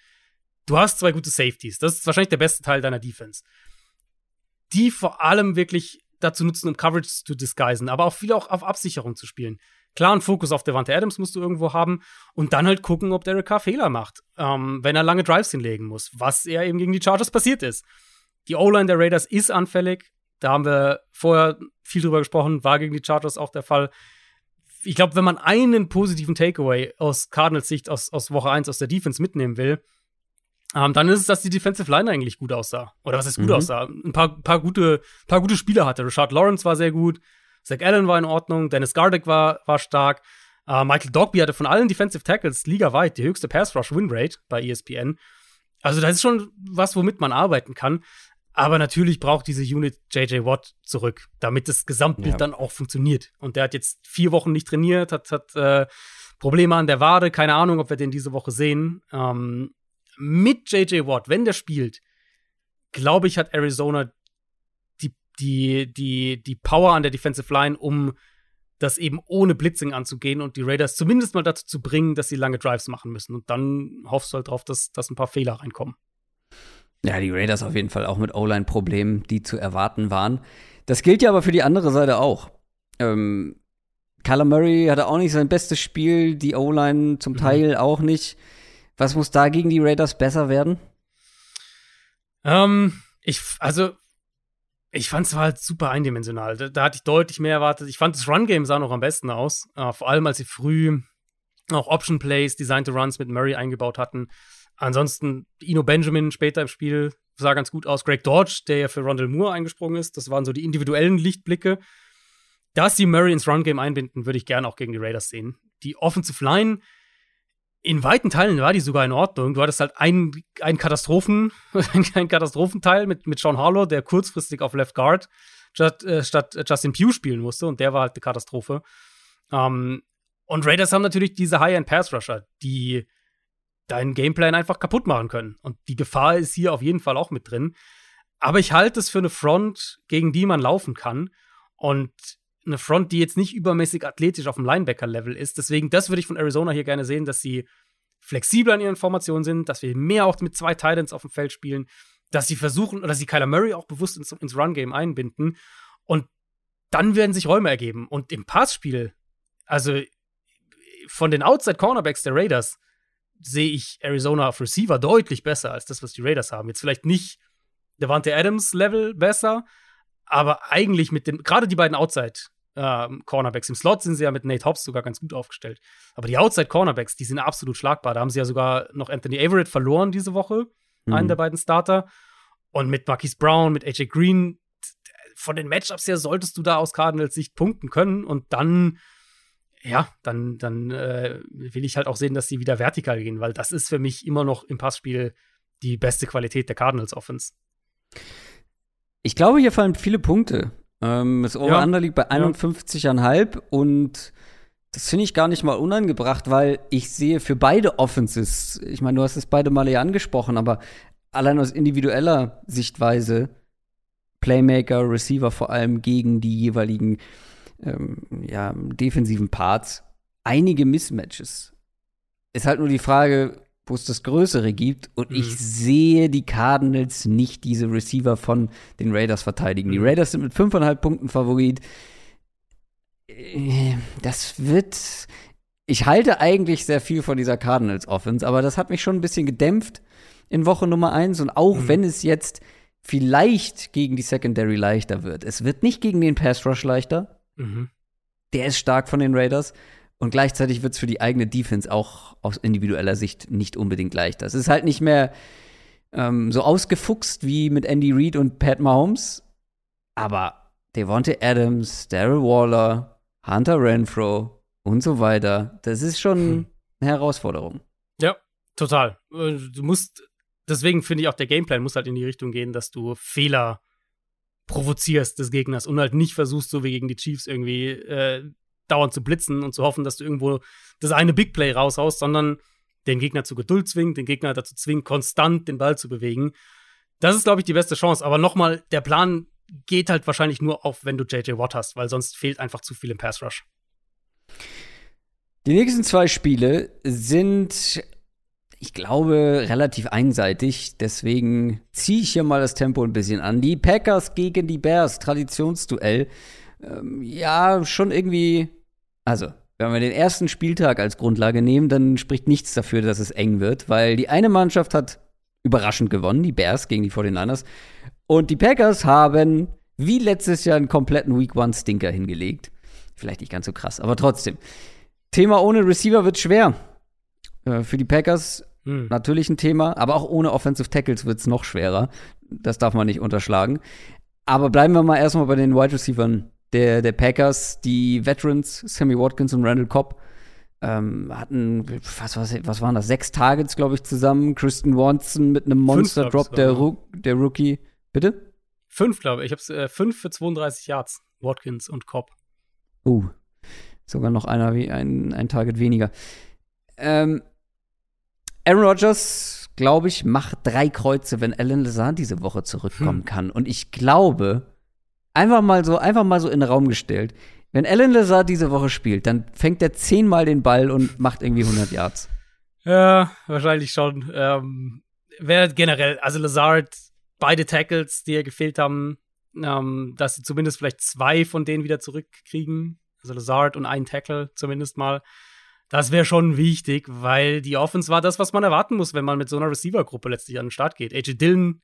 Du hast zwei gute Safeties, das ist wahrscheinlich der beste Teil deiner Defense. Die vor allem wirklich dazu nutzen, um Coverage zu disguisen, aber auch viel auch auf Absicherung zu spielen. Klaren Fokus auf Devante Adams musst du irgendwo haben und dann halt gucken, ob Derek Carr Fehler macht, ähm, wenn er lange Drives hinlegen muss, was er eben gegen die Chargers passiert ist. Die O-Line der Raiders ist anfällig. Da haben wir vorher viel drüber gesprochen, war gegen die Chargers auch der Fall. Ich glaube, wenn man einen positiven Takeaway aus Cardinals Sicht aus, aus Woche 1 aus der Defense mitnehmen will, ähm, dann ist es, dass die Defensive Line eigentlich gut aussah. Oder was ist gut mhm. aussah? Ein paar, paar, gute, paar gute Spieler hatte. Richard Lawrence war sehr gut, Zach Allen war in Ordnung, Dennis Gardeck war, war stark. Äh, Michael Dogby hatte von allen Defensive Tackles ligaweit die höchste Pass-Rush-Win-Rate bei ESPN. Also das ist schon was, womit man arbeiten kann. Aber natürlich braucht diese Unit JJ Watt zurück, damit das Gesamtbild ja. dann auch funktioniert. Und der hat jetzt vier Wochen nicht trainiert, hat, hat äh, Probleme an der Wade. Keine Ahnung, ob wir den diese Woche sehen. Ähm, mit JJ Watt, wenn der spielt, glaube ich, hat Arizona die, die, die, die Power an der Defensive Line, um das eben ohne Blitzing anzugehen und die Raiders zumindest mal dazu zu bringen, dass sie lange Drives machen müssen. Und dann hoffst du halt drauf, dass, dass ein paar Fehler reinkommen. Ja, die Raiders auf jeden Fall auch mit O-Line-Problemen, die zu erwarten waren. Das gilt ja aber für die andere Seite auch. Ähm, Kyler Murray hatte auch nicht sein bestes Spiel, die O-Line zum mhm. Teil mhm. auch nicht. Was muss da gegen die Raiders besser werden? Ähm, ich, also, ich fand es halt super eindimensional. Da, da, hatte ich deutlich mehr erwartet. Ich fand das Run-Game sah noch am besten aus. Äh, vor allem, als sie früh auch Option Plays, Designed Runs mit Murray eingebaut hatten. Ansonsten, Ino Benjamin später im Spiel sah ganz gut aus. Greg Dodge, der ja für Rondell Moore eingesprungen ist, das waren so die individuellen Lichtblicke. Dass sie Murray ins Run-Game einbinden, würde ich gerne auch gegen die Raiders sehen. Die Offensive Line, in weiten Teilen war die sogar in Ordnung. Du hattest halt einen, einen Katastrophen, einen Katastrophenteil mit, mit Sean Harlow, der kurzfristig auf Left Guard statt, äh, statt Justin Pugh spielen musste und der war halt eine Katastrophe. Ähm, und Raiders haben natürlich diese High-End-Pass-Rusher, die deinen Gameplan einfach kaputt machen können. Und die Gefahr ist hier auf jeden Fall auch mit drin. Aber ich halte es für eine Front, gegen die man laufen kann. Und eine Front, die jetzt nicht übermäßig athletisch auf dem Linebacker-Level ist. Deswegen, das würde ich von Arizona hier gerne sehen, dass sie flexibler in ihren Formationen sind, dass wir mehr auch mit zwei Titans auf dem Feld spielen, dass sie versuchen, oder dass sie Kyler Murray auch bewusst ins, ins Run-Game einbinden Und dann werden sich Räume ergeben. Und im Passspiel, also von den Outside Cornerbacks der Raiders, sehe ich Arizona auf Receiver deutlich besser als das, was die Raiders haben. Jetzt vielleicht nicht Devante Adams Level besser, aber eigentlich mit den, gerade die beiden Outside ähm, Cornerbacks im Slot sind sie ja mit Nate Hobbs sogar ganz gut aufgestellt. Aber die Outside Cornerbacks, die sind absolut schlagbar. Da haben sie ja sogar noch Anthony Averett verloren diese Woche, mhm. einen der beiden Starter. Und mit Marquise Brown, mit AJ Green, von den Matchups her solltest du da aus Cardinals Sicht punkten können und dann ja, dann, dann äh, will ich halt auch sehen, dass sie wieder vertikal gehen, weil das ist für mich immer noch im Passspiel die beste Qualität der Cardinals Offense. Ich glaube, hier fallen viele Punkte. Ähm, das Over-Under ja. liegt bei 51,5 ja. und das finde ich gar nicht mal unangebracht, weil ich sehe für beide Offenses, ich meine, du hast es beide Male ja angesprochen, aber allein aus individueller Sichtweise, Playmaker, Receiver vor allem gegen die jeweiligen ähm, ja, defensiven Parts, einige Mismatches. Ist halt nur die Frage, wo es das Größere gibt. Und mhm. ich sehe die Cardinals nicht diese Receiver von den Raiders verteidigen. Mhm. Die Raiders sind mit 5,5 Punkten Favorit. Äh, das wird. Ich halte eigentlich sehr viel von dieser Cardinals Offense, aber das hat mich schon ein bisschen gedämpft in Woche Nummer 1. Und auch mhm. wenn es jetzt vielleicht gegen die Secondary leichter wird, es wird nicht gegen den Pass Rush leichter. Mhm. Der ist stark von den Raiders. Und gleichzeitig wird es für die eigene Defense auch aus individueller Sicht nicht unbedingt leichter. Es ist halt nicht mehr ähm, so ausgefuchst wie mit Andy Reid und Pat Mahomes. Aber Devontae Adams, Daryl Waller, Hunter Renfro und so weiter, das ist schon hm. eine Herausforderung. Ja, total. Äh, du musst, deswegen finde ich auch, der Gameplan muss halt in die Richtung gehen, dass du Fehler provozierst des Gegners und halt nicht versuchst, so wie gegen die Chiefs irgendwie äh, dauernd zu blitzen und zu hoffen, dass du irgendwo das eine Big Play raushaust, sondern den Gegner zu Geduld zwingt, den Gegner dazu zwingt, konstant den Ball zu bewegen. Das ist, glaube ich, die beste Chance. Aber nochmal, der Plan geht halt wahrscheinlich nur auf, wenn du JJ Watt hast, weil sonst fehlt einfach zu viel im Pass Rush. Die nächsten zwei Spiele sind, ich glaube, relativ einseitig. Deswegen ziehe ich hier mal das Tempo ein bisschen an. Die Packers gegen die Bears, Traditionsduell. Ähm, ja, schon irgendwie also, wenn wir den ersten Spieltag als Grundlage nehmen, dann spricht nichts dafür, dass es eng wird, weil die eine Mannschaft hat überraschend gewonnen, die Bears gegen die 49ers. Und die Packers haben wie letztes Jahr einen kompletten Week One Stinker hingelegt. Vielleicht nicht ganz so krass, aber trotzdem. Thema ohne Receiver wird schwer. Äh, für die Packers hm. natürlich ein Thema, aber auch ohne Offensive Tackles wird es noch schwerer. Das darf man nicht unterschlagen. Aber bleiben wir mal erstmal bei den Wide Receivers der, der Packers, die Veterans, Sammy Watkins und Randall Cobb, ähm, hatten, was, was, was waren das, sechs Targets, glaube ich, zusammen. Kristen Watson mit einem Monster-Drop, der, der Rookie. Bitte? Fünf, glaube ich. Ich habe äh, fünf für 32 Yards, Watkins und Cobb. Uh, sogar noch einer wie ein, ein Target weniger. Ähm, Aaron Rodgers, glaube ich, macht drei Kreuze, wenn Alan Lazar diese Woche zurückkommen hm. kann. Und ich glaube, Einfach mal so, einfach mal so in den Raum gestellt. Wenn Alan Lazard diese Woche spielt, dann fängt er zehnmal den Ball und macht irgendwie 100 Yards. Ja, wahrscheinlich schon. Ähm, Wäre generell, also Lazard, beide Tackles, die ja gefehlt haben, ähm, dass sie zumindest vielleicht zwei von denen wieder zurückkriegen. Also Lazard und ein Tackle zumindest mal. Das wäre schon wichtig, weil die Offense war das, was man erwarten muss, wenn man mit so einer Receiver-Gruppe letztlich an den Start geht. AJ Dillon,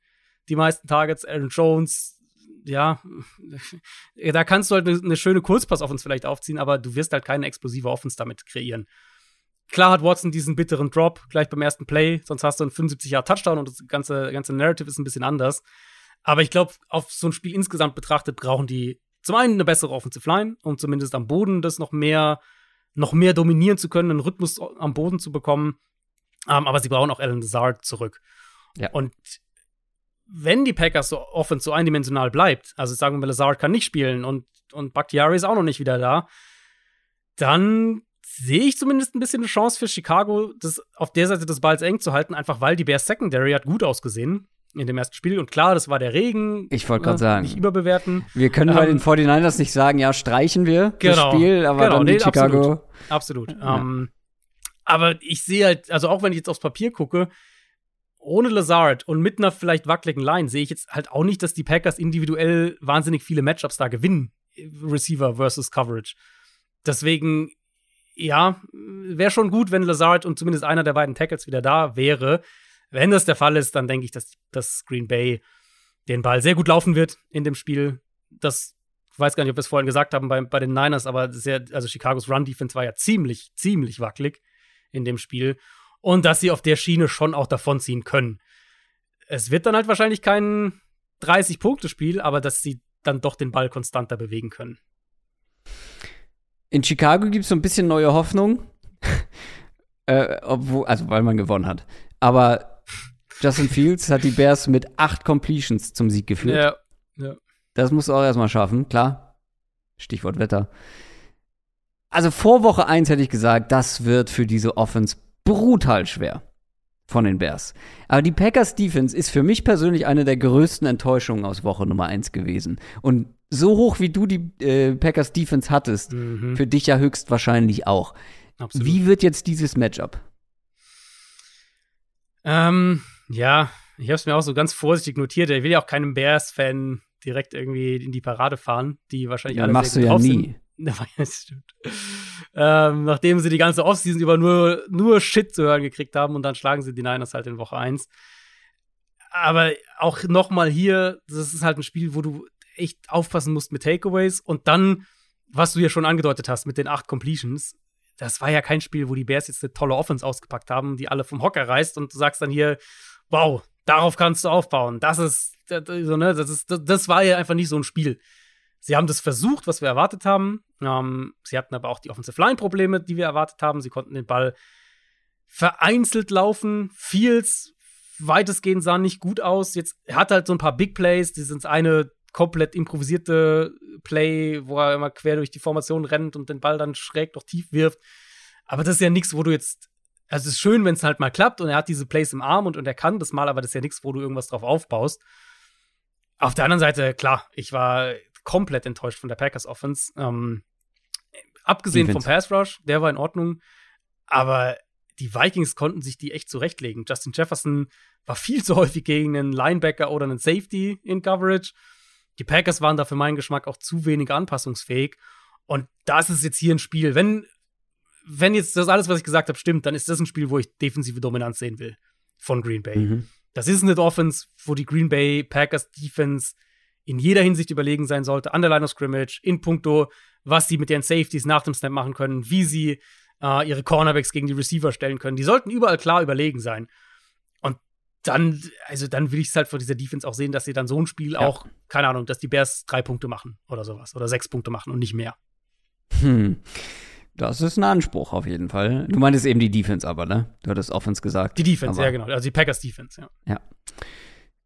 die meisten Targets, Aaron Jones, ja, da kannst du halt eine, schöne Kurzpass-Offense vielleicht aufziehen, aber du wirst halt keine explosive Offense damit kreieren. Klar hat Watson diesen bitteren Drop gleich beim ersten Play, sonst hast du einen 75 Jahre Touchdown und das ganze, ganze Narrative ist ein bisschen anders. Aber ich glaube, auf so ein Spiel insgesamt betrachtet brauchen die zum einen eine bessere Offensive Line, um zumindest am Boden das noch mehr, noch mehr dominieren zu können, einen Rhythmus am Boden zu bekommen. Um, ähm, aber sie brauchen auch Alan Lazard zurück. Ja. Und wenn die Packers so offen so eindimensional bleibt, also sagen wir, Lazard kann nicht spielen und, und Bakhtiari ist auch noch nicht wieder da, dann sehe ich zumindest ein bisschen eine Chance für Chicago, das auf der Seite des Balls eng zu halten, einfach weil die Bears Secondary hat gut ausgesehen in dem ersten Spiel. Und klar, das war der Regen. Ich wollte gerade äh, sagen. Nicht überbewerten. Wir können ähm, bei den 49ers nicht sagen, ja, streichen wir genau, das Spiel, aber genau, dann nee, Chicago. Absolut. absolut. Ja. Ähm, aber ich sehe halt, also auch wenn ich jetzt aufs Papier gucke, ohne Lazard und mit einer vielleicht wackeligen Line sehe ich jetzt halt auch nicht, dass die Packers individuell wahnsinnig viele Matchups da gewinnen. Receiver versus Coverage. Deswegen, ja, wäre schon gut, wenn Lazard und zumindest einer der beiden Tackles wieder da wäre. Wenn das der Fall ist, dann denke ich, dass, dass Green Bay den Ball sehr gut laufen wird in dem Spiel. Das ich weiß gar nicht, ob wir es vorhin gesagt haben bei, bei den Niners, aber sehr, also Chicagos Run-Defense war ja ziemlich, ziemlich wackelig in dem Spiel. Und dass sie auf der Schiene schon auch davonziehen können. Es wird dann halt wahrscheinlich kein 30-Punkte-Spiel, aber dass sie dann doch den Ball konstanter bewegen können. In Chicago gibt es so ein bisschen neue Hoffnung. äh, obwohl, also weil man gewonnen hat. Aber Justin Fields hat die Bears mit acht Completions zum Sieg geführt. Ja, ja. Das musst du auch erstmal schaffen, klar. Stichwort Wetter. Also vor Woche 1 hätte ich gesagt, das wird für diese Offense brutal schwer von den Bears. Aber die Packers Defense ist für mich persönlich eine der größten Enttäuschungen aus Woche Nummer 1 gewesen. Und so hoch wie du die äh, Packers Defense hattest, mhm. für dich ja höchstwahrscheinlich auch. Absolut. Wie wird jetzt dieses Matchup? Ähm, ja, ich habe es mir auch so ganz vorsichtig notiert. Ich will ja auch keinem Bears-Fan direkt irgendwie in die Parade fahren, die wahrscheinlich ja, alle machst du ja nie. stimmt. Ähm, nachdem sie die ganze Offseason über nur, nur Shit zu hören gekriegt haben und dann schlagen sie die Niners halt in Woche 1. Aber auch nochmal hier, das ist halt ein Spiel, wo du echt aufpassen musst mit Takeaways und dann, was du ja schon angedeutet hast mit den acht Completions, das war ja kein Spiel, wo die Bears jetzt eine tolle Offense ausgepackt haben, die alle vom Hocker reißt und du sagst dann hier, wow, darauf kannst du aufbauen. Das ist, so, ne, das, ist, das war ja einfach nicht so ein Spiel. Sie haben das versucht, was wir erwartet haben. Ähm, sie hatten aber auch die Offensive Line-Probleme, die wir erwartet haben. Sie konnten den Ball vereinzelt laufen. Fields weitestgehend sah nicht gut aus. Jetzt hat halt so ein paar Big Plays. Die sind eine komplett improvisierte Play, wo er immer quer durch die Formation rennt und den Ball dann schräg noch tief wirft. Aber das ist ja nichts, wo du jetzt also es ist schön, wenn es halt mal klappt und er hat diese Plays im Arm und, und er kann das mal, aber das ist ja nichts, wo du irgendwas drauf aufbaust. Auf der anderen Seite, klar, ich war komplett enttäuscht von der Packers Offense. Ähm, abgesehen Defense. vom Pass Rush, der war in Ordnung, aber die Vikings konnten sich die echt zurechtlegen. Justin Jefferson war viel zu häufig gegen einen Linebacker oder einen Safety in Coverage. Die Packers waren da für meinen Geschmack auch zu wenig anpassungsfähig. Und das ist jetzt hier ein Spiel. Wenn wenn jetzt das alles, was ich gesagt habe, stimmt, dann ist das ein Spiel, wo ich defensive Dominanz sehen will von Green Bay. Mhm. Das ist eine Offense, wo die Green Bay Packers Defense in jeder Hinsicht überlegen sein sollte, an der Line of Scrimmage, in puncto, was sie mit ihren Safeties nach dem Snap machen können, wie sie äh, ihre Cornerbacks gegen die Receiver stellen können. Die sollten überall klar überlegen sein. Und dann, also dann will ich es halt vor dieser Defense auch sehen, dass sie dann so ein Spiel ja. auch, keine Ahnung, dass die Bears drei Punkte machen oder sowas oder sechs Punkte machen und nicht mehr. Hm. Das ist ein Anspruch auf jeden Fall. Du meintest eben die Defense aber, ne? Du hattest Offense gesagt. Die Defense, ja, genau. Also die Packers Defense, ja. Ja.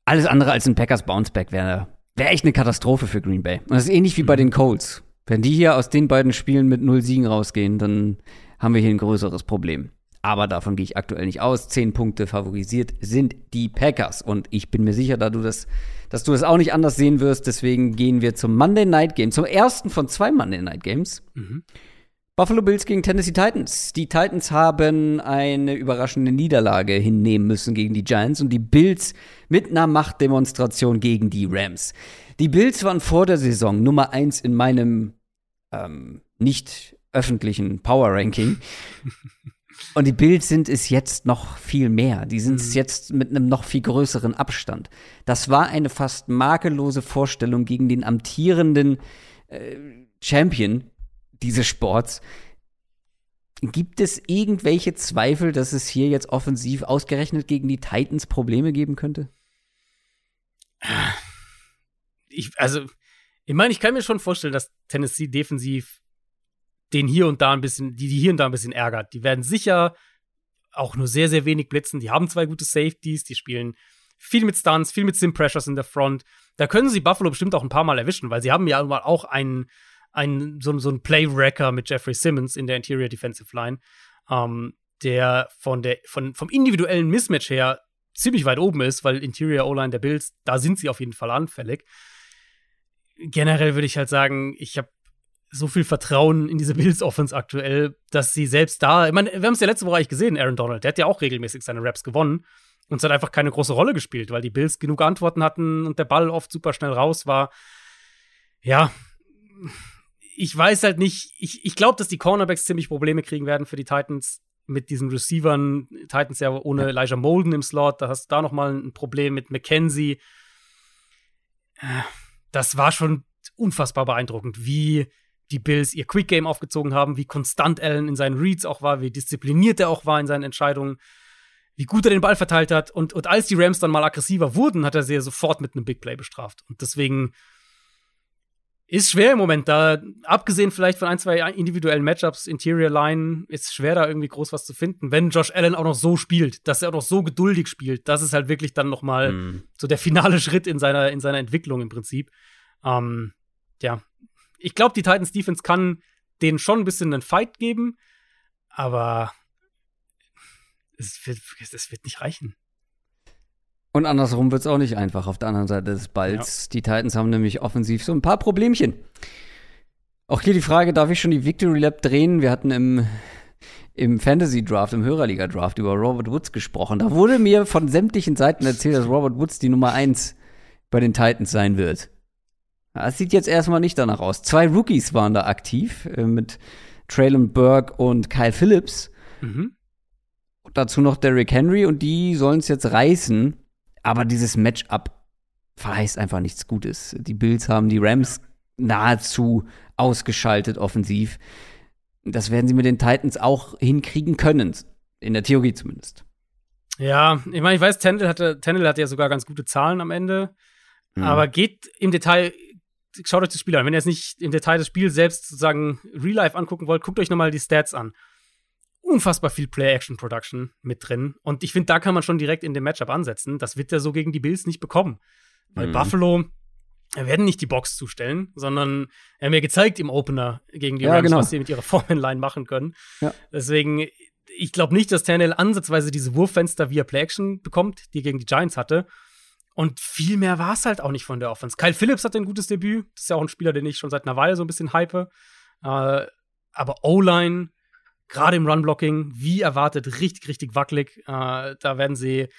Alles andere als ein Packers Bounceback wäre wär echt eine Katastrophe für Green Bay. Und das ist ähnlich wie bei den Colts. Wenn die hier aus den beiden Spielen mit null Siegen rausgehen, dann haben wir hier ein größeres Problem. Aber davon gehe ich aktuell nicht aus. Zehn Punkte favorisiert sind die Packers. Und ich bin mir sicher, da du das, dass du das auch nicht anders sehen wirst. Deswegen gehen wir zum Monday Night Game, zum ersten von zwei Monday Night Games. Mhm. Buffalo Bills gegen Tennessee Titans. Die Titans haben eine überraschende Niederlage hinnehmen müssen gegen die Giants und die Bills mit einer Machtdemonstration gegen die Rams. Die Bills waren vor der Saison Nummer eins in meinem ähm, nicht öffentlichen Power Ranking. Und die Bills sind es jetzt noch viel mehr. Die sind es mhm. jetzt mit einem noch viel größeren Abstand. Das war eine fast makellose Vorstellung gegen den amtierenden äh, Champion dieses Sports. Gibt es irgendwelche Zweifel, dass es hier jetzt offensiv ausgerechnet gegen die Titans Probleme geben könnte? Ich, also, ich meine, ich kann mir schon vorstellen, dass Tennessee defensiv den hier und da ein bisschen, die, die hier und da ein bisschen ärgert. Die werden sicher auch nur sehr, sehr wenig blitzen. Die haben zwei gute Safeties, die spielen viel mit Stunts, viel mit Sim Pressures in der Front. Da können sie Buffalo bestimmt auch ein paar Mal erwischen, weil sie haben ja auch einen ein, so, so ein Play-Wrecker mit Jeffrey Simmons in der Interior Defensive Line, ähm, der von der, von, vom individuellen Mismatch her ziemlich weit oben ist, weil Interior O-Line der Bills, da sind sie auf jeden Fall anfällig. Generell würde ich halt sagen, ich habe so viel Vertrauen in diese Bills Offense aktuell, dass sie selbst da, ich meine, wir haben es ja letzte Woche eigentlich gesehen, Aaron Donald, der hat ja auch regelmäßig seine Raps gewonnen, Und es hat einfach keine große Rolle gespielt, weil die Bills genug Antworten hatten und der Ball oft super schnell raus war. Ja, ich weiß halt nicht, ich, ich glaube, dass die Cornerbacks ziemlich Probleme kriegen werden für die Titans mit diesen Receivern. Titans ja ohne Elijah Molden im Slot, da hast du da noch mal ein Problem mit McKenzie. Das war schon unfassbar beeindruckend, wie die Bills ihr Quick Game aufgezogen haben, wie konstant Allen in seinen Reads auch war, wie diszipliniert er auch war in seinen Entscheidungen, wie gut er den Ball verteilt hat. Und, und als die Rams dann mal aggressiver wurden, hat er sie sofort mit einem Big Play bestraft. Und deswegen ist schwer im Moment da. Abgesehen vielleicht von ein, zwei individuellen Matchups, Interior Line, ist schwer da irgendwie groß was zu finden. Wenn Josh Allen auch noch so spielt, dass er auch noch so geduldig spielt, das ist halt wirklich dann noch mal mm. so der finale Schritt in seiner, in seiner Entwicklung im Prinzip. Ähm, ja, ich glaube, die Titans Defense kann denen schon ein bisschen einen Fight geben, aber es wird, es wird nicht reichen. Und andersrum wird es auch nicht einfach auf der anderen Seite des Balls. Ja. Die Titans haben nämlich offensiv so ein paar Problemchen. Auch hier die Frage, darf ich schon die Victory Lab drehen? Wir hatten im, im Fantasy Draft, im Hörerliga Draft über Robert Woods gesprochen. Da wurde mir von sämtlichen Seiten erzählt, dass Robert Woods die Nummer 1 bei den Titans sein wird. Das sieht jetzt erstmal nicht danach aus. Zwei Rookies waren da aktiv äh, mit Traylon Burke und Kyle Phillips. Mhm. Dazu noch Derrick Henry und die sollen es jetzt reißen. Aber dieses Matchup verheißt einfach nichts Gutes. Die Bills haben die Rams nahezu ausgeschaltet offensiv. Das werden sie mit den Titans auch hinkriegen können. In der Theorie zumindest. Ja, ich meine, ich weiß, Tendel hatte, Tendel hatte ja sogar ganz gute Zahlen am Ende. Mhm. Aber geht im Detail, schaut euch das Spiel an. Wenn ihr jetzt nicht im Detail das Spiel selbst sozusagen real life angucken wollt, guckt euch nochmal die Stats an unfassbar viel Play-Action-Production mit drin. Und ich finde, da kann man schon direkt in dem Matchup ansetzen. Das wird er so gegen die Bills nicht bekommen. Weil mhm. Buffalo er werden nicht die Box zustellen, sondern er hat mir gezeigt im Opener gegen die ja, Rams, genau. was sie mit ihrer Foreman-Line machen können. Ja. Deswegen, ich glaube nicht, dass Tannehill ansatzweise diese Wurffenster via Play-Action bekommt, die er gegen die Giants hatte. Und viel mehr war es halt auch nicht von der Offense. Kyle Phillips hatte ein gutes Debüt. Das ist ja auch ein Spieler, den ich schon seit einer Weile so ein bisschen hype. Äh, aber O-Line gerade im Run-Blocking, wie erwartet, richtig, richtig wackelig. Äh, da werden sie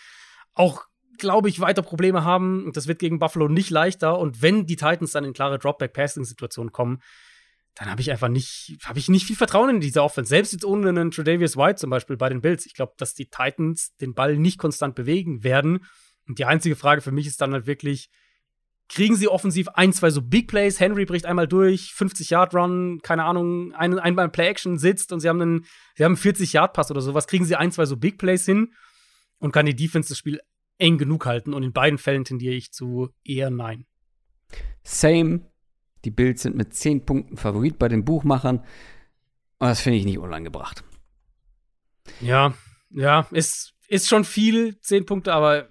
auch, glaube ich, weiter Probleme haben. Das wird gegen Buffalo nicht leichter. Und wenn die Titans dann in klare Dropback-Passing-Situationen kommen, dann habe ich einfach nicht, habe ich nicht viel Vertrauen in diese Offense. Selbst jetzt ohne einen Tredavious White zum Beispiel bei den Bills. Ich glaube, dass die Titans den Ball nicht konstant bewegen werden. Und die einzige Frage für mich ist dann halt wirklich, kriegen sie offensiv ein, zwei so Big Plays. Henry bricht einmal durch, 50-Yard-Run, keine Ahnung, ein, einmal Play-Action sitzt und sie haben einen, sie haben einen 40-Yard-Pass oder sowas. Kriegen sie ein, zwei so Big Plays hin und kann die Defense das Spiel eng genug halten? Und in beiden Fällen tendiere ich zu eher nein. Same. Die Bills sind mit 10 Punkten Favorit bei den Buchmachern. Und das finde ich nicht unangebracht. Ja, ja, ist, ist schon viel, 10 Punkte, aber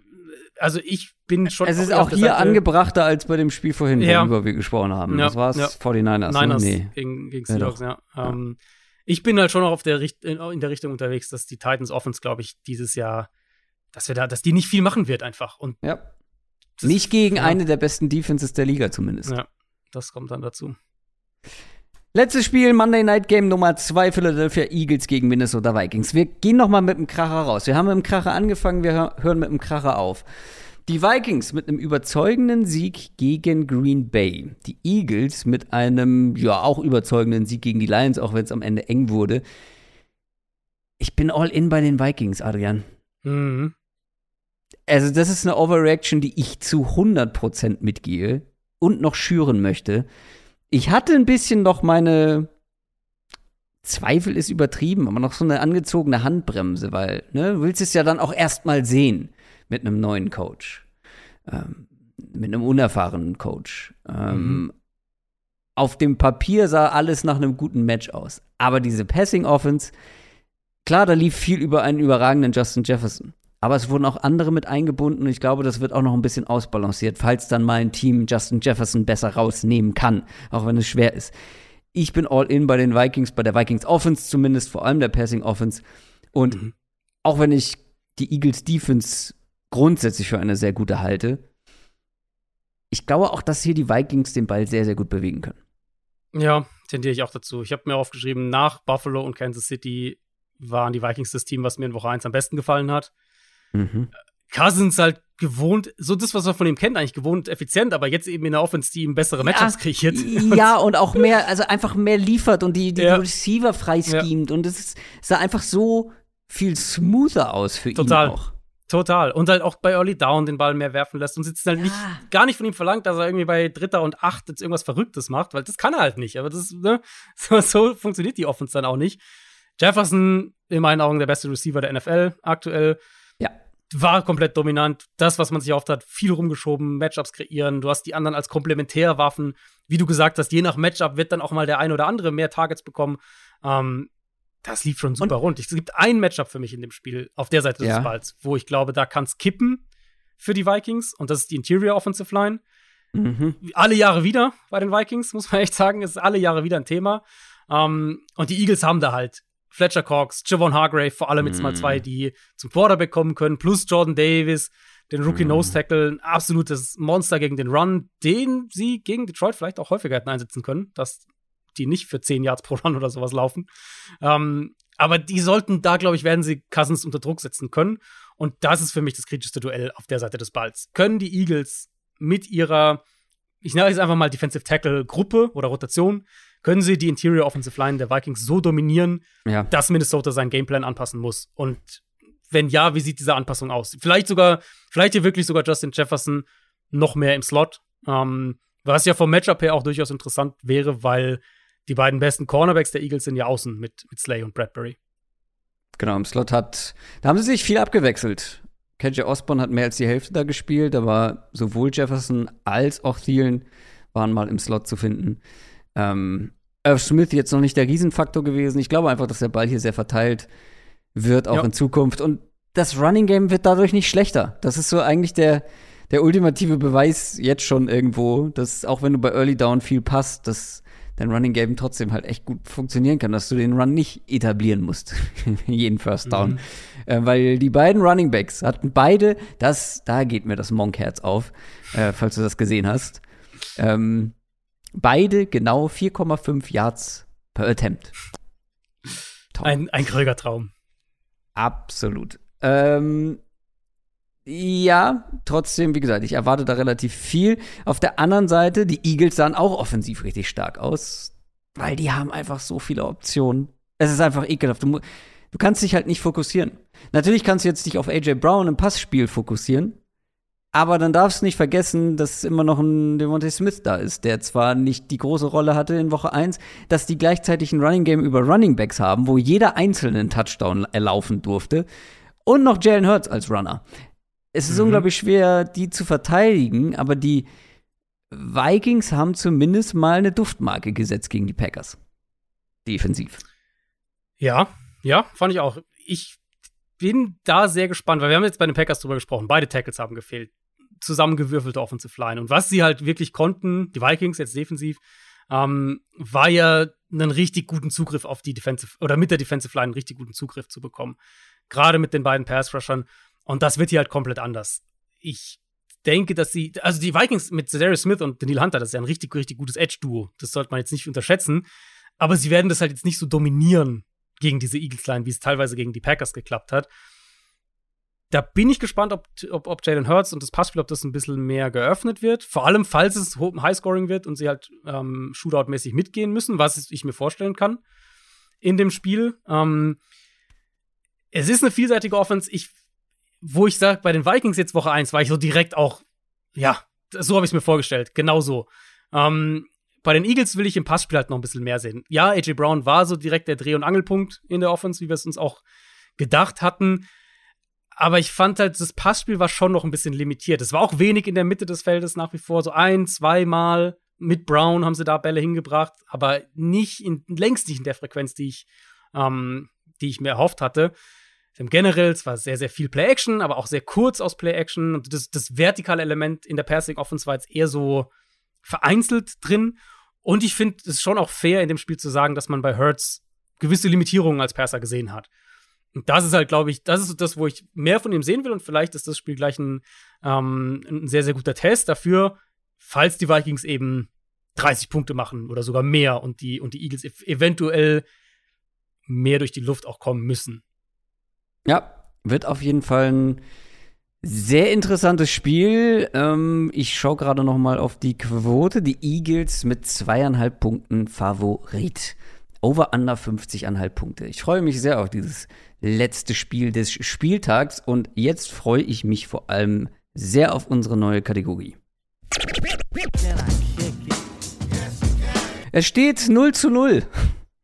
also ich bin schon. Es ist auch hier Seite. angebrachter als bei dem Spiel vorhin, ja. worüber wir gesprochen haben. Ja. Das war es ja. 49ers. Ne? Niners nee. gegen, gegen Seahawks, ja. ja. Ähm, ich bin halt schon noch auf der in der Richtung unterwegs, dass die Titans Offense, glaube ich, dieses Jahr, dass wir da, dass die nicht viel machen wird einfach. Und ja. Nicht gegen eine der besten Defenses der Liga zumindest. Ja, das kommt dann dazu. Letztes Spiel, Monday Night Game Nummer 2, Philadelphia Eagles gegen Minnesota Vikings. Wir gehen noch mal mit dem Kracher raus. Wir haben mit dem Kracher angefangen, wir hören mit dem Kracher auf. Die Vikings mit einem überzeugenden Sieg gegen Green Bay. Die Eagles mit einem, ja, auch überzeugenden Sieg gegen die Lions, auch wenn es am Ende eng wurde. Ich bin all in bei den Vikings, Adrian. Mhm. Also, das ist eine Overreaction, die ich zu 100% mitgehe und noch schüren möchte. Ich hatte ein bisschen noch meine Zweifel ist übertrieben, aber noch so eine angezogene Handbremse, weil, ne, du willst es ja dann auch erstmal sehen mit einem neuen Coach, ähm, mit einem unerfahrenen Coach. Ähm, mhm. Auf dem Papier sah alles nach einem guten Match aus. Aber diese Passing Offense, klar, da lief viel über einen überragenden Justin Jefferson. Aber es wurden auch andere mit eingebunden und ich glaube, das wird auch noch ein bisschen ausbalanciert, falls dann mal ein Team Justin Jefferson besser rausnehmen kann, auch wenn es schwer ist. Ich bin all in bei den Vikings, bei der Vikings Offense zumindest, vor allem der Passing Offense. Und mhm. auch wenn ich die Eagles Defense grundsätzlich für eine sehr gute halte. Ich glaube auch, dass hier die Vikings den Ball sehr, sehr gut bewegen können. Ja, tendiere ich auch dazu. Ich habe mir aufgeschrieben, nach Buffalo und Kansas City waren die Vikings das Team, was mir in Woche 1 am besten gefallen hat. Mhm. Cousins halt gewohnt, so das, was man von ihm kennt, eigentlich gewohnt effizient, aber jetzt eben in der Offense, die ihm bessere Matchups kreiert. Ja, und auch mehr, also einfach mehr liefert und die, die ja. Receiver freischemt. Ja. Und es sah einfach so viel smoother aus für Total. ihn auch. Total. Und halt auch bei Early Down den Ball mehr werfen lässt und jetzt halt ja. nicht, gar nicht von ihm verlangt, dass er irgendwie bei Dritter und Acht jetzt irgendwas Verrücktes macht, weil das kann er halt nicht. Aber das, ne, so, so funktioniert die Offense dann auch nicht. Jefferson, in meinen Augen der beste Receiver der NFL aktuell. War komplett dominant. Das, was man sich erhofft hat, viel rumgeschoben, Matchups kreieren. Du hast die anderen als Komplementärwaffen. Wie du gesagt hast, je nach Matchup wird dann auch mal der ein oder andere mehr Targets bekommen. Ähm, das lief schon super und rund. Es gibt ein Matchup für mich in dem Spiel auf der Seite ja. des Balls, wo ich glaube, da kann es kippen für die Vikings. Und das ist die Interior Offensive Line. Mhm. Alle Jahre wieder bei den Vikings, muss man echt sagen. Es ist alle Jahre wieder ein Thema. Um, und die Eagles haben da halt Fletcher Cox, Javon Hargrave, vor allem jetzt mm. mal zwei, die zum Quarterback kommen können, plus Jordan Davis, den Rookie mm. Nose Tackle, ein absolutes Monster gegen den Run, den sie gegen Detroit vielleicht auch häufiger hätten einsetzen können, dass die nicht für 10 Yards pro Run oder sowas laufen. Um, aber die sollten da, glaube ich, werden sie Cousins unter Druck setzen können. Und das ist für mich das kritischste Duell auf der Seite des Balls. Können die Eagles mit ihrer, ich nenne es einfach mal Defensive Tackle Gruppe oder Rotation, können sie die Interior Offensive Line der Vikings so dominieren, ja. dass Minnesota seinen Gameplan anpassen muss. Und wenn ja, wie sieht diese Anpassung aus? Vielleicht sogar, vielleicht hier wirklich sogar Justin Jefferson noch mehr im Slot. Ähm, was ja vom Matchup her auch durchaus interessant wäre, weil die beiden besten Cornerbacks der Eagles sind ja außen mit, mit Slay und Bradbury. Genau, im Slot hat, da haben sie sich viel abgewechselt. KJ Osborne hat mehr als die Hälfte da gespielt, aber sowohl Jefferson als auch Thielen waren mal im Slot zu finden. Ähm, Irv Smith jetzt noch nicht der Riesenfaktor gewesen. Ich glaube einfach, dass der Ball hier sehr verteilt wird, auch ja. in Zukunft. Und das Running Game wird dadurch nicht schlechter. Das ist so eigentlich der, der ultimative Beweis jetzt schon irgendwo, dass auch wenn du bei Early Down viel passt, dass dein Running Game trotzdem halt echt gut funktionieren kann, dass du den Run nicht etablieren musst, jeden First Down. Mhm. Äh, weil die beiden Running Backs hatten beide, das, da geht mir das Monk-Herz auf, äh, falls du das gesehen hast. Ähm, Beide genau 4,5 Yards per Attempt. Top. Ein, ein Kröger-Traum. Absolut. Ähm, ja, trotzdem, wie gesagt, ich erwarte da relativ viel. Auf der anderen Seite, die Eagles sahen auch offensiv richtig stark aus, weil die haben einfach so viele Optionen. Es ist einfach ekelhaft. Du, du kannst dich halt nicht fokussieren. Natürlich kannst du jetzt dich auf AJ Brown im Passspiel fokussieren, aber dann darfst du nicht vergessen, dass immer noch ein Devontae Smith da ist, der zwar nicht die große Rolle hatte in Woche 1, dass die gleichzeitig ein Running Game über Running Backs haben, wo jeder einzelne einen Touchdown erlaufen durfte. Und noch Jalen Hurts als Runner. Es ist mhm. unglaublich schwer, die zu verteidigen, aber die Vikings haben zumindest mal eine Duftmarke gesetzt gegen die Packers. Defensiv. Ja, ja, fand ich auch. Ich bin da sehr gespannt, weil wir haben jetzt bei den Packers drüber gesprochen. Beide Tackles haben gefehlt zusammengewürfelte Offensive Line. Und was sie halt wirklich konnten, die Vikings jetzt defensiv, ähm, war ja einen richtig guten Zugriff auf die Defensive oder mit der Defensive Line einen richtig guten Zugriff zu bekommen. Gerade mit den beiden Pass-Rushern. Und das wird hier halt komplett anders. Ich denke, dass sie, also die Vikings mit Cedarius Smith und Daniel Hunter, das ist ja ein richtig, richtig gutes Edge-Duo. Das sollte man jetzt nicht unterschätzen. Aber sie werden das halt jetzt nicht so dominieren gegen diese Eagles-Line, wie es teilweise gegen die Packers geklappt hat da bin ich gespannt, ob, ob, ob Jalen Hurts und das Passspiel, ob das ein bisschen mehr geöffnet wird. Vor allem, falls es Highscoring wird und sie halt ähm, Shootout-mäßig mitgehen müssen, was ich mir vorstellen kann in dem Spiel. Ähm, es ist eine vielseitige Offense. Ich, wo ich sage, bei den Vikings jetzt Woche 1 war ich so direkt auch, ja, so habe ich es mir vorgestellt. Genau so. Ähm, bei den Eagles will ich im Passspiel halt noch ein bisschen mehr sehen. Ja, AJ Brown war so direkt der Dreh- und Angelpunkt in der Offense, wie wir es uns auch gedacht hatten aber ich fand halt, das Passspiel war schon noch ein bisschen limitiert. Es war auch wenig in der Mitte des Feldes nach wie vor. So ein, zweimal mit Brown haben sie da Bälle hingebracht, aber nicht in, längst nicht in der Frequenz, die ich, ähm, die ich mir erhofft hatte. Im Generell, es war sehr, sehr viel Play-Action, aber auch sehr kurz aus Play-Action. Und das, das vertikale Element in der Passing-Offense war jetzt eher so vereinzelt drin. Und ich finde es schon auch fair, in dem Spiel zu sagen, dass man bei Hertz gewisse Limitierungen als Passer gesehen hat. Und das ist halt, glaube ich, das ist das, wo ich mehr von ihm sehen will. Und vielleicht ist das Spiel gleich ein, ähm, ein sehr, sehr guter Test dafür, falls die Vikings eben 30 Punkte machen oder sogar mehr und die, und die Eagles eventuell mehr durch die Luft auch kommen müssen. Ja, wird auf jeden Fall ein Sehr interessantes Spiel. Ähm, ich schaue gerade noch mal auf die Quote. Die Eagles mit zweieinhalb Punkten Favorit. Over under 50,5 Punkte. Ich freue mich sehr auf dieses letzte Spiel des Spieltags und jetzt freue ich mich vor allem sehr auf unsere neue Kategorie. Es steht 0 zu 0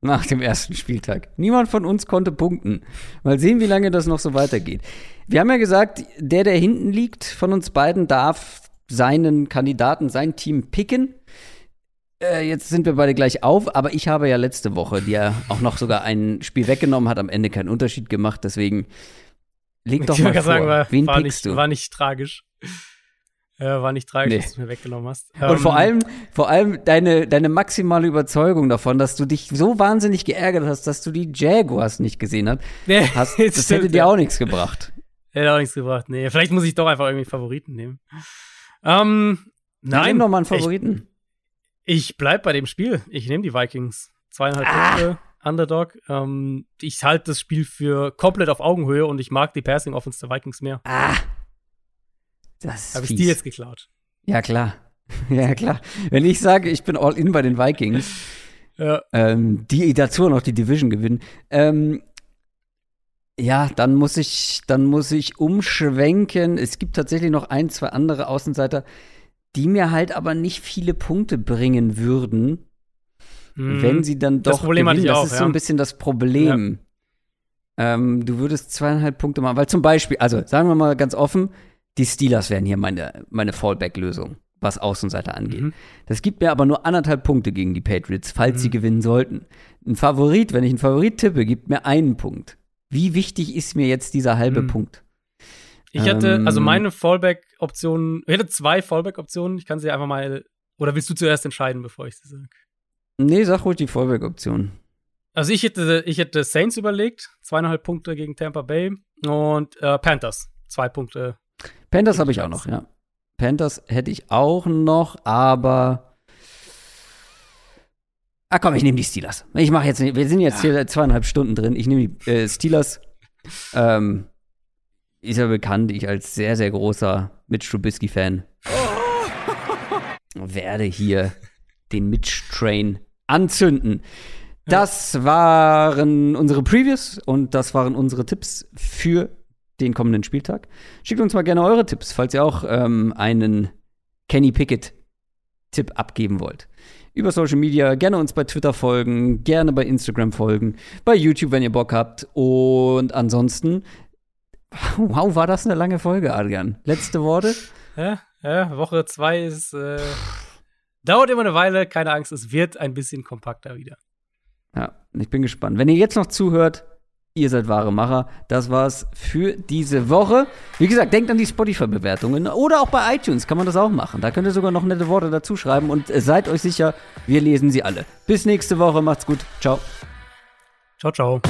nach dem ersten Spieltag. Niemand von uns konnte punkten. Mal sehen, wie lange das noch so weitergeht. Wir haben ja gesagt, der, der hinten liegt von uns beiden, darf seinen Kandidaten, sein Team picken. Äh, jetzt sind wir beide gleich auf, aber ich habe ja letzte Woche dir auch noch sogar ein Spiel weggenommen, hat am Ende keinen Unterschied gemacht, deswegen leg doch Ich mal vor. sagen, war, Wen war, pickst nicht, du? war nicht tragisch. Ja, war nicht tragisch, Nee. dass du mir weggenommen hast. Und vor Ähm, allem, vor allem deine, deine maximale Überzeugung davon, dass du dich so wahnsinnig geärgert hast, dass du die Jaguars nicht gesehen hast, nee, hast das stimmt, hätte dir ja. auch nichts gebracht. Hätte auch nichts gebracht. Nee, vielleicht muss ich doch einfach irgendwie Favoriten nehmen. Ähm, Nein, nein, Nimm doch mal einen Favoriten. Ich, bleib bei dem Spiel. Ich nehme die Vikings. Zweieinhalb Ah. Punkte, Underdog. Ähm, ich halte das Spiel für komplett auf Augenhöhe und ich mag die Passing Offense der Vikings mehr. ah. Das Habe ich die jetzt geklaut? Ja, klar. Ja, klar. Wenn ich sage, ich bin all in bei den Vikings, Ja. ähm, die dazu noch die Division gewinnen, ähm, ja, dann muss ich, dann muss ich umschwenken. Es gibt tatsächlich noch ein, zwei andere Außenseiter, die mir halt aber nicht viele Punkte bringen würden, Hm. wenn sie dann doch Das Problem gewinnen. das auch, ist ja. so ein bisschen das Problem. Ähm, du würdest zweieinhalb Punkte machen, weil zum Beispiel, also sagen wir mal ganz offen, die Steelers wären hier meine, meine Fallback-Lösung, was Außenseiter angeht. Mhm. Das gibt mir aber nur anderthalb Punkte gegen die Patriots, falls Mhm. sie gewinnen sollten. Ein Favorit, wenn ich einen Favorit tippe, gibt mir einen Punkt. Wie wichtig ist mir jetzt dieser halbe Mhm. Punkt? Ich hatte, also Ähm, meine Fallback-Option, ich hätte zwei Fallback-Optionen. Ich kann sie einfach mal, oder willst du zuerst entscheiden, bevor ich sie sage? Nee, sag ruhig die Fallback-Option. Also ich hätte, ich hätte Saints überlegt, zweieinhalb Punkte gegen Tampa Bay und äh, Panthers, zwei Punkte. Panthers habe ich auch noch, ja. Panthers hätte ich auch noch, aber. Ah komm, ich nehme die Steelers. Ich mache jetzt nicht, wir sind jetzt hier zweieinhalb Stunden drin. Ich nehme die äh, Steelers. Ähm, ist ja bekannt, ich als sehr, sehr großer Mitch Trubisky-Fan werde hier den Mitch-Train anzünden. Das waren unsere Previews und das waren unsere Tipps für den kommenden Spieltag. Schickt uns mal gerne eure Tipps, falls ihr auch ähm, einen Kenny Pickett-Tipp abgeben wollt. Über Social Media, gerne uns bei Twitter folgen, gerne bei Instagram folgen, bei YouTube, wenn ihr Bock habt. Und ansonsten, wow, war das eine lange Folge, Adrian. Letzte Worte? Ja, ja Woche zwei ist, äh, dauert immer eine Weile, keine Angst, es wird ein bisschen kompakter wieder. Ja, ich bin gespannt. Wenn ihr jetzt noch zuhört, ihr seid wahre Macher. Das war's für diese Woche. Wie gesagt, denkt an die Spotify-Bewertungen oder auch bei iTunes kann man das auch machen. Da könnt ihr sogar noch nette Worte dazu schreiben und äh, seid euch sicher, wir lesen sie alle. Bis nächste Woche, macht's gut. Ciao. Ciao, ciao.